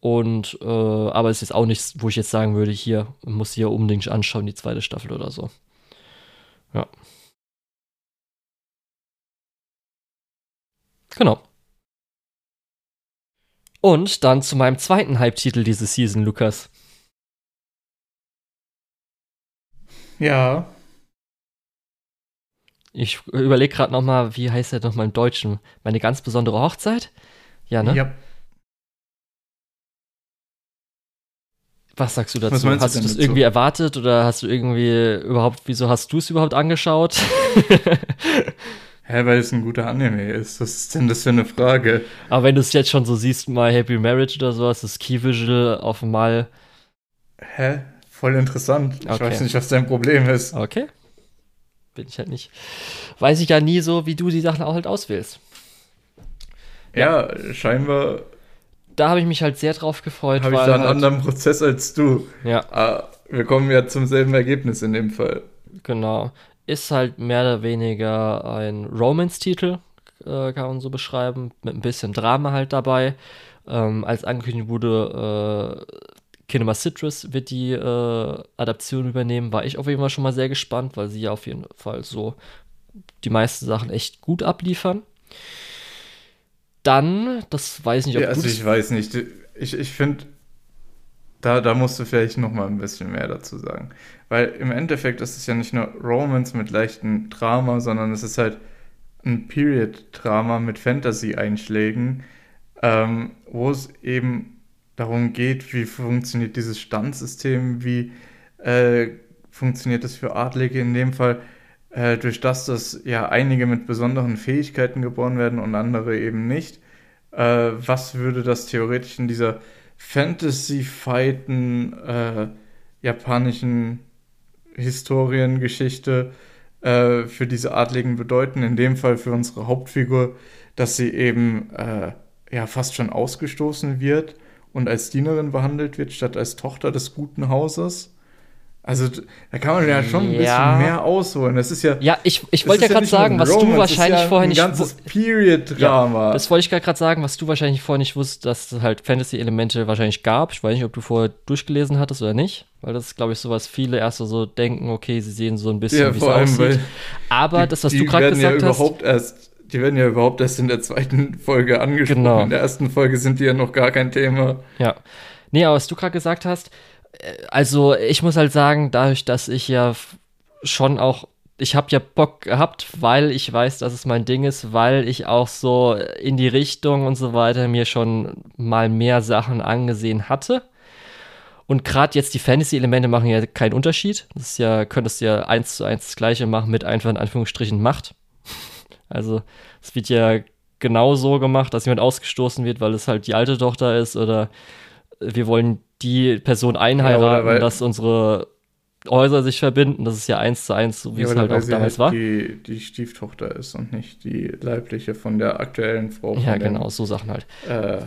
Und, äh, aber es ist auch nichts, wo ich jetzt sagen würde, hier, muss hier unbedingt anschauen, die zweite Staffel oder so. Ja. Genau. Und dann zu meinem zweiten Hype-Titel diese Season, Lukas. Ja. Ich überlege gerade noch mal, wie heißt der noch mal im Deutschen? Meine ganz besondere Hochzeit? Ja, ne? Ja. Was sagst du dazu? hast du das dazu? irgendwie erwartet oder hast du irgendwie überhaupt, wieso hast du es überhaupt angeschaut? Hä, weil es ein guter Anime ist. Was ist denn das für eine Frage? Aber wenn du es jetzt schon so siehst, mal Happy Marriage oder sowas, das Key Visual auf mal. Hä? Voll interessant. Ich okay. weiß nicht, was dein Problem ist. Okay. Bin ich halt nicht. Weiß ich ja nie so, wie du die Sachen auch halt auswählst. Ja, ja scheinbar. Da habe ich mich halt sehr drauf gefreut. Habe ich da einen halt, anderen Prozess als du. Ja. Ah, wir kommen ja zum selben Ergebnis in dem Fall. Genau ist halt mehr oder weniger ein Romance-Titel, äh, kann man so beschreiben, mit ein bisschen Drama halt dabei. Ähm, als angekündigt wurde, äh, Kinema Citrus wird die äh, Adaption übernehmen, war ich auf jeden Fall schon mal sehr gespannt, weil sie ja auf jeden Fall so die meisten Sachen echt gut abliefern. Dann, das weiß ich nicht, ob ja, also ich weiß nicht. Ich, ich finde, da, da musst du vielleicht noch mal ein bisschen mehr dazu sagen. Weil im Endeffekt ist es ja nicht nur Romance mit leichtem Drama, sondern es ist halt ein Period-Drama mit Fantasy-Einschlägen, ähm, wo es eben darum geht, wie funktioniert dieses Standsystem, wie äh, funktioniert das für Adlige in dem Fall, äh, durch das, dass ja einige mit besonderen Fähigkeiten geboren werden und andere eben nicht äh, was würde das theoretisch in dieser Fantasy-Fighten äh, japanischen Historiengeschichte äh, für diese Adligen bedeuten. In dem Fall für unsere Hauptfigur, dass sie eben äh, ja fast schon ausgestoßen wird und als Dienerin behandelt wird, statt als Tochter des guten Hauses. Also da kann man ja schon ein bisschen mehr ausholen. Das ist ja. Ja, ich, ich wollte ja gerade sagen, was du wahrscheinlich ja vorher nicht. Ein ganzes Period-Drama. Ja, das wollte ich gerade sagen, was du wahrscheinlich vorher nicht wusstest, dass es halt Fantasy-Elemente wahrscheinlich gab. Ich weiß nicht, ob du vorher durchgelesen hattest oder nicht. Weil das ist, glaube ich, so was viele erst so denken, okay, sie sehen so ein bisschen, ja, wie es aussieht. Aber die, das, was du gerade gesagt ja hast. Überhaupt erst, die werden ja überhaupt erst in der zweiten Folge angesprochen. Genau. In der ersten Folge sind die ja noch gar kein Thema. Ja. Nee, aber was du gerade gesagt hast, also ich muss halt sagen, dadurch, dass ich ja schon auch, ich habe ja Bock gehabt, weil ich weiß, dass es mein Ding ist, weil ich auch so in die Richtung und so weiter mir schon mal mehr Sachen angesehen hatte. Und gerade jetzt die Fantasy-Elemente machen ja keinen Unterschied. Das ist ja, könntest du ja eins zu eins das gleiche machen mit einfach in Anführungsstrichen Macht. Also es wird ja genau so gemacht, dass jemand ausgestoßen wird, weil es halt die alte Tochter ist oder wir wollen die Person einheiraten, ja, dass unsere Häuser sich verbinden. Das ist ja eins zu eins, so wie ja, es halt auch damals halt war. Die, die Stieftochter ist und nicht die leibliche von der aktuellen Frau. Ja, genau, so Sachen halt. Äh,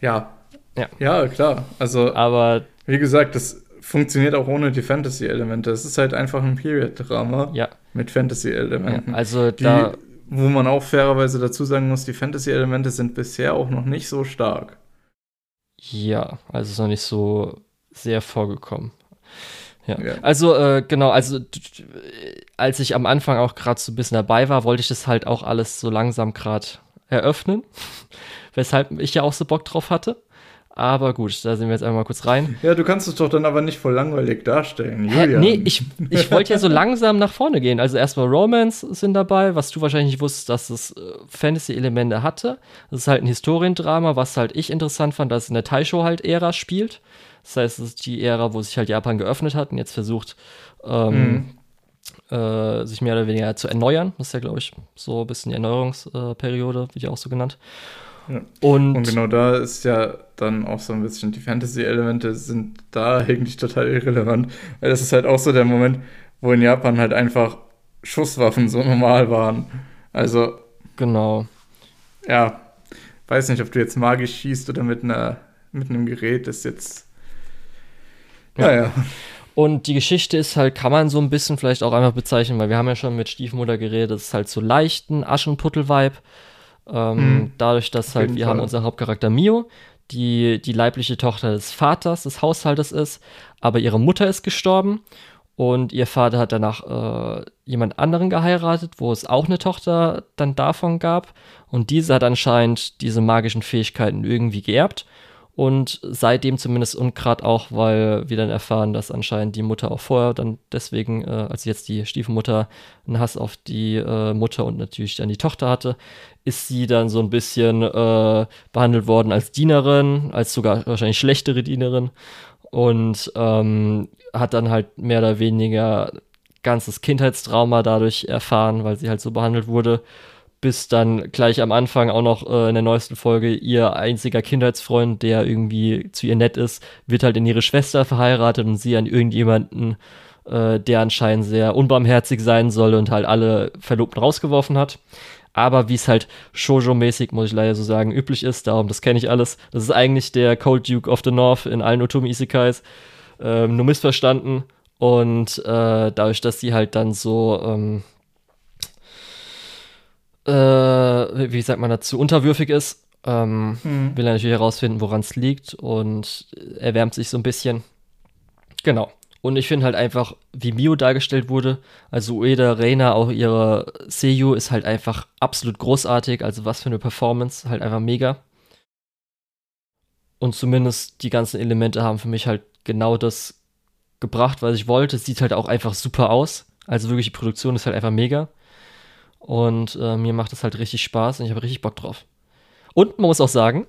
ja. ja. Ja, klar. Also, aber wie gesagt, das funktioniert auch ohne die Fantasy-Elemente. Es ist halt einfach ein Period-Drama ja. mit Fantasy-Elementen. Also die, da. Wo man auch fairerweise dazu sagen muss, die Fantasy-Elemente sind bisher auch noch nicht so stark. Ja, also ist noch nicht so sehr vorgekommen. Ja. ja. Also, äh, genau, also als ich am Anfang auch gerade so ein bisschen dabei war, wollte ich das halt auch alles so langsam gerade eröffnen. Weshalb ich ja auch so Bock drauf hatte. Aber gut, da sind wir jetzt einmal kurz rein. Ja, du kannst es doch dann aber nicht voll langweilig darstellen. Hä? Nee, ich, ich wollte ja so langsam nach vorne gehen. Also erstmal Romance sind dabei, was du wahrscheinlich nicht wusstest, dass es äh, Fantasy-Elemente hatte. Das ist halt ein Historiendrama, was halt ich interessant fand, dass es in der Taisho halt Ära spielt. Das heißt, es ist die Ära, wo sich halt Japan geöffnet hat und jetzt versucht, ähm, mhm. äh, sich mehr oder weniger zu erneuern. Das ist ja, glaube ich, so ein bisschen die Erneuerungsperiode, wird ja auch so genannt. Ja. Und, und, genau da ist ja dann auch so ein bisschen, die Fantasy-Elemente sind da eigentlich total irrelevant, weil das ist halt auch so der Moment, wo in Japan halt einfach Schusswaffen so normal waren. Also. Genau. Ja, weiß nicht, ob du jetzt magisch schießt oder mit einer mit einem Gerät, ist jetzt. Ja, ja. Und die Geschichte ist halt, kann man so ein bisschen vielleicht auch einfach bezeichnen, weil wir haben ja schon mit Stiefmutter geredet, es ist halt so leichten Aschenputtel-Vibe. Ähm, mhm. Dadurch, dass halt wir Fall. haben unseren Hauptcharakter Mio, die die leibliche Tochter des Vaters des Haushaltes ist, aber ihre Mutter ist gestorben und ihr Vater hat danach äh, jemand anderen geheiratet, wo es auch eine Tochter dann davon gab und diese hat anscheinend diese magischen Fähigkeiten irgendwie geerbt und seitdem zumindest und gerade auch, weil wir dann erfahren, dass anscheinend die Mutter auch vorher dann deswegen, äh, als jetzt die Stiefmutter einen Hass auf die äh, Mutter und natürlich dann die Tochter hatte, ist sie dann so ein bisschen äh, behandelt worden als Dienerin, als sogar wahrscheinlich schlechtere Dienerin. Und ähm, hat dann halt mehr oder weniger ganzes Kindheitstrauma dadurch erfahren, weil sie halt so behandelt wurde bis dann gleich am Anfang auch noch äh, in der neuesten Folge ihr einziger Kindheitsfreund, der irgendwie zu ihr nett ist, wird halt in ihre Schwester verheiratet und sie an irgendjemanden, äh, der anscheinend sehr unbarmherzig sein soll und halt alle Verlobten rausgeworfen hat. Aber wie es halt Shoujo-mäßig, muss ich leider so sagen, üblich ist, darum, das kenne ich alles. Das ist eigentlich der Cold Duke of the North in allen Otome-Isekais. Ähm, nur missverstanden. Und äh, dadurch, dass sie halt dann so, ähm, äh, wie sagt man dazu, unterwürfig ist, ähm, hm. will er natürlich herausfinden, woran es liegt und erwärmt sich so ein bisschen. Genau. Und ich finde halt einfach, wie Mio dargestellt wurde, also Ueda, Reina, auch ihre Seiyu ist halt einfach absolut großartig. Also was für eine Performance, halt einfach mega. Und zumindest die ganzen Elemente haben für mich halt genau das gebracht, was ich wollte. Es sieht halt auch einfach super aus. Also wirklich, die Produktion ist halt einfach mega. Und äh, mir macht das halt richtig Spaß und ich habe richtig Bock drauf. Und man muss auch sagen,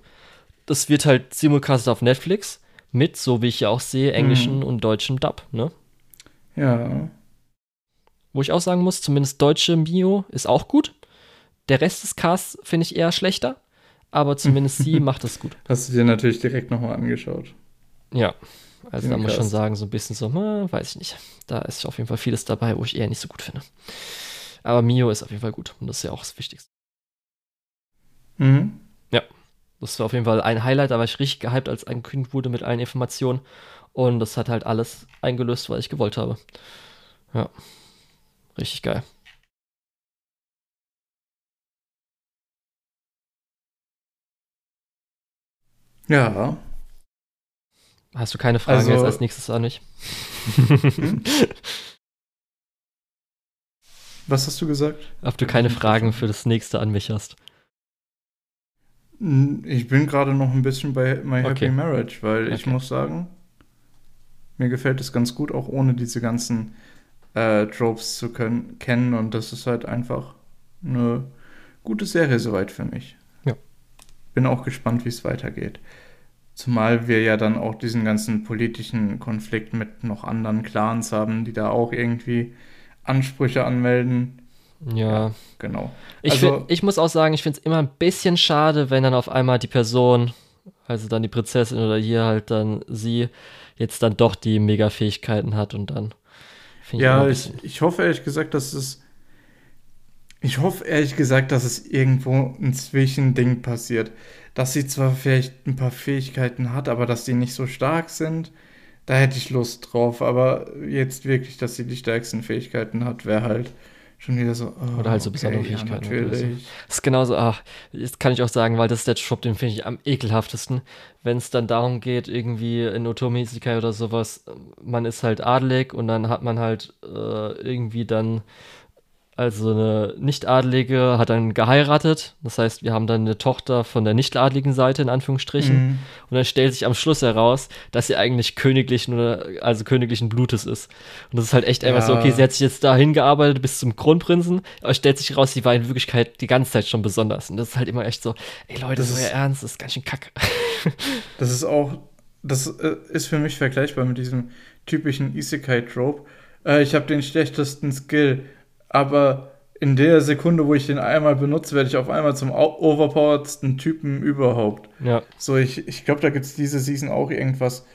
das wird halt simulcast auf Netflix mit, so wie ich ja auch sehe, englischen mhm. und deutschem Dub, ne? Ja. Wo ich auch sagen muss, zumindest deutsche Mio ist auch gut. Der Rest des Casts finde ich eher schlechter. aber zumindest sie macht es gut. Hast du dir natürlich direkt nochmal angeschaut. Ja, also da muss ich schon sagen, so ein bisschen so, hm, weiß ich nicht. Da ist auf jeden Fall vieles dabei, wo ich eher nicht so gut finde. Aber Mio ist auf jeden Fall gut und das ist ja auch das Wichtigste. Mhm. Ja, das war auf jeden Fall ein Highlight, da war ich richtig gehypt, als angekündigt wurde mit allen Informationen. Und das hat halt alles eingelöst, was ich gewollt habe. Ja, richtig geil. Ja. Hast du keine Fragen also, jetzt als nächstes an mich? Hm? Was hast du gesagt? Ob du keine Fragen für das nächste an mich hast. Ich bin gerade noch ein bisschen bei My Happy okay. Marriage, weil okay. ich muss sagen, mir gefällt es ganz gut, auch ohne diese ganzen äh, Tropes zu können, kennen. Und das ist halt einfach eine gute Serie soweit für mich. Ja. Bin auch gespannt, wie es weitergeht. Zumal wir ja dann auch diesen ganzen politischen Konflikt mit noch anderen Clans haben, die da auch irgendwie Ansprüche anmelden. Ja. ja genau. Ich, also, find, ich muss auch sagen, ich finde es immer ein bisschen schade, wenn dann auf einmal die Person, also dann die Prinzessin oder hier halt dann sie, jetzt dann doch die Mega-Fähigkeiten hat und dann. Ja, ich, ich hoffe ehrlich gesagt, dass es. Ich hoffe ehrlich gesagt, dass es irgendwo ein Zwischending passiert dass sie zwar vielleicht ein paar Fähigkeiten hat, aber dass die nicht so stark sind, da hätte ich Lust drauf. Aber jetzt wirklich, dass sie die stärksten Fähigkeiten hat, wäre halt schon wieder so. Oh, Oder halt so okay, besondere Fähigkeiten. Ja, natürlich. So. Das ist genauso, ach, das kann ich auch sagen, weil das ist der Shop, den finde ich am ekelhaftesten. Wenn es dann darum geht, irgendwie in Otome Isekai oder sowas, man ist halt adelig und dann hat man halt äh, irgendwie dann also eine Nichtadlige hat dann geheiratet. Das heißt, wir haben dann eine Tochter von der nichtadligen Seite, in Anführungsstrichen. Mhm. Und dann stellt sich am Schluss heraus, dass sie eigentlich königlichen oder also königlichen Blutes ist. Und das ist halt echt einfach ja. so, okay, sie hat sich jetzt dahin gearbeitet bis zum Kronprinzen, aber stellt sich heraus, sie war in Wirklichkeit die ganze Zeit schon besonders. Und das ist halt immer echt so, ey Leute, das ist euer Ernst, das ist ganz schön kacke. das ist auch, das äh, ist für mich vergleichbar mit diesem typischen Isekai-Trope. Äh, ich habe den schlechtesten Skill aber in der Sekunde, wo ich den einmal benutze, werde ich auf einmal zum overpoweredsten Typen überhaupt. Ja. So, ich, ich glaube, da gibt es diese Season auch irgendwas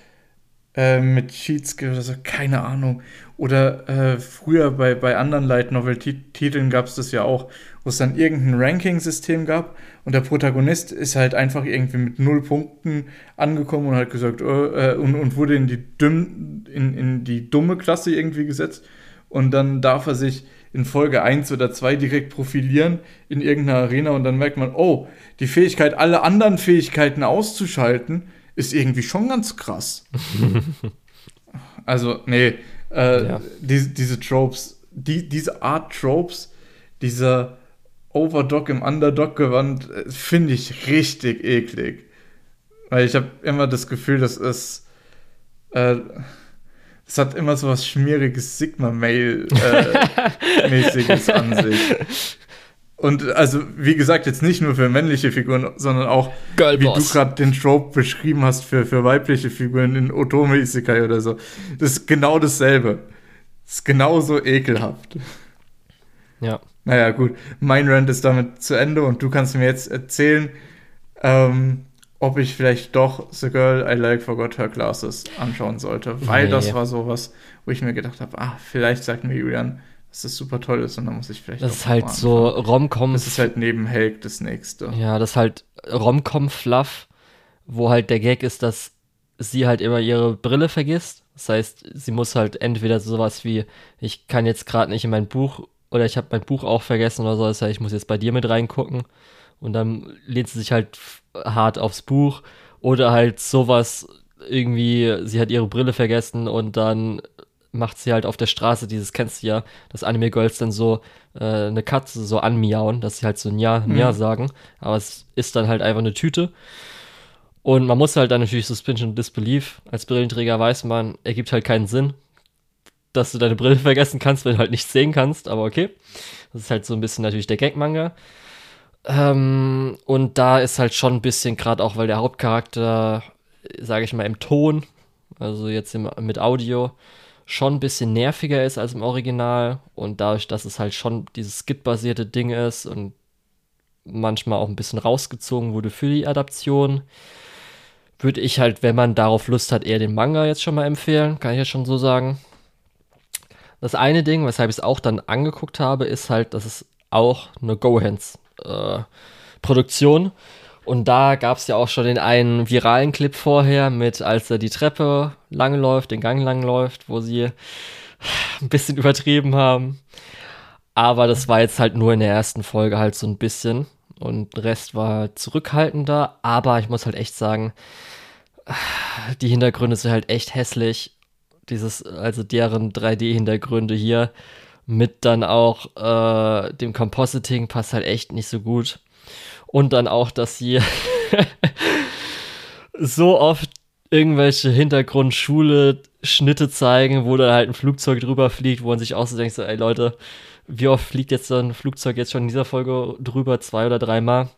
äh, mit Cheat Skill oder so, keine Ahnung. Oder äh, früher bei, bei anderen Light Novel-Titeln gab es das ja auch, wo es dann irgendein Ranking-System gab und der Protagonist ist halt einfach irgendwie mit null Punkten angekommen und hat gesagt, äh, und, und wurde in die, Düm in, in die dumme Klasse irgendwie gesetzt. Und dann darf er sich in Folge 1 oder 2 direkt profilieren in irgendeiner Arena und dann merkt man, oh, die Fähigkeit, alle anderen Fähigkeiten auszuschalten, ist irgendwie schon ganz krass. also, nee, äh, ja. die, diese Tropes, die, diese Art Tropes, dieser Overdog im Underdog-Gewand, äh, finde ich richtig eklig. Weil ich habe immer das Gefühl, dass es äh, es hat immer so was schmieriges Sigma-Mail-mäßiges äh, an sich. Und also, wie gesagt, jetzt nicht nur für männliche Figuren, sondern auch, wie du gerade den Trope beschrieben hast für, für weibliche Figuren in Otome Isekai oder so. Das ist genau dasselbe. Das ist genauso ekelhaft. Ja. Naja, gut. Mein Rant ist damit zu Ende und du kannst mir jetzt erzählen, ähm, ob ich vielleicht doch The Girl I Like Forgot Her Glasses anschauen sollte. Weil nee. das war sowas, wo ich mir gedacht habe, ah, vielleicht sagt mir Julian, dass das super toll ist und dann muss ich vielleicht. Das ist halt so Romcom. Das ist halt neben Helg das nächste. Ja, das ist halt Romcom-Fluff, wo halt der Gag ist, dass sie halt immer ihre Brille vergisst. Das heißt, sie muss halt entweder sowas wie, ich kann jetzt gerade nicht in mein Buch oder ich habe mein Buch auch vergessen oder so, das heißt, ich muss jetzt bei dir mit reingucken. Und dann lehnt sie sich halt hart aufs Buch oder halt sowas irgendwie, sie hat ihre Brille vergessen und dann macht sie halt auf der Straße dieses, kennst du ja, dass Anime Girls dann so äh, eine Katze so anmiauen, dass sie halt so Nja, Nja mhm. sagen, aber es ist dann halt einfach eine Tüte. Und man muss halt dann natürlich Suspension Disbelief, als Brillenträger weiß man, ergibt halt keinen Sinn, dass du deine Brille vergessen kannst, wenn du halt nichts sehen kannst, aber okay. Das ist halt so ein bisschen natürlich der Gag-Manga. Ähm, und da ist halt schon ein bisschen, gerade auch weil der Hauptcharakter, sage ich mal, im Ton, also jetzt im, mit Audio, schon ein bisschen nerviger ist als im Original. Und dadurch, dass es halt schon dieses Skit-basierte Ding ist und manchmal auch ein bisschen rausgezogen wurde für die Adaption. Würde ich halt, wenn man darauf Lust hat, eher den Manga jetzt schon mal empfehlen, kann ich jetzt schon so sagen. Das eine Ding, weshalb ich es auch dann angeguckt habe, ist halt, dass es auch eine Go-Hands-Produktion. Äh, und da gab es ja auch schon den einen viralen Clip vorher mit, als er die Treppe langläuft, den Gang langläuft, wo sie ein bisschen übertrieben haben. Aber das war jetzt halt nur in der ersten Folge halt so ein bisschen. Und der Rest war zurückhaltender. Aber ich muss halt echt sagen, die Hintergründe sind halt echt hässlich. Dieses, also deren 3D-Hintergründe hier mit dann auch äh, dem Compositing passt halt echt nicht so gut. Und dann auch, dass sie so oft irgendwelche Hintergrundschule-Schnitte zeigen, wo da halt ein Flugzeug drüber fliegt, wo man sich auch so denkt, so, ey Leute, wie oft fliegt jetzt so ein Flugzeug jetzt schon in dieser Folge drüber? Zwei oder dreimal?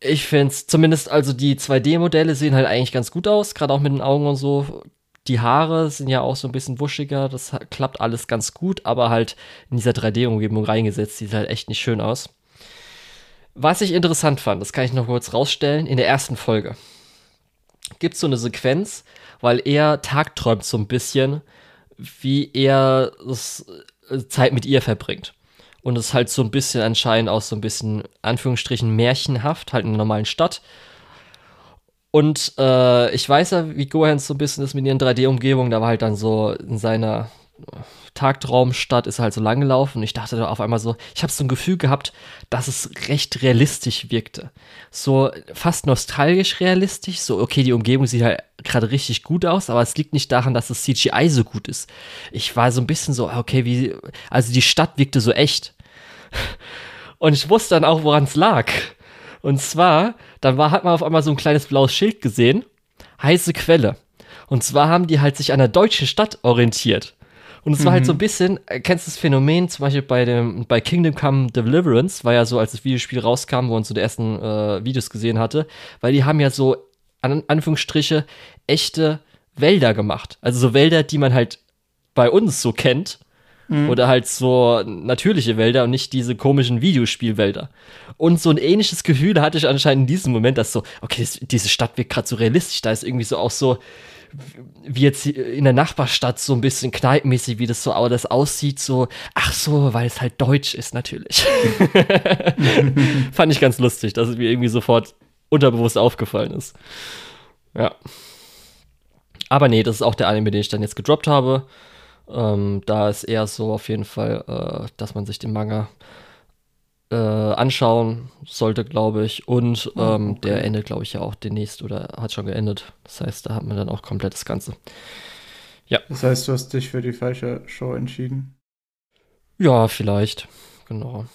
Ich finde es, zumindest also die 2D-Modelle sehen halt eigentlich ganz gut aus, gerade auch mit den Augen und so. Die Haare sind ja auch so ein bisschen wuschiger, das klappt alles ganz gut, aber halt in dieser 3D-Umgebung reingesetzt, sieht halt echt nicht schön aus. Was ich interessant fand, das kann ich noch kurz rausstellen, in der ersten Folge gibt es so eine Sequenz, weil er tagträumt so ein bisschen, wie er äh, Zeit mit ihr verbringt. Und es ist halt so ein bisschen anscheinend auch so ein bisschen, Anführungsstrichen, märchenhaft, halt in einer normalen Stadt. Und äh, ich weiß ja, wie Gohan so ein bisschen ist mit ihren 3D-Umgebungen. Da war halt dann so in seiner Tagtraumstadt ist halt so lang gelaufen und ich dachte da auf einmal so, ich habe so ein Gefühl gehabt, dass es recht realistisch wirkte. So fast nostalgisch realistisch, so okay, die Umgebung sieht halt gerade richtig gut aus, aber es liegt nicht daran, dass das CGI so gut ist. Ich war so ein bisschen so, okay, wie, also die Stadt wirkte so echt. Und ich wusste dann auch, woran es lag. Und zwar, dann war, hat man auf einmal so ein kleines blaues Schild gesehen, heiße Quelle. Und zwar haben die halt sich an der deutschen Stadt orientiert. Und es mhm. war halt so ein mhm. bisschen, äh, kennst du das Phänomen, zum Beispiel bei dem, bei Kingdom Come Deliverance, war ja so, als das Videospiel rauskam, wo man so die ersten äh, Videos gesehen hatte, weil die haben ja so, an Anführungsstriche, echte Wälder gemacht. Also so Wälder, die man halt bei uns so kennt. Mhm. Oder halt so natürliche Wälder und nicht diese komischen Videospielwälder. Und so ein ähnliches Gefühl hatte ich anscheinend in diesem Moment, dass so, okay, das, diese Stadt wirkt gerade so realistisch. Da ist irgendwie so auch so, wie jetzt in der Nachbarstadt so ein bisschen kneipenmäßig, wie das so alles aussieht, so, ach so, weil es halt deutsch ist, natürlich. Fand ich ganz lustig, dass es mir irgendwie sofort unterbewusst aufgefallen ist. Ja. Aber nee, das ist auch der Anime, den ich dann jetzt gedroppt habe. Ähm, da ist eher so auf jeden Fall, äh, dass man sich den Manga äh, anschauen sollte, glaube ich. Und ah, ähm, okay. der endet, glaube ich, ja auch demnächst oder hat schon geendet. Das heißt, da hat man dann auch komplett das Ganze. Ja. Das heißt, du hast dich für die falsche Show entschieden? Ja, vielleicht. Genau.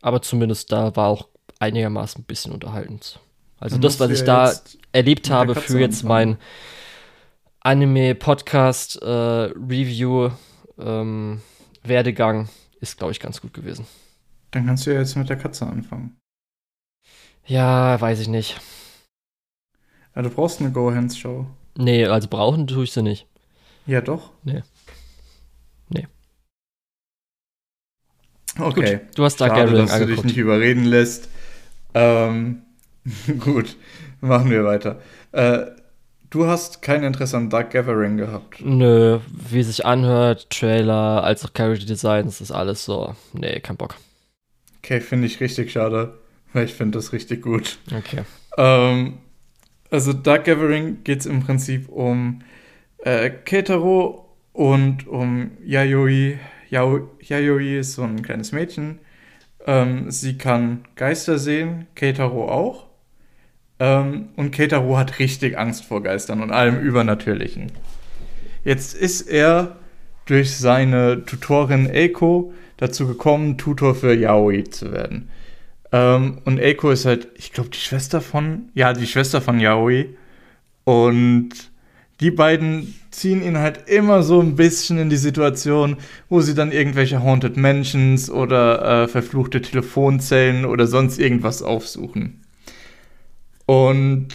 Aber zumindest da war auch einigermaßen ein bisschen unterhaltend. Also dann das, was ich da erlebt habe für jetzt mein Anime-Podcast-Review äh, ähm, Werdegang, ist, glaube ich, ganz gut gewesen. Dann kannst du ja jetzt mit der Katze anfangen. Ja, weiß ich nicht. Ja, du brauchst eine Go-Hands-Show. Nee, also brauchen tue ich sie nicht. Ja, doch. Nee. Nee. Okay. Gut, du hast da Schade, dass angeguckt. du dich nicht überreden lässt. Ähm, gut, machen wir weiter. Äh, du hast kein Interesse an Dark Gathering gehabt. Nö, wie sich anhört, Trailer, als auch Character Designs, ist alles so. Nee, kein Bock. Okay, finde ich richtig schade, weil ich finde das richtig gut. Okay. Ähm, also Dark Gathering geht es im Prinzip um äh, Keitaro und um Yayoi. Yayoi ist so ein kleines Mädchen. Ähm, sie kann Geister sehen, Keitaro auch. Ähm, und Keitaro hat richtig Angst vor Geistern und allem Übernatürlichen. Jetzt ist er durch seine Tutorin Eiko dazu gekommen, Tutor für Yaoi zu werden. Ähm, und Eiko ist halt, ich glaube, die Schwester von, ja, die Schwester von Yaoi. Und die beiden ziehen ihn halt immer so ein bisschen in die Situation, wo sie dann irgendwelche Haunted Mansions oder äh, verfluchte Telefonzellen oder sonst irgendwas aufsuchen. Und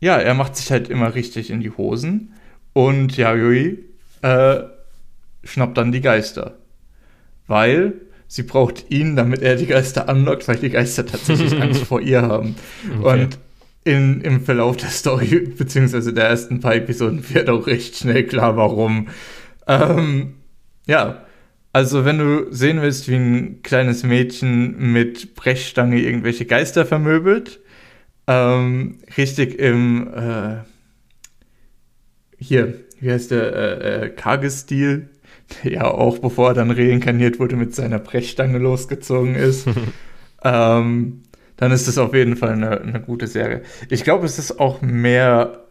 ja, er macht sich halt immer richtig in die Hosen. Und Yayoi äh, schnappt dann die Geister weil sie braucht ihn, damit er die Geister anlockt, weil die Geister tatsächlich Angst vor ihr haben. Okay. Und in, im Verlauf der Story, beziehungsweise der ersten paar Episoden, wird auch recht schnell klar, warum. Ähm, ja, also wenn du sehen willst, wie ein kleines Mädchen mit Brechstange irgendwelche Geister vermöbelt, ähm, richtig im, äh, hier, wie heißt der, äh, äh, Kage-Stil, ja auch bevor er dann reinkarniert wurde, mit seiner Brechstange losgezogen ist. ähm, dann ist es auf jeden Fall eine, eine gute Serie. Ich glaube, es ist auch mehr,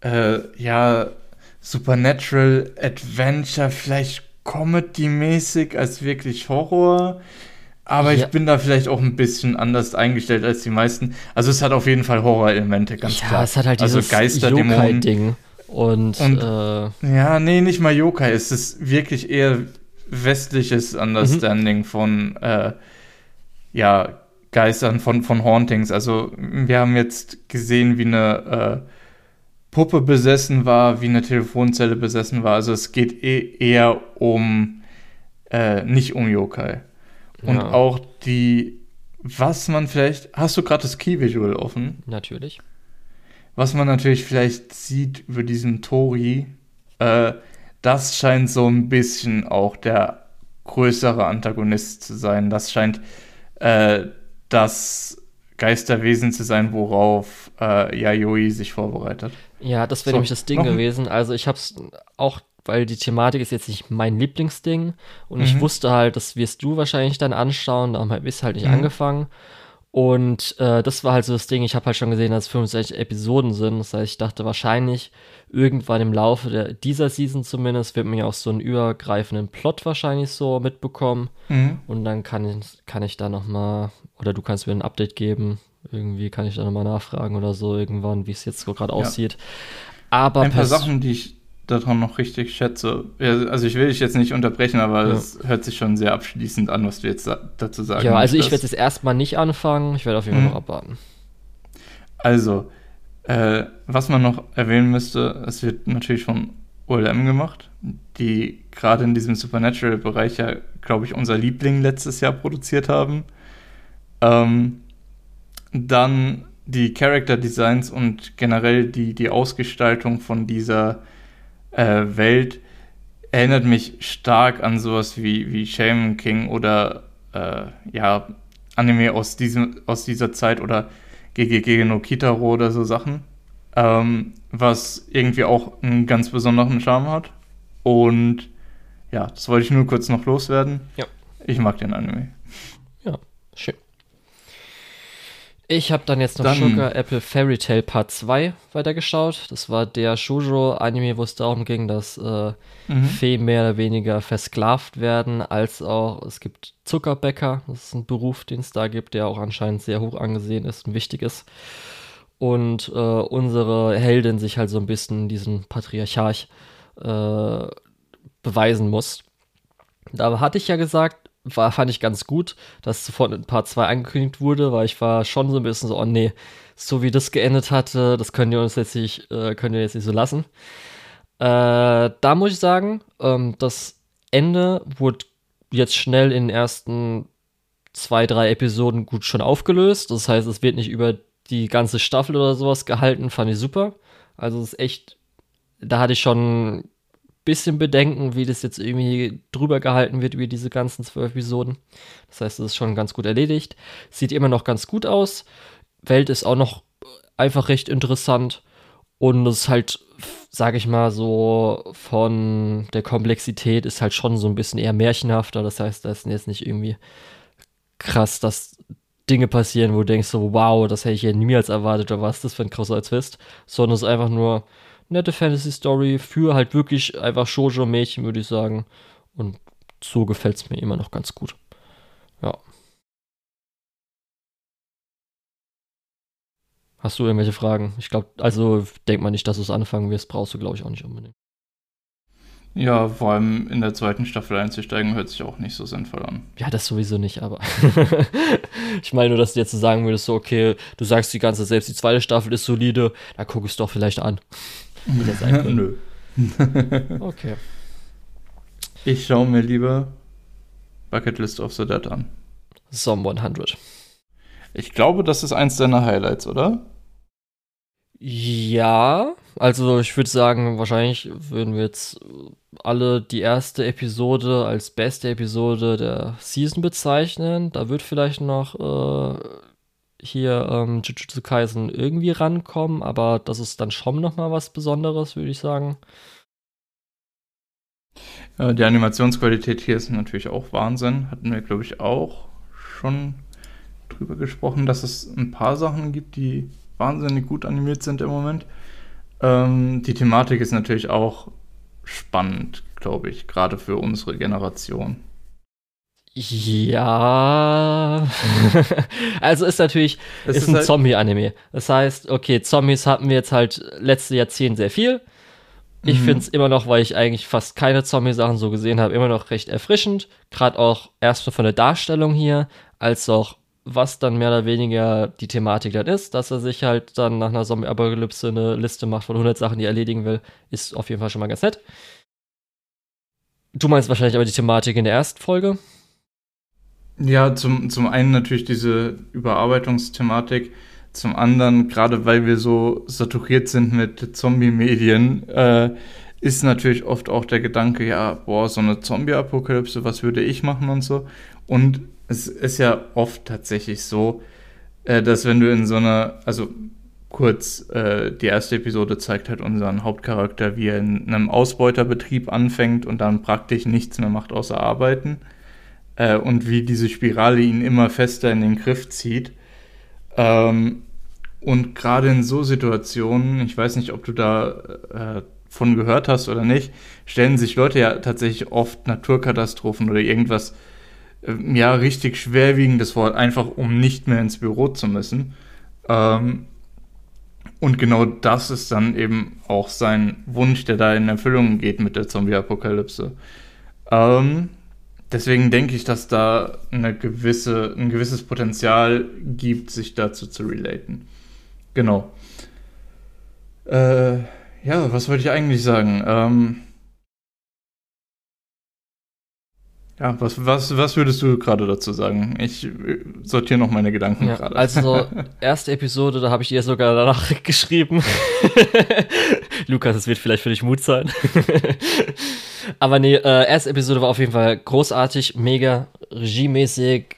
äh, ja, Supernatural Adventure, vielleicht Comedy-mäßig als wirklich Horror. Aber ja. ich bin da vielleicht auch ein bisschen anders eingestellt als die meisten. Also es hat auf jeden Fall Horror-Elemente, ganz ja, klar. Ja, es hat halt also dieses Geister, ding Und, und äh, ja, nee, nicht mal Yokai. Es ist wirklich eher westliches Understanding mhm. von äh, ja, Geistern, von, von Hauntings. Also wir haben jetzt gesehen, wie eine äh, Puppe besessen war, wie eine Telefonzelle besessen war. Also es geht eh eher um, äh, nicht um Yokai. Und ja. auch die, was man vielleicht, hast du gerade das Key-Visual offen? Natürlich. Was man natürlich vielleicht sieht über diesen Tori, äh, das scheint so ein bisschen auch der größere Antagonist zu sein. Das scheint äh, das Geisterwesen zu sein, worauf äh, Yayoi sich vorbereitet. Ja, das wäre so, nämlich das Ding gewesen. Also ich habe es auch, weil die Thematik ist jetzt nicht mein Lieblingsding und mhm. ich wusste halt, das wirst du wahrscheinlich dann anschauen, darum habe ich es halt nicht mhm. angefangen. Und äh, das war halt so das Ding, ich habe halt schon gesehen, dass es 65 Episoden sind. Das heißt, ich dachte wahrscheinlich, irgendwann im Laufe der, dieser Season zumindest, wird man ja auch so einen übergreifenden Plot wahrscheinlich so mitbekommen. Mhm. Und dann kann ich, kann ich da nochmal, oder du kannst mir ein Update geben. Irgendwie kann ich da nochmal nachfragen oder so irgendwann, wie es jetzt so gerade ja. aussieht. Aber ein paar Sachen, die ich daran noch richtig schätze. also ich will dich jetzt nicht unterbrechen, aber ja. das hört sich schon sehr abschließend an, was du jetzt dazu sagen Ja, also ich werde jetzt erstmal nicht anfangen, ich werde auf jeden Fall mhm. noch abwarten. Also, äh, was man noch erwähnen müsste, es wird natürlich von OLM gemacht, die gerade in diesem Supernatural-Bereich ja, glaube ich, unser Liebling letztes Jahr produziert haben. Ähm, dann die Character Designs und generell die, die Ausgestaltung von dieser äh, Welt erinnert mich stark an sowas wie, wie Shaman King oder äh, ja, Anime aus, diesem, aus dieser Zeit oder GGG no Kitaro oder so Sachen. Ähm, was irgendwie auch einen ganz besonderen Charme hat. Und ja, das wollte ich nur kurz noch loswerden. Ja. Ich mag den Anime. Ja, schön. Ich habe dann jetzt noch dann, Sugar Apple Fairy Tale Part 2 weitergeschaut. Das war der Shoujo-Anime, wo es darum ging, dass äh, mhm. Feen mehr oder weniger versklavt werden, als auch es gibt Zuckerbäcker. Das ist ein Beruf, den es da gibt, der auch anscheinend sehr hoch angesehen ist und wichtig ist. Und äh, unsere Heldin sich halt so ein bisschen diesen Patriarcharch äh, beweisen muss. Da hatte ich ja gesagt, war, fand ich ganz gut, dass sofort in Part 2 angekündigt wurde, weil ich war schon so ein bisschen so, oh nee, so wie das geendet hatte, das könnt ihr uns jetzt nicht, äh, könnt ihr jetzt nicht so lassen. Äh, da muss ich sagen, ähm, das Ende wurde jetzt schnell in den ersten zwei, drei Episoden gut schon aufgelöst. Das heißt, es wird nicht über die ganze Staffel oder sowas gehalten, fand ich super. Also es ist echt, da hatte ich schon bisschen Bedenken, wie das jetzt irgendwie drüber gehalten wird über diese ganzen zwölf Episoden. Das heißt, es ist schon ganz gut erledigt. Sieht immer noch ganz gut aus. Welt ist auch noch einfach recht interessant. Und es ist halt, sage ich mal, so von der Komplexität ist halt schon so ein bisschen eher märchenhafter. Das heißt, da ist jetzt nicht irgendwie krass, dass Dinge passieren, wo du denkst so, wow, das hätte ich ja niemals erwartet oder was ist das für ein krasser Twist. Sondern es ist einfach nur, nette Fantasy-Story für halt wirklich einfach Shoujo-Mädchen, würde ich sagen. Und so gefällt es mir immer noch ganz gut. Ja. Hast du irgendwelche Fragen? Ich glaube, also denk mal nicht, dass du es anfangen wirst, brauchst du, glaube ich, auch nicht unbedingt. Ja, vor allem in der zweiten Staffel einzusteigen, hört sich auch nicht so sinnvoll an. Ja, das sowieso nicht, aber ich meine nur, dass du jetzt sagen würdest, so, okay, du sagst die ganze selbst, die zweite Staffel ist solide, da guck es doch vielleicht an. Wieder sein Nö. okay. Ich schaue mir lieber Bucket List of the Dead an? Som 100. Ich glaube, das ist eins deiner Highlights, oder? Ja, also ich würde sagen, wahrscheinlich würden wir jetzt alle die erste Episode als beste Episode der Season bezeichnen. Da wird vielleicht noch äh, hier ähm, Jujutsu Kaisen irgendwie rankommen, aber das ist dann schon noch mal was Besonderes, würde ich sagen. Ja, die Animationsqualität hier ist natürlich auch Wahnsinn. Hatten wir, glaube ich, auch schon drüber gesprochen, dass es ein paar Sachen gibt, die wahnsinnig gut animiert sind im Moment. Ähm, die Thematik ist natürlich auch spannend, glaube ich, gerade für unsere Generation. Ja. also ist natürlich, es ist, ist ein halt Zombie-Anime. Das heißt, okay, Zombies hatten wir jetzt halt letzte Jahrzehnt sehr viel. Ich mhm. finde es immer noch, weil ich eigentlich fast keine Zombie-Sachen so gesehen habe, immer noch recht erfrischend. Gerade auch erst von der Darstellung hier, als auch was dann mehr oder weniger die Thematik dann ist, dass er sich halt dann nach einer Zombie-Apokalypse eine Liste macht von 100 Sachen, die er erledigen will, ist auf jeden Fall schon mal ganz nett. Du meinst wahrscheinlich aber die Thematik in der ersten Folge? Ja, zum, zum einen natürlich diese Überarbeitungsthematik, zum anderen, gerade weil wir so saturiert sind mit Zombie-Medien, äh, ist natürlich oft auch der Gedanke, ja, boah, so eine Zombie-Apokalypse, was würde ich machen und so. Und es ist ja oft tatsächlich so, äh, dass wenn du in so einer, also kurz, äh, die erste Episode zeigt halt unseren Hauptcharakter, wie er in einem Ausbeuterbetrieb anfängt und dann praktisch nichts mehr macht außer arbeiten. Äh, und wie diese Spirale ihn immer fester in den Griff zieht. Ähm, und gerade in so Situationen, ich weiß nicht, ob du da äh, von gehört hast oder nicht, stellen sich Leute ja tatsächlich oft Naturkatastrophen oder irgendwas äh, ja, richtig schwerwiegendes Wort, einfach um nicht mehr ins Büro zu müssen. Ähm, und genau das ist dann eben auch sein Wunsch, der da in Erfüllung geht mit der Zombie-Apokalypse. Ähm, deswegen denke ich, dass da eine gewisse, ein gewisses Potenzial gibt, sich dazu zu relaten. Genau. Äh, ja, was wollte ich eigentlich sagen? Ähm, Ja, was, was, was würdest du gerade dazu sagen? Ich äh, sortiere noch meine Gedanken ja, gerade. Also, erste Episode, da habe ich dir sogar danach geschrieben. Lukas, es wird vielleicht für dich Mut sein. Aber nee, äh, erste Episode war auf jeden Fall großartig, mega, regiemäßig,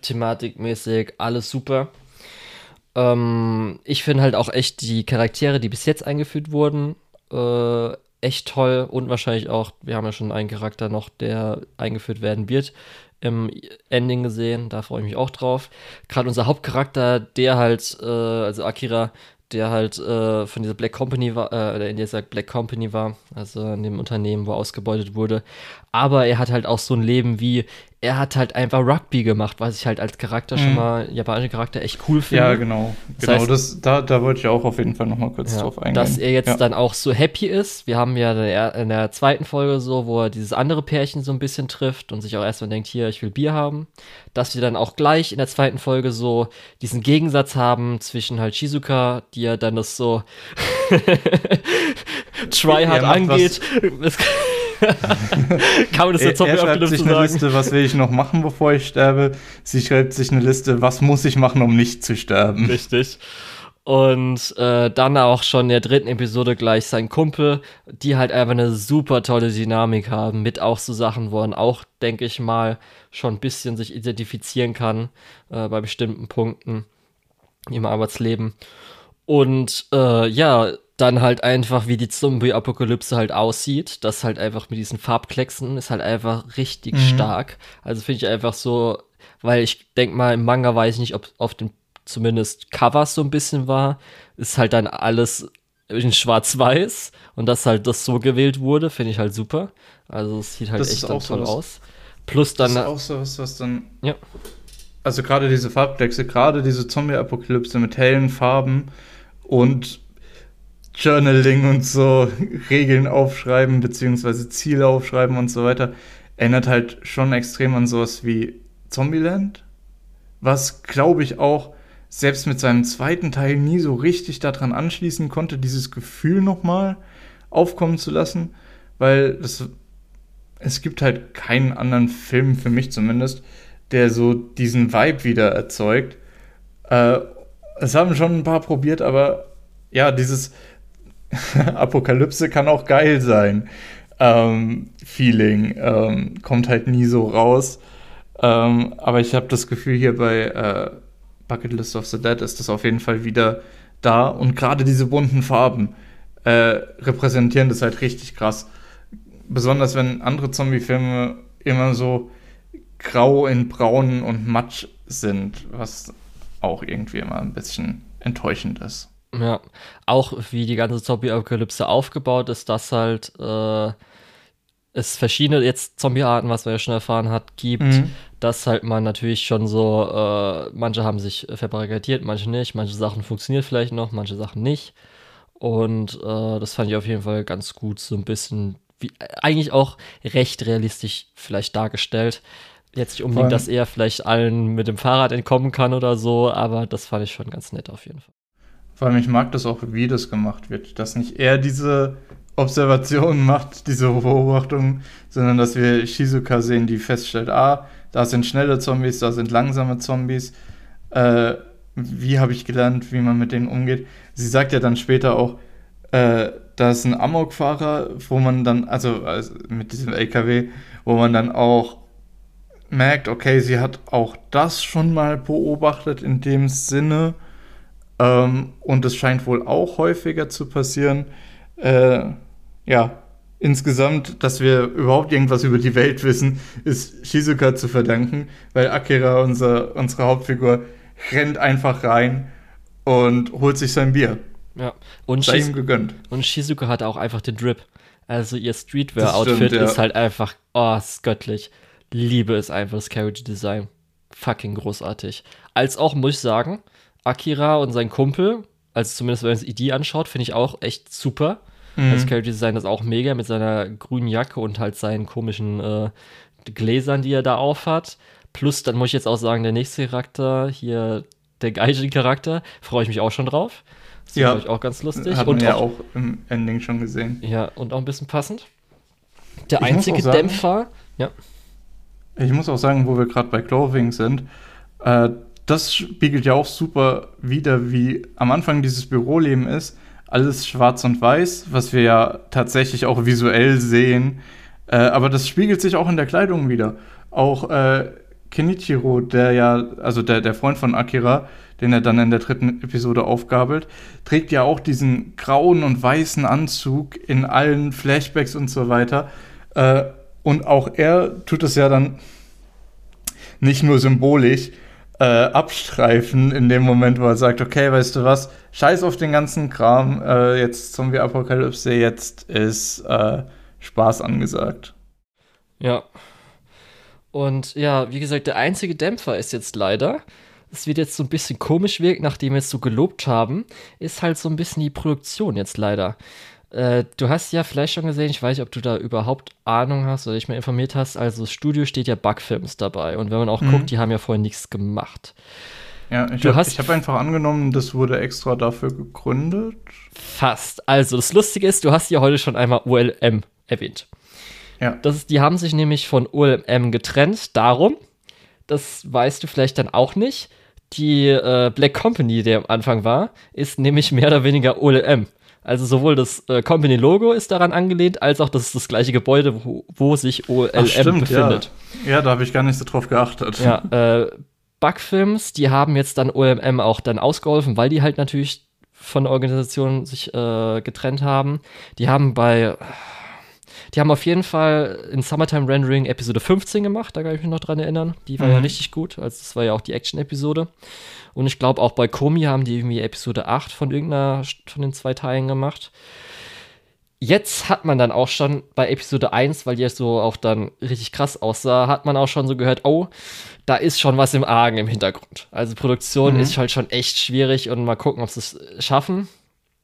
thematikmäßig, alles super. Ähm, ich finde halt auch echt die Charaktere, die bis jetzt eingeführt wurden, äh, echt toll und wahrscheinlich auch, wir haben ja schon einen Charakter noch, der eingeführt werden wird, im Ending gesehen. Da freue ich mich auch drauf. Gerade unser Hauptcharakter, der halt, äh, also Akira, der halt äh, von dieser Black Company war, äh, oder in dieser Black Company war, also in dem Unternehmen, wo ausgebeutet wurde. Aber er hat halt auch so ein Leben wie, er hat halt einfach Rugby gemacht, was ich halt als Charakter mhm. schon mal, japanischer Charakter, echt cool finde. Ja, genau. Das genau, heißt, das, da, da wollte ich auch auf jeden Fall nochmal kurz ja, drauf eingehen. Dass er jetzt ja. dann auch so happy ist. Wir haben ja in der zweiten Folge so, wo er dieses andere Pärchen so ein bisschen trifft und sich auch erstmal denkt, hier, ich will Bier haben. Dass wir dann auch gleich in der zweiten Folge so diesen Gegensatz haben zwischen halt Shizuka, die ja dann das so tryhard angeht. Kann man das jetzt er, er schreibt sich eine sagen? Liste, was will ich noch machen, bevor ich sterbe. Sie schreibt sich eine Liste, was muss ich machen, um nicht zu sterben. Richtig. Und äh, dann auch schon in der dritten Episode gleich sein Kumpel, die halt einfach eine super tolle Dynamik haben, mit auch so Sachen, wo man auch, denke ich mal, schon ein bisschen sich identifizieren kann äh, bei bestimmten Punkten im Arbeitsleben. Und äh, ja, dann halt einfach, wie die Zombie-Apokalypse halt aussieht. Das halt einfach mit diesen Farbklecksen ist halt einfach richtig mhm. stark. Also finde ich einfach so, weil ich denke mal, im Manga weiß ich nicht, ob auf den zumindest Covers so ein bisschen war, ist halt dann alles in schwarz-weiß und dass halt das so gewählt wurde, finde ich halt super. Also es sieht halt das echt dann toll was, aus. Plus dann. Das ist auch so was, was dann. Ja. Also gerade diese Farbkleckse, gerade diese Zombie-Apokalypse mit hellen Farben und Journaling und so Regeln aufschreiben, beziehungsweise Ziele aufschreiben und so weiter, erinnert halt schon extrem an sowas wie Zombieland. Was, glaube ich, auch selbst mit seinem zweiten Teil nie so richtig daran anschließen konnte, dieses Gefühl nochmal aufkommen zu lassen, weil das es gibt halt keinen anderen Film, für mich zumindest, der so diesen Vibe wieder erzeugt. Äh, es haben schon ein paar probiert, aber ja, dieses Apokalypse kann auch geil sein. Ähm, Feeling ähm, kommt halt nie so raus. Ähm, aber ich habe das Gefühl, hier bei äh, Bucket List of the Dead ist das auf jeden Fall wieder da. Und gerade diese bunten Farben äh, repräsentieren das halt richtig krass. Besonders wenn andere Zombie-Filme immer so grau in braun und matsch sind, was auch irgendwie immer ein bisschen enttäuschend ist. Ja, auch wie die ganze Zombie-Apokalypse aufgebaut ist, dass halt äh, es verschiedene jetzt Zombie-Arten, was man ja schon erfahren hat, gibt, mhm. dass halt man natürlich schon so, äh, manche haben sich verbarrikadiert, manche nicht, manche Sachen funktionieren vielleicht noch, manche Sachen nicht. Und äh, das fand ich auf jeden Fall ganz gut, so ein bisschen, wie, eigentlich auch recht realistisch vielleicht dargestellt. Jetzt nicht unbedingt, dass er vielleicht allen mit dem Fahrrad entkommen kann oder so, aber das fand ich schon ganz nett auf jeden Fall. Vor allem, ich mag das auch, wie das gemacht wird. Dass nicht er diese Observationen macht, diese Beobachtung, sondern dass wir Shizuka sehen, die feststellt, ah, da sind schnelle Zombies, da sind langsame Zombies. Äh, wie habe ich gelernt, wie man mit denen umgeht? Sie sagt ja dann später auch, äh, da ist ein Amokfahrer, wo man dann, also, also mit diesem LKW, wo man dann auch merkt, okay, sie hat auch das schon mal beobachtet in dem Sinne ähm, und es scheint wohl auch häufiger zu passieren. Äh, ja, insgesamt, dass wir überhaupt irgendwas über die Welt wissen, ist Shizuka zu verdanken, weil Akira, unser, unsere Hauptfigur, rennt einfach rein und holt sich sein Bier. Ja, und, Sei ihm gegönnt. und Shizuka hat auch einfach den Drip. Also ihr Streetwear-Outfit ja. ist halt einfach, oh, ist göttlich. Liebe es einfach, das Character Design. Fucking großartig. Als auch, muss ich sagen, Akira und sein Kumpel, also zumindest wenn man das ID anschaut, finde ich auch echt super. Mhm. Das Character Design ist auch mega mit seiner grünen Jacke und halt seinen komischen äh, Gläsern, die er da aufhat. Plus, dann muss ich jetzt auch sagen, der nächste Charakter, hier der Gaijin-Charakter, freue ich mich auch schon drauf. Das ja, ich auch ganz lustig. Hat man und ja auch, auch im Ending schon gesehen. Ja, und auch ein bisschen passend. Der ich einzige sagen, Dämpfer, ja. Ich muss auch sagen, wo wir gerade bei Clothing sind, äh, das spiegelt ja auch super wider, wie am Anfang dieses Büroleben ist. Alles schwarz und weiß, was wir ja tatsächlich auch visuell sehen. Äh, aber das spiegelt sich auch in der Kleidung wieder. Auch äh, Kenichiro, der ja, also der, der Freund von Akira, den er dann in der dritten Episode aufgabelt, trägt ja auch diesen grauen und weißen Anzug in allen Flashbacks und so weiter. Äh, und auch er tut es ja dann nicht nur symbolisch, äh, abstreifen in dem Moment, wo er sagt, okay, weißt du was, scheiß auf den ganzen Kram, äh, jetzt Zombie-Apokalypse, jetzt ist äh, Spaß angesagt. Ja. Und ja, wie gesagt, der einzige Dämpfer ist jetzt leider, es wird jetzt so ein bisschen komisch wirken, nachdem wir es so gelobt haben, ist halt so ein bisschen die Produktion jetzt leider. Äh, du hast ja vielleicht schon gesehen, ich weiß nicht, ob du da überhaupt Ahnung hast oder dich mal informiert hast. Also, das Studio steht ja Bugfilms dabei. Und wenn man auch mhm. guckt, die haben ja vorher nichts gemacht. Ja, ich habe hab einfach angenommen, das wurde extra dafür gegründet. Fast. Also, das Lustige ist, du hast ja heute schon einmal ULM erwähnt. Ja. Das ist, die haben sich nämlich von ULM getrennt. Darum, das weißt du vielleicht dann auch nicht, die äh, Black Company, die am Anfang war, ist nämlich mehr oder weniger ULM. Also sowohl das äh, Company-Logo ist daran angelehnt, als auch das ist das gleiche Gebäude, wo, wo sich OLM Ach, stimmt, befindet. Ja, ja da habe ich gar nicht so drauf geachtet. Ja, äh, Bugfilms, die haben jetzt dann OLM auch dann ausgeholfen, weil die halt natürlich von der Organisation sich äh, getrennt haben. Die haben bei die haben auf jeden Fall in Summertime Rendering Episode 15 gemacht, da kann ich mich noch dran erinnern. Die war mhm. ja richtig gut, also das war ja auch die Action-Episode. Und ich glaube auch bei Komi haben die irgendwie Episode 8 von irgendeiner von den zwei Teilen gemacht. Jetzt hat man dann auch schon bei Episode 1, weil die ja so auch dann richtig krass aussah, hat man auch schon so gehört, oh, da ist schon was im Argen im Hintergrund. Also Produktion mhm. ist halt schon echt schwierig und mal gucken, ob sie es schaffen.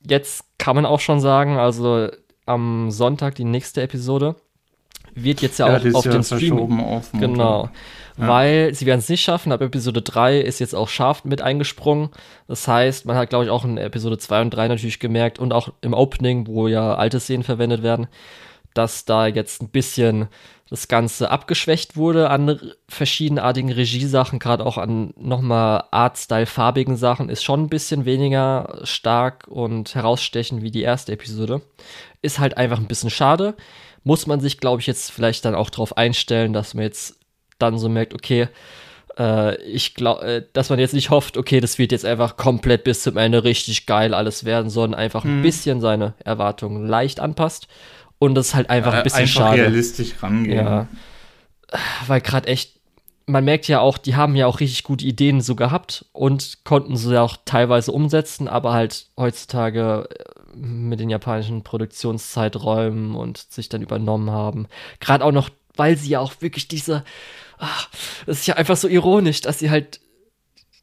Jetzt kann man auch schon sagen, also am Sonntag die nächste Episode wird jetzt ja, ja auch auf dem Stream. Auf genau. Ja. Weil sie werden es nicht schaffen. Ab Episode 3 ist jetzt auch Shaft mit eingesprungen. Das heißt, man hat, glaube ich, auch in Episode 2 und 3 natürlich gemerkt und auch im Opening, wo ja alte Szenen verwendet werden, dass da jetzt ein bisschen das Ganze abgeschwächt wurde an verschiedenartigen Regiesachen, gerade auch an nochmal Artstyle-farbigen Sachen, ist schon ein bisschen weniger stark und herausstechend wie die erste Episode. Ist halt einfach ein bisschen schade. Muss man sich, glaube ich, jetzt vielleicht dann auch darauf einstellen, dass man jetzt dann so merkt, okay, äh, ich glaube, äh, dass man jetzt nicht hofft, okay, das wird jetzt einfach komplett bis zum Ende richtig geil alles werden, sondern einfach mhm. ein bisschen seine Erwartungen leicht anpasst und das halt einfach ein bisschen einfach schade. realistisch rangehen. Ja. Weil gerade echt, man merkt ja auch, die haben ja auch richtig gute Ideen so gehabt und konnten sie auch teilweise umsetzen, aber halt heutzutage äh, mit den japanischen Produktionszeiträumen und sich dann übernommen haben. Gerade auch noch, weil sie ja auch wirklich diese ach, das ist ja einfach so ironisch, dass sie halt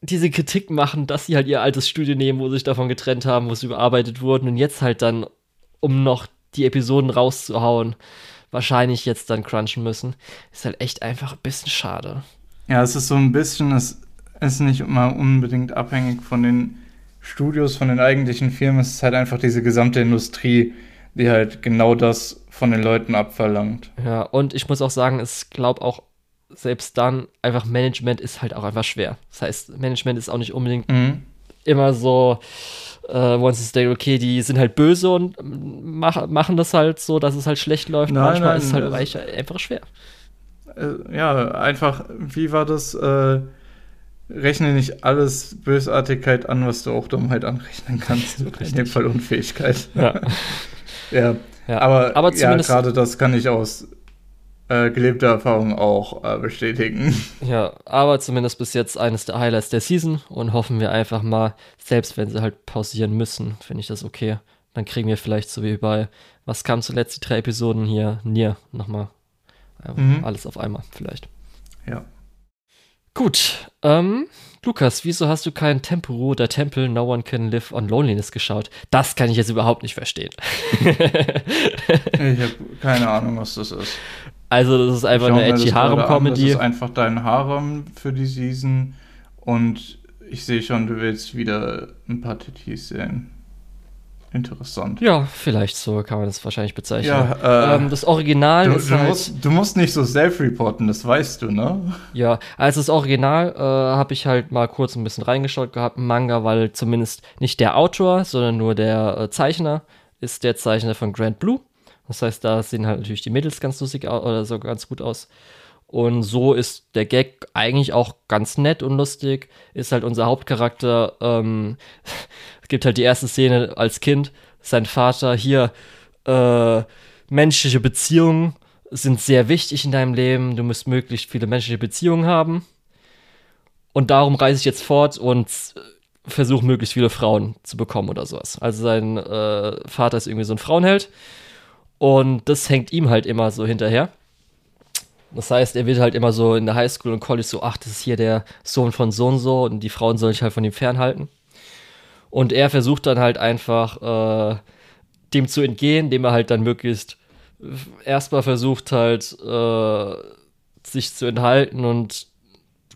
diese Kritik machen, dass sie halt ihr altes Studio nehmen, wo sie sich davon getrennt haben, wo sie überarbeitet wurden und jetzt halt dann, um noch die Episoden rauszuhauen, wahrscheinlich jetzt dann crunchen müssen. Ist halt echt einfach ein bisschen schade. Ja, es ist so ein bisschen, es ist nicht immer unbedingt abhängig von den Studios, von den eigentlichen Firmen. Es ist halt einfach diese gesamte Industrie, die halt genau das von den Leuten abverlangt. Ja, und ich muss auch sagen, es glaube auch selbst dann einfach Management ist halt auch einfach schwer. Das heißt, Management ist auch nicht unbedingt mhm. immer so, äh, once it's day, okay, die sind halt böse und mach, machen das halt so, dass es halt schlecht läuft. Nein, Manchmal nein, ist es halt also, einfach schwer. Äh, ja, einfach, wie war das? Äh, rechne nicht alles Bösartigkeit an, was du auch Dummheit anrechnen kannst. In dem Fall Unfähigkeit. Ja. ja. ja. Aber, aber ja, gerade das kann ich aus äh, gelebte Erfahrung auch äh, bestätigen. Ja, aber zumindest bis jetzt eines der Highlights der Season und hoffen wir einfach mal, selbst wenn sie halt pausieren müssen, finde ich das okay. Dann kriegen wir vielleicht so wie bei, was kam zuletzt, die drei Episoden hier, Nier, nochmal mhm. alles auf einmal vielleicht. Ja. Gut, ähm, Lukas, wieso hast du kein Tempuro der Tempel No One Can Live on Loneliness geschaut? Das kann ich jetzt überhaupt nicht verstehen. ich habe keine Ahnung, was das ist. Also, das ist einfach eine edgy Harem-Comedy. Das ist einfach dein Harem für die Season. Und ich sehe schon, du willst wieder ein paar Titis sehen. Interessant. Ja, vielleicht so kann man das wahrscheinlich bezeichnen. Ja, äh, ähm, das Original du, ist du halt, musst, du musst nicht so self-reporten, das weißt du, ne? Ja, also das Original äh, habe ich halt mal kurz ein bisschen reingeschaut gehabt, Manga, weil zumindest nicht der Autor, sondern nur der äh, Zeichner ist der Zeichner von Grand Blue. Das heißt, da sehen halt natürlich die Mädels ganz lustig oder so ganz gut aus. Und so ist der Gag eigentlich auch ganz nett und lustig. Ist halt unser Hauptcharakter. Ähm, es gibt halt die erste Szene als Kind. Sein Vater hier, äh, menschliche Beziehungen sind sehr wichtig in deinem Leben. Du musst möglichst viele menschliche Beziehungen haben. Und darum reise ich jetzt fort und versuche möglichst viele Frauen zu bekommen oder sowas. Also sein äh, Vater ist irgendwie so ein Frauenheld und das hängt ihm halt immer so hinterher. Das heißt, er wird halt immer so in der Highschool und College so, ach, das ist hier der Sohn von so und so und die Frauen sollen sich halt von ihm fernhalten. Und er versucht dann halt einfach äh, dem zu entgehen, indem er halt dann möglichst erstmal versucht halt äh, sich zu enthalten und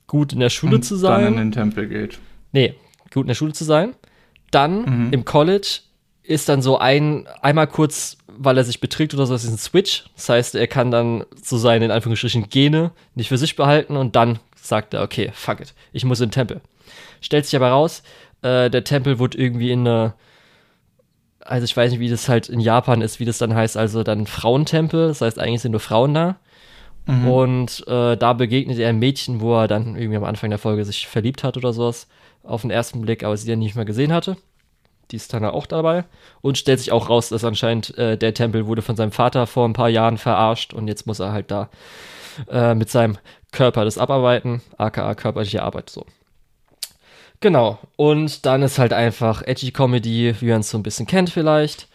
gut in der Schule und zu sein. Dann in den Tempel geht. Nee, gut in der Schule zu sein. Dann mhm. im College ist dann so ein, einmal kurz, weil er sich beträgt oder so, das ist ein Switch. Das heißt, er kann dann so seine, in Anführungsstrichen, Gene nicht für sich behalten und dann sagt er, okay, fuck it, ich muss in den Tempel. Stellt sich aber raus, äh, der Tempel wurde irgendwie in eine, also ich weiß nicht, wie das halt in Japan ist, wie das dann heißt, also dann Frauentempel, das heißt, eigentlich sind nur Frauen da. Mhm. Und äh, da begegnet er ein Mädchen, wo er dann irgendwie am Anfang der Folge sich verliebt hat oder sowas, auf den ersten Blick, aber sie dann nicht mehr gesehen hatte die ist dann auch dabei und stellt sich auch raus, dass anscheinend äh, der Tempel wurde von seinem Vater vor ein paar Jahren verarscht und jetzt muss er halt da äh, mit seinem Körper das abarbeiten, aka körperliche Arbeit so. Genau, und dann ist halt einfach Edgy Comedy, wie man es so ein bisschen kennt vielleicht.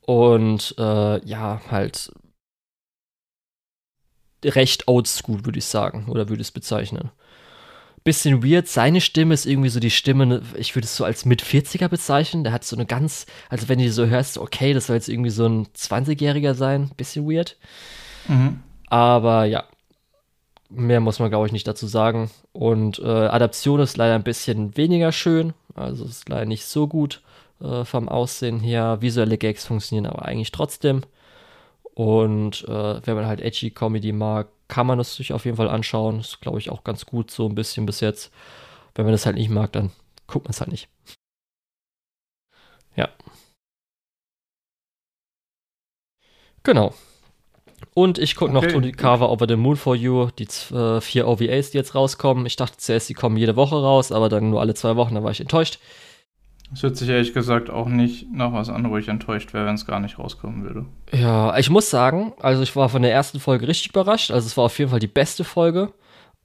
Und äh, ja, halt recht oldschool, würde ich sagen, oder würde ich es bezeichnen bisschen weird. Seine Stimme ist irgendwie so die Stimme, ich würde es so als Mit-40er bezeichnen. Der hat so eine ganz, also wenn du so hörst, okay, das soll jetzt irgendwie so ein 20-Jähriger sein. Bisschen weird. Mhm. Aber ja, mehr muss man, glaube ich, nicht dazu sagen. Und äh, Adaption ist leider ein bisschen weniger schön. Also ist leider nicht so gut äh, vom Aussehen her. Visuelle Gags funktionieren aber eigentlich trotzdem. Und äh, wenn man halt edgy Comedy mag, kann man das sich auf jeden Fall anschauen. Ist, glaube ich, auch ganz gut so ein bisschen bis jetzt. Wenn man das halt nicht mag, dann guckt man es halt nicht. Ja. Genau. Und ich gucke okay. noch Tony Carver Over the Moon for You, die äh, vier OVAs, die jetzt rauskommen. Ich dachte zuerst, die kommen jede Woche raus, aber dann nur alle zwei Wochen, da war ich enttäuscht. Es hört sich ehrlich gesagt auch nicht nach was an, wo ich enttäuscht wäre, wenn es gar nicht rauskommen würde. Ja, ich muss sagen, also ich war von der ersten Folge richtig überrascht. Also es war auf jeden Fall die beste Folge.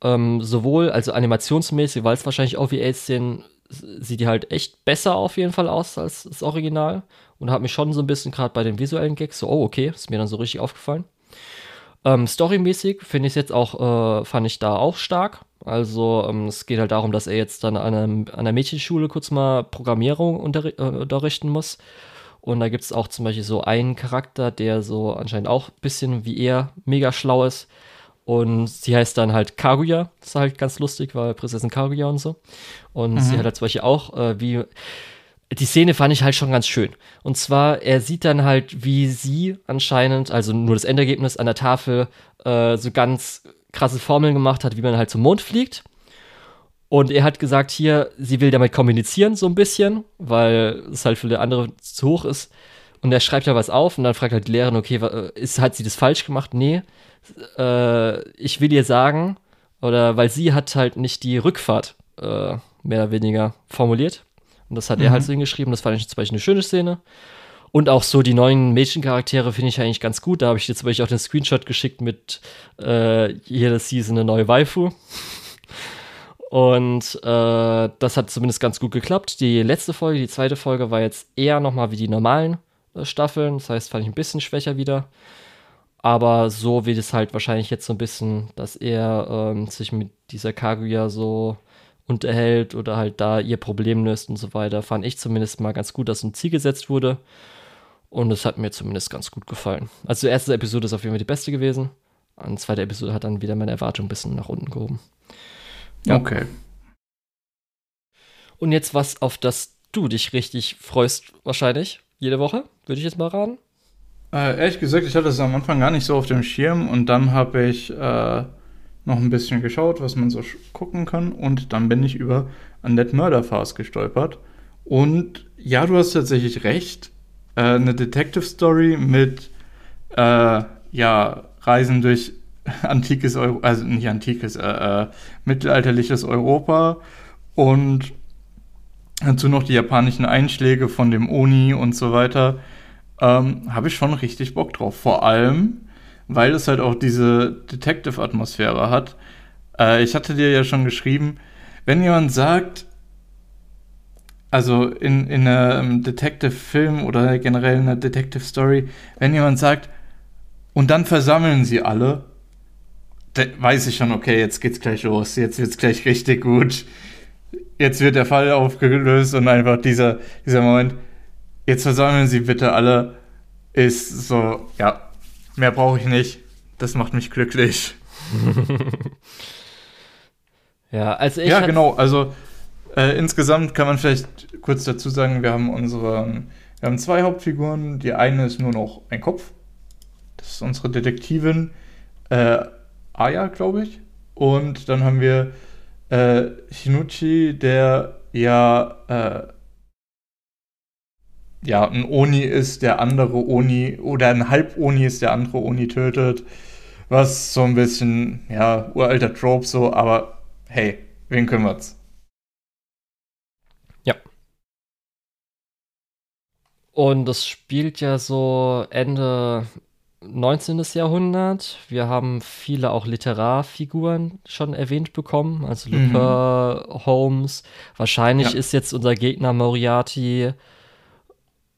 Ähm, sowohl, also animationsmäßig, weil es wahrscheinlich OVAs sind, sieht die halt echt besser auf jeden Fall aus als das Original. Und hat mich schon so ein bisschen gerade bei den visuellen Gags so, oh, okay, ist mir dann so richtig aufgefallen. Ähm, storymäßig finde ich es jetzt auch, äh, fand ich da auch stark. Also ähm, es geht halt darum, dass er jetzt dann an, einem, an der Mädchenschule kurz mal Programmierung unterri äh, unterrichten muss. Und da gibt es auch zum Beispiel so einen Charakter, der so anscheinend auch ein bisschen wie er mega schlau ist. Und sie heißt dann halt Kaguya. Das ist halt ganz lustig, weil Prinzessin Kaguya und so. Und mhm. sie hat halt zum Beispiel auch, äh, wie. Die Szene fand ich halt schon ganz schön. Und zwar, er sieht dann halt, wie sie anscheinend, also nur das Endergebnis an der Tafel, äh, so ganz krasse Formeln gemacht hat, wie man halt zum Mond fliegt. Und er hat gesagt, hier, sie will damit kommunizieren, so ein bisschen, weil es halt für die andere zu hoch ist. Und er schreibt ja was auf und dann fragt halt die Lehrerin, okay, ist, hat sie das falsch gemacht? Nee. Äh, ich will ihr sagen, oder weil sie hat halt nicht die Rückfahrt äh, mehr oder weniger formuliert. Und das hat mhm. er halt so hingeschrieben. Das fand ich zum Beispiel eine schöne Szene. Und auch so die neuen Mädchencharaktere finde ich eigentlich ganz gut. Da habe ich zum Beispiel auch den Screenshot geschickt mit äh, jeder Season eine neue Waifu. Und äh, das hat zumindest ganz gut geklappt. Die letzte Folge, die zweite Folge, war jetzt eher nochmal wie die normalen äh, Staffeln. Das heißt, fand ich ein bisschen schwächer wieder. Aber so wird es halt wahrscheinlich jetzt so ein bisschen, dass er ähm, sich mit dieser Kaguya so unterhält oder halt da ihr Problem löst und so weiter. Fand ich zumindest mal ganz gut, dass ein Ziel gesetzt wurde. Und es hat mir zumindest ganz gut gefallen. Also die erste Episode ist auf jeden Fall die beste gewesen. Und die zweite Episode hat dann wieder meine Erwartung ein bisschen nach unten gehoben. Ja. Okay. Und jetzt was, auf das du dich richtig freust, wahrscheinlich. Jede Woche, würde ich jetzt mal raten. Äh, ehrlich gesagt, ich hatte es am Anfang gar nicht so auf dem Schirm und dann habe ich äh, noch ein bisschen geschaut, was man so gucken kann und dann bin ich über Undead Murder Fast gestolpert. Und ja, du hast tatsächlich recht äh, eine Detective Story mit äh, ja, Reisen durch antikes Europa, also nicht antikes, äh, äh, mittelalterliches Europa und dazu noch die japanischen Einschläge von dem Oni und so weiter, ähm, habe ich schon richtig Bock drauf. Vor allem, weil es halt auch diese Detective-Atmosphäre hat. Äh, ich hatte dir ja schon geschrieben, wenn jemand sagt, also in, in einem Detective-Film oder generell in einer Detective-Story, wenn jemand sagt, und dann versammeln sie alle, weiß ich schon, okay, jetzt geht's gleich los, jetzt wird's gleich richtig gut. Jetzt wird der Fall aufgelöst und einfach dieser, dieser Moment, jetzt versammeln sie bitte alle, ist so, ja, mehr brauche ich nicht. Das macht mich glücklich. ja, also ich. Ja, genau, also äh, insgesamt kann man vielleicht kurz dazu sagen, wir haben unsere, wir haben zwei Hauptfiguren. Die eine ist nur noch ein Kopf. Das ist unsere Detektivin äh, Aya, glaube ich. Und dann haben wir äh, Shinichi, der ja äh, ja ein Oni ist, der andere Oni oder ein Halb-Oni ist, der andere Oni tötet. Was so ein bisschen, ja, uralter Trope so, aber hey, wen kümmert's? Und das spielt ja so Ende 19. Jahrhundert. Wir haben viele auch Literarfiguren schon erwähnt bekommen, also mhm. Lupin. Holmes. Wahrscheinlich ja. ist jetzt unser Gegner Moriarty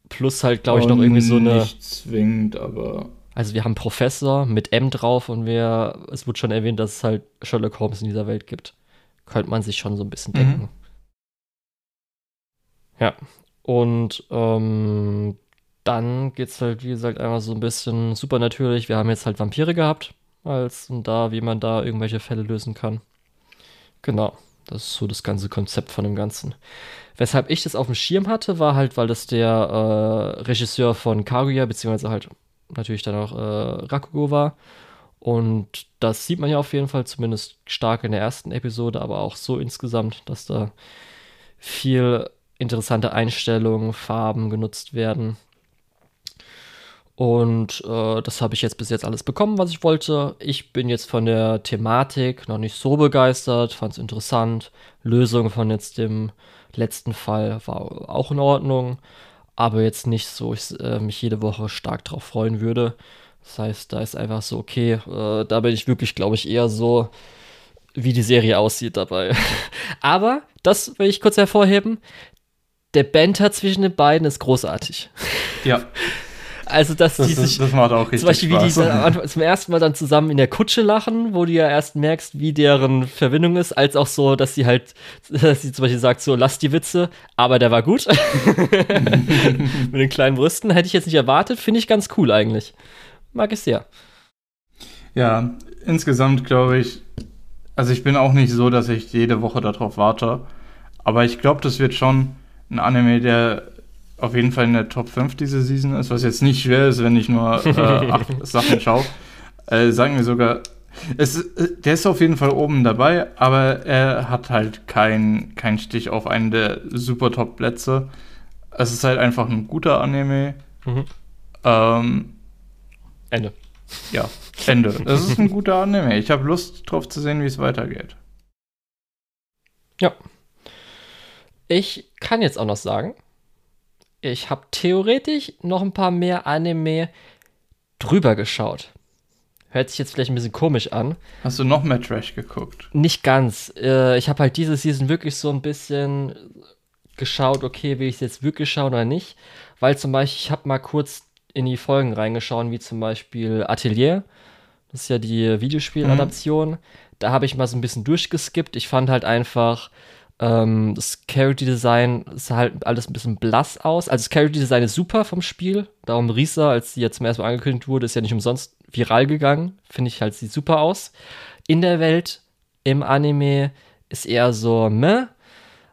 plus halt, glaube ich, noch irgendwie so eine. Nicht zwingend, aber. Also wir haben Professor mit M drauf und wir, es wird schon erwähnt, dass es halt Sherlock Holmes in dieser Welt gibt. Könnte man sich schon so ein bisschen mhm. denken. Ja, und ähm, dann es halt, wie gesagt, einfach so ein bisschen super natürlich. Wir haben jetzt halt Vampire gehabt, als und da, wie man da irgendwelche Fälle lösen kann. Genau, das ist so das ganze Konzept von dem Ganzen. Weshalb ich das auf dem Schirm hatte, war halt, weil das der äh, Regisseur von Kaguya, beziehungsweise halt natürlich dann auch äh, Rakugo war. Und das sieht man ja auf jeden Fall zumindest stark in der ersten Episode, aber auch so insgesamt, dass da viel interessante Einstellungen, Farben genutzt werden. Und äh, das habe ich jetzt bis jetzt alles bekommen, was ich wollte. Ich bin jetzt von der Thematik noch nicht so begeistert, fand es interessant. Lösung von jetzt dem letzten Fall war auch in Ordnung, aber jetzt nicht so, ich äh, mich jede Woche stark drauf freuen würde. Das heißt, da ist einfach so, okay, äh, da bin ich wirklich, glaube ich, eher so, wie die Serie aussieht dabei. aber, das will ich kurz hervorheben, der Banter zwischen den beiden ist großartig. Ja. Also, dass Das, die sich das macht auch richtig zum Beispiel, wie die Spaß. dann zum ersten Mal dann zusammen in der Kutsche lachen, wo du ja erst merkst, wie deren Verbindung ist, als auch so, dass sie halt, dass sie zum Beispiel sagt, so, lass die Witze, aber der war gut. Mit den kleinen Brüsten hätte ich jetzt nicht erwartet, finde ich ganz cool eigentlich. Mag ich sehr. Ja, insgesamt glaube ich, also ich bin auch nicht so, dass ich jede Woche darauf warte, aber ich glaube, das wird schon ein Anime, der auf jeden Fall in der Top 5 diese Season ist, was jetzt nicht schwer ist, wenn ich nur äh, acht Sachen schaue. Äh, sagen wir sogar, es, der ist auf jeden Fall oben dabei, aber er hat halt keinen kein Stich auf einen der super Top-Plätze. Es ist halt einfach ein guter Anime. Mhm. Ähm, Ende. ja, Ende. Es ist ein guter Anime. Ich habe Lust drauf zu sehen, wie es weitergeht. Ja. Ich kann jetzt auch noch sagen, ich habe theoretisch noch ein paar mehr Anime drüber geschaut. Hört sich jetzt vielleicht ein bisschen komisch an. Hast du noch mehr Trash geguckt? Nicht ganz. Äh, ich habe halt diese Season wirklich so ein bisschen geschaut, okay, will ich es jetzt wirklich schauen oder nicht. Weil zum Beispiel, ich habe mal kurz in die Folgen reingeschaut, wie zum Beispiel Atelier. Das ist ja die Videospieladaption. Da habe ich mal so ein bisschen durchgeskippt. Ich fand halt einfach, ähm, das Character Design sah halt alles ein bisschen blass aus. Also das Character Design ist super vom Spiel. Darum Risa, als die jetzt zum ersten Mal angekündigt wurde, ist ja nicht umsonst viral gegangen. Finde ich halt, sieht super aus. In der Welt, im Anime, ist eher so meh.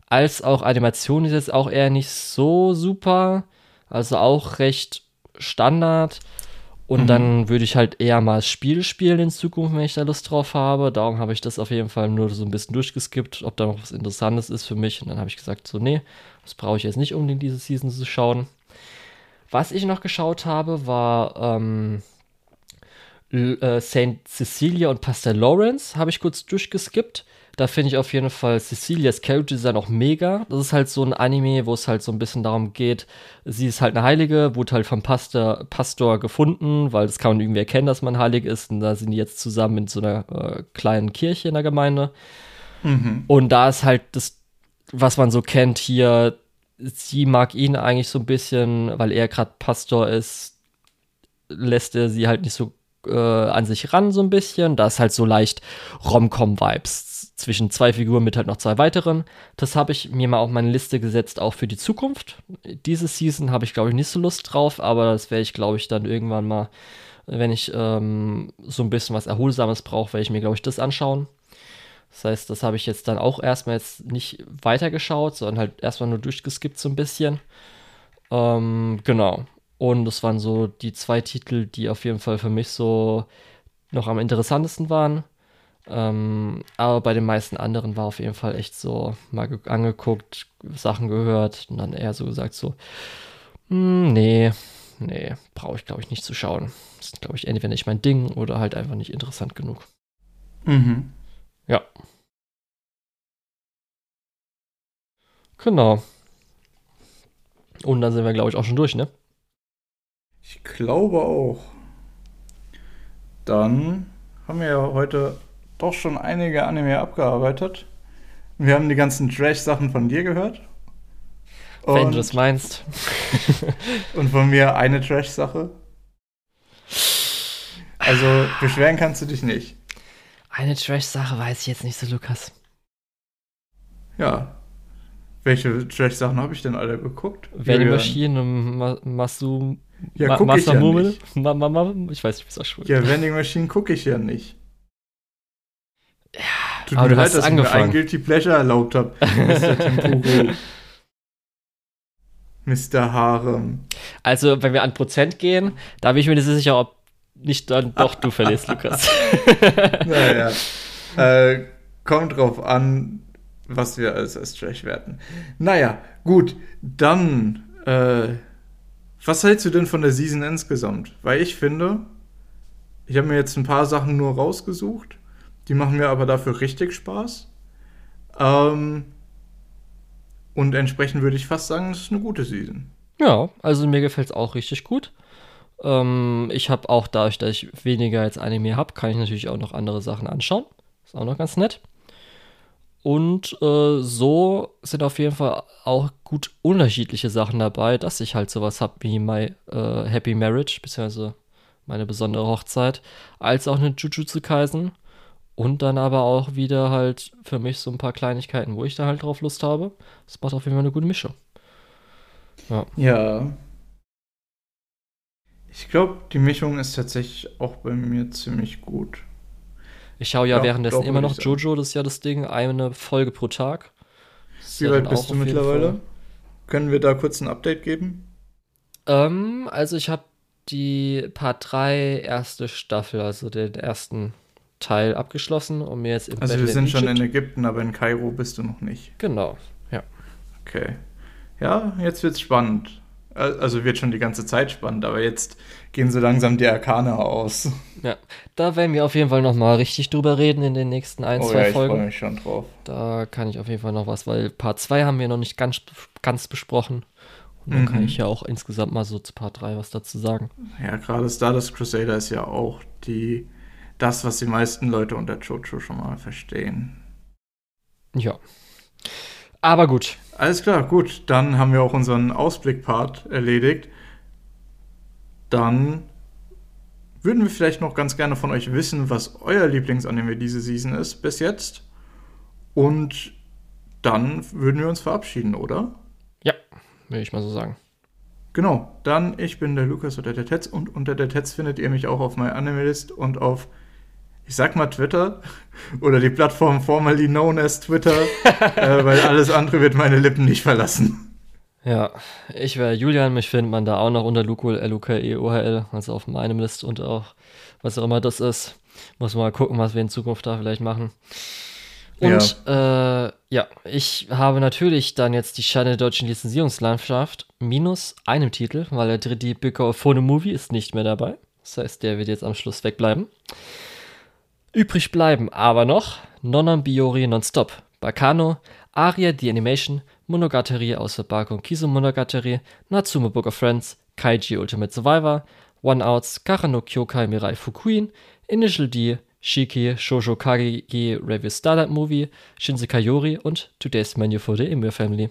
Als auch Animation ist jetzt auch eher nicht so super. Also auch recht Standard. Und Mhm. dann würde ich halt eher mal das Spiel spielen in Zukunft, wenn ich da Lust drauf habe. Darum habe ich das auf jeden Fall nur so ein bisschen durchgeskippt, ob da noch was Interessantes ist für mich. Und dann habe ich gesagt, so, nee, das brauche ich jetzt nicht unbedingt diese Season zu schauen. Was ich noch geschaut habe, war ähm, äh, St. Cecilia und Pastor Lawrence, habe ich kurz durchgeskippt. Da finde ich auf jeden Fall Cecilias Character Design auch mega. Das ist halt so ein Anime, wo es halt so ein bisschen darum geht, sie ist halt eine Heilige, wurde halt vom Pastor, Pastor gefunden, weil das kann man irgendwie erkennen, dass man heilig ist. Und da sind die jetzt zusammen in so einer äh, kleinen Kirche in der Gemeinde. Mhm. Und da ist halt das, was man so kennt hier, sie mag ihn eigentlich so ein bisschen, weil er gerade Pastor ist, lässt er sie halt nicht so äh, an sich ran, so ein bisschen. Da ist halt so leicht Rom-Com-Vibes zwischen zwei Figuren mit halt noch zwei weiteren. Das habe ich mir mal auf meine Liste gesetzt, auch für die Zukunft. Diese Season habe ich, glaube ich, nicht so Lust drauf, aber das werde ich, glaube ich, dann irgendwann mal, wenn ich ähm, so ein bisschen was Erholsames brauche, werde ich mir, glaube ich, das anschauen. Das heißt, das habe ich jetzt dann auch erstmal jetzt nicht weitergeschaut, sondern halt erstmal nur durchgeskippt so ein bisschen. Ähm, genau. Und das waren so die zwei Titel, die auf jeden Fall für mich so noch am interessantesten waren. Ähm, aber bei den meisten anderen war auf jeden Fall echt so mal ge- angeguckt, Sachen gehört und dann eher so gesagt so, "Hm, nee, nee, brauche ich glaube ich nicht zu schauen. Das ist glaube ich entweder nicht mein Ding oder halt einfach nicht interessant genug. Mhm. Ja. Genau. Und dann sind wir, glaube ich, auch schon durch, ne? Ich glaube auch. Dann haben wir ja heute doch schon einige Anime abgearbeitet. Wir haben die ganzen Trash-Sachen von dir gehört. Wenn Und, du das meinst. und von mir eine Trash-Sache. Also beschweren kannst du dich nicht. Eine Trash-Sache weiß ich jetzt nicht so, Lukas. Ja. Welche Trash-Sachen habe ich denn alle geguckt? Vending? Machine und Ma Masu. Ja, Ma guck ich ja nicht. Ma Ma Ma ich weiß nicht, wie es ausspricht. Ja, Vending Machine gucke ich ja nicht. Tut aber mir du leid, hast dass ich mir angefangen. ein Guilty Pleasure erlaubt habe, Mr. Tempuro. Mr. Harem. Also, wenn wir an Prozent gehen, da bin ich mir nicht sicher, ob nicht dann doch du verlierst, Lukas. naja. Äh, kommt drauf an, was wir als, als Trash werten. Naja, gut, dann, äh, was hältst du denn von der Season insgesamt? Weil ich finde, ich habe mir jetzt ein paar Sachen nur rausgesucht, die machen mir aber dafür richtig Spaß. Ähm, und entsprechend würde ich fast sagen, es ist eine gute Season. Ja, also mir gefällt es auch richtig gut. Ähm, ich habe auch dadurch, dass ich weniger als Anime habe, kann ich natürlich auch noch andere Sachen anschauen. Ist auch noch ganz nett. Und äh, so sind auf jeden Fall auch gut unterschiedliche Sachen dabei, dass ich halt sowas habe wie My äh, Happy Marriage, beziehungsweise meine besondere Hochzeit, als auch eine Jujutsu Kaisen. Und dann aber auch wieder halt für mich so ein paar Kleinigkeiten, wo ich da halt drauf Lust habe. Das macht auf jeden Fall eine gute Mischung. Ja. ja. Ich glaube, die Mischung ist tatsächlich auch bei mir ziemlich gut. Ich schaue ja, ja währenddessen immer noch Jojo, das ist ja das Ding, eine Folge pro Tag. Wie weit bist du mittlerweile? Können wir da kurz ein Update geben? Ähm, also ich habe die Part 3 erste Staffel, also den ersten Teil abgeschlossen und mir jetzt im Also Battle wir sind schon in Ägypten, aber in Kairo bist du noch nicht. Genau, ja. Okay. Ja, jetzt wird's spannend. Also wird schon die ganze Zeit spannend, aber jetzt gehen so langsam die Arkane aus. Ja, da werden wir auf jeden Fall noch mal richtig drüber reden in den nächsten ein, oh, zwei ja, Folgen. Ich freue mich schon drauf. Da kann ich auf jeden Fall noch was, weil Part 2 haben wir noch nicht ganz, ganz besprochen. Und dann mhm. kann ich ja auch insgesamt mal so zu Part 3 was dazu sagen. Ja, gerade Stardust Crusader ist ja auch die, das, was die meisten Leute unter Jojo schon mal verstehen. Ja. Aber gut. Alles klar, gut. Dann haben wir auch unseren Ausblick-Part erledigt. Dann würden wir vielleicht noch ganz gerne von euch wissen, was euer Lieblingsanime diese Season ist bis jetzt. Und dann würden wir uns verabschieden, oder? Ja, würde ich mal so sagen. Genau, dann ich bin der Lukas oder der Tetz und unter der Tetz findet ihr mich auch auf MyAnimeList und auf ich sag mal Twitter oder die Plattform formerly known as Twitter, äh, weil alles andere wird meine Lippen nicht verlassen. Ja, ich wäre Julian, mich findet man da auch noch unter Lukul, L-U-K-E-O-H-L, also auf meinem List und auch was auch immer das ist. Muss mal gucken, was wir in Zukunft da vielleicht machen. Und ja. Äh, ja, ich habe natürlich dann jetzt die Scheine der deutschen Lizenzierungslandschaft minus einem Titel, weil der dritte Böcker Phone Movie ist nicht mehr dabei. Das heißt, der wird jetzt am Schluss wegbleiben. Übrig bleiben aber noch Nonon Biori Nonstop, Bakano, Aria The Animation, Monogatari aus Bako Kiso Monogatari, Natsume Book of Friends, Kaiji Ultimate Survivor, One Outs, Karano Kyokai Mirai Fukuin, Initial D, Shiki, Shoujo Kage Review Starlight Movie, Shinsekai Yori und Today's Menu for the Emir Family.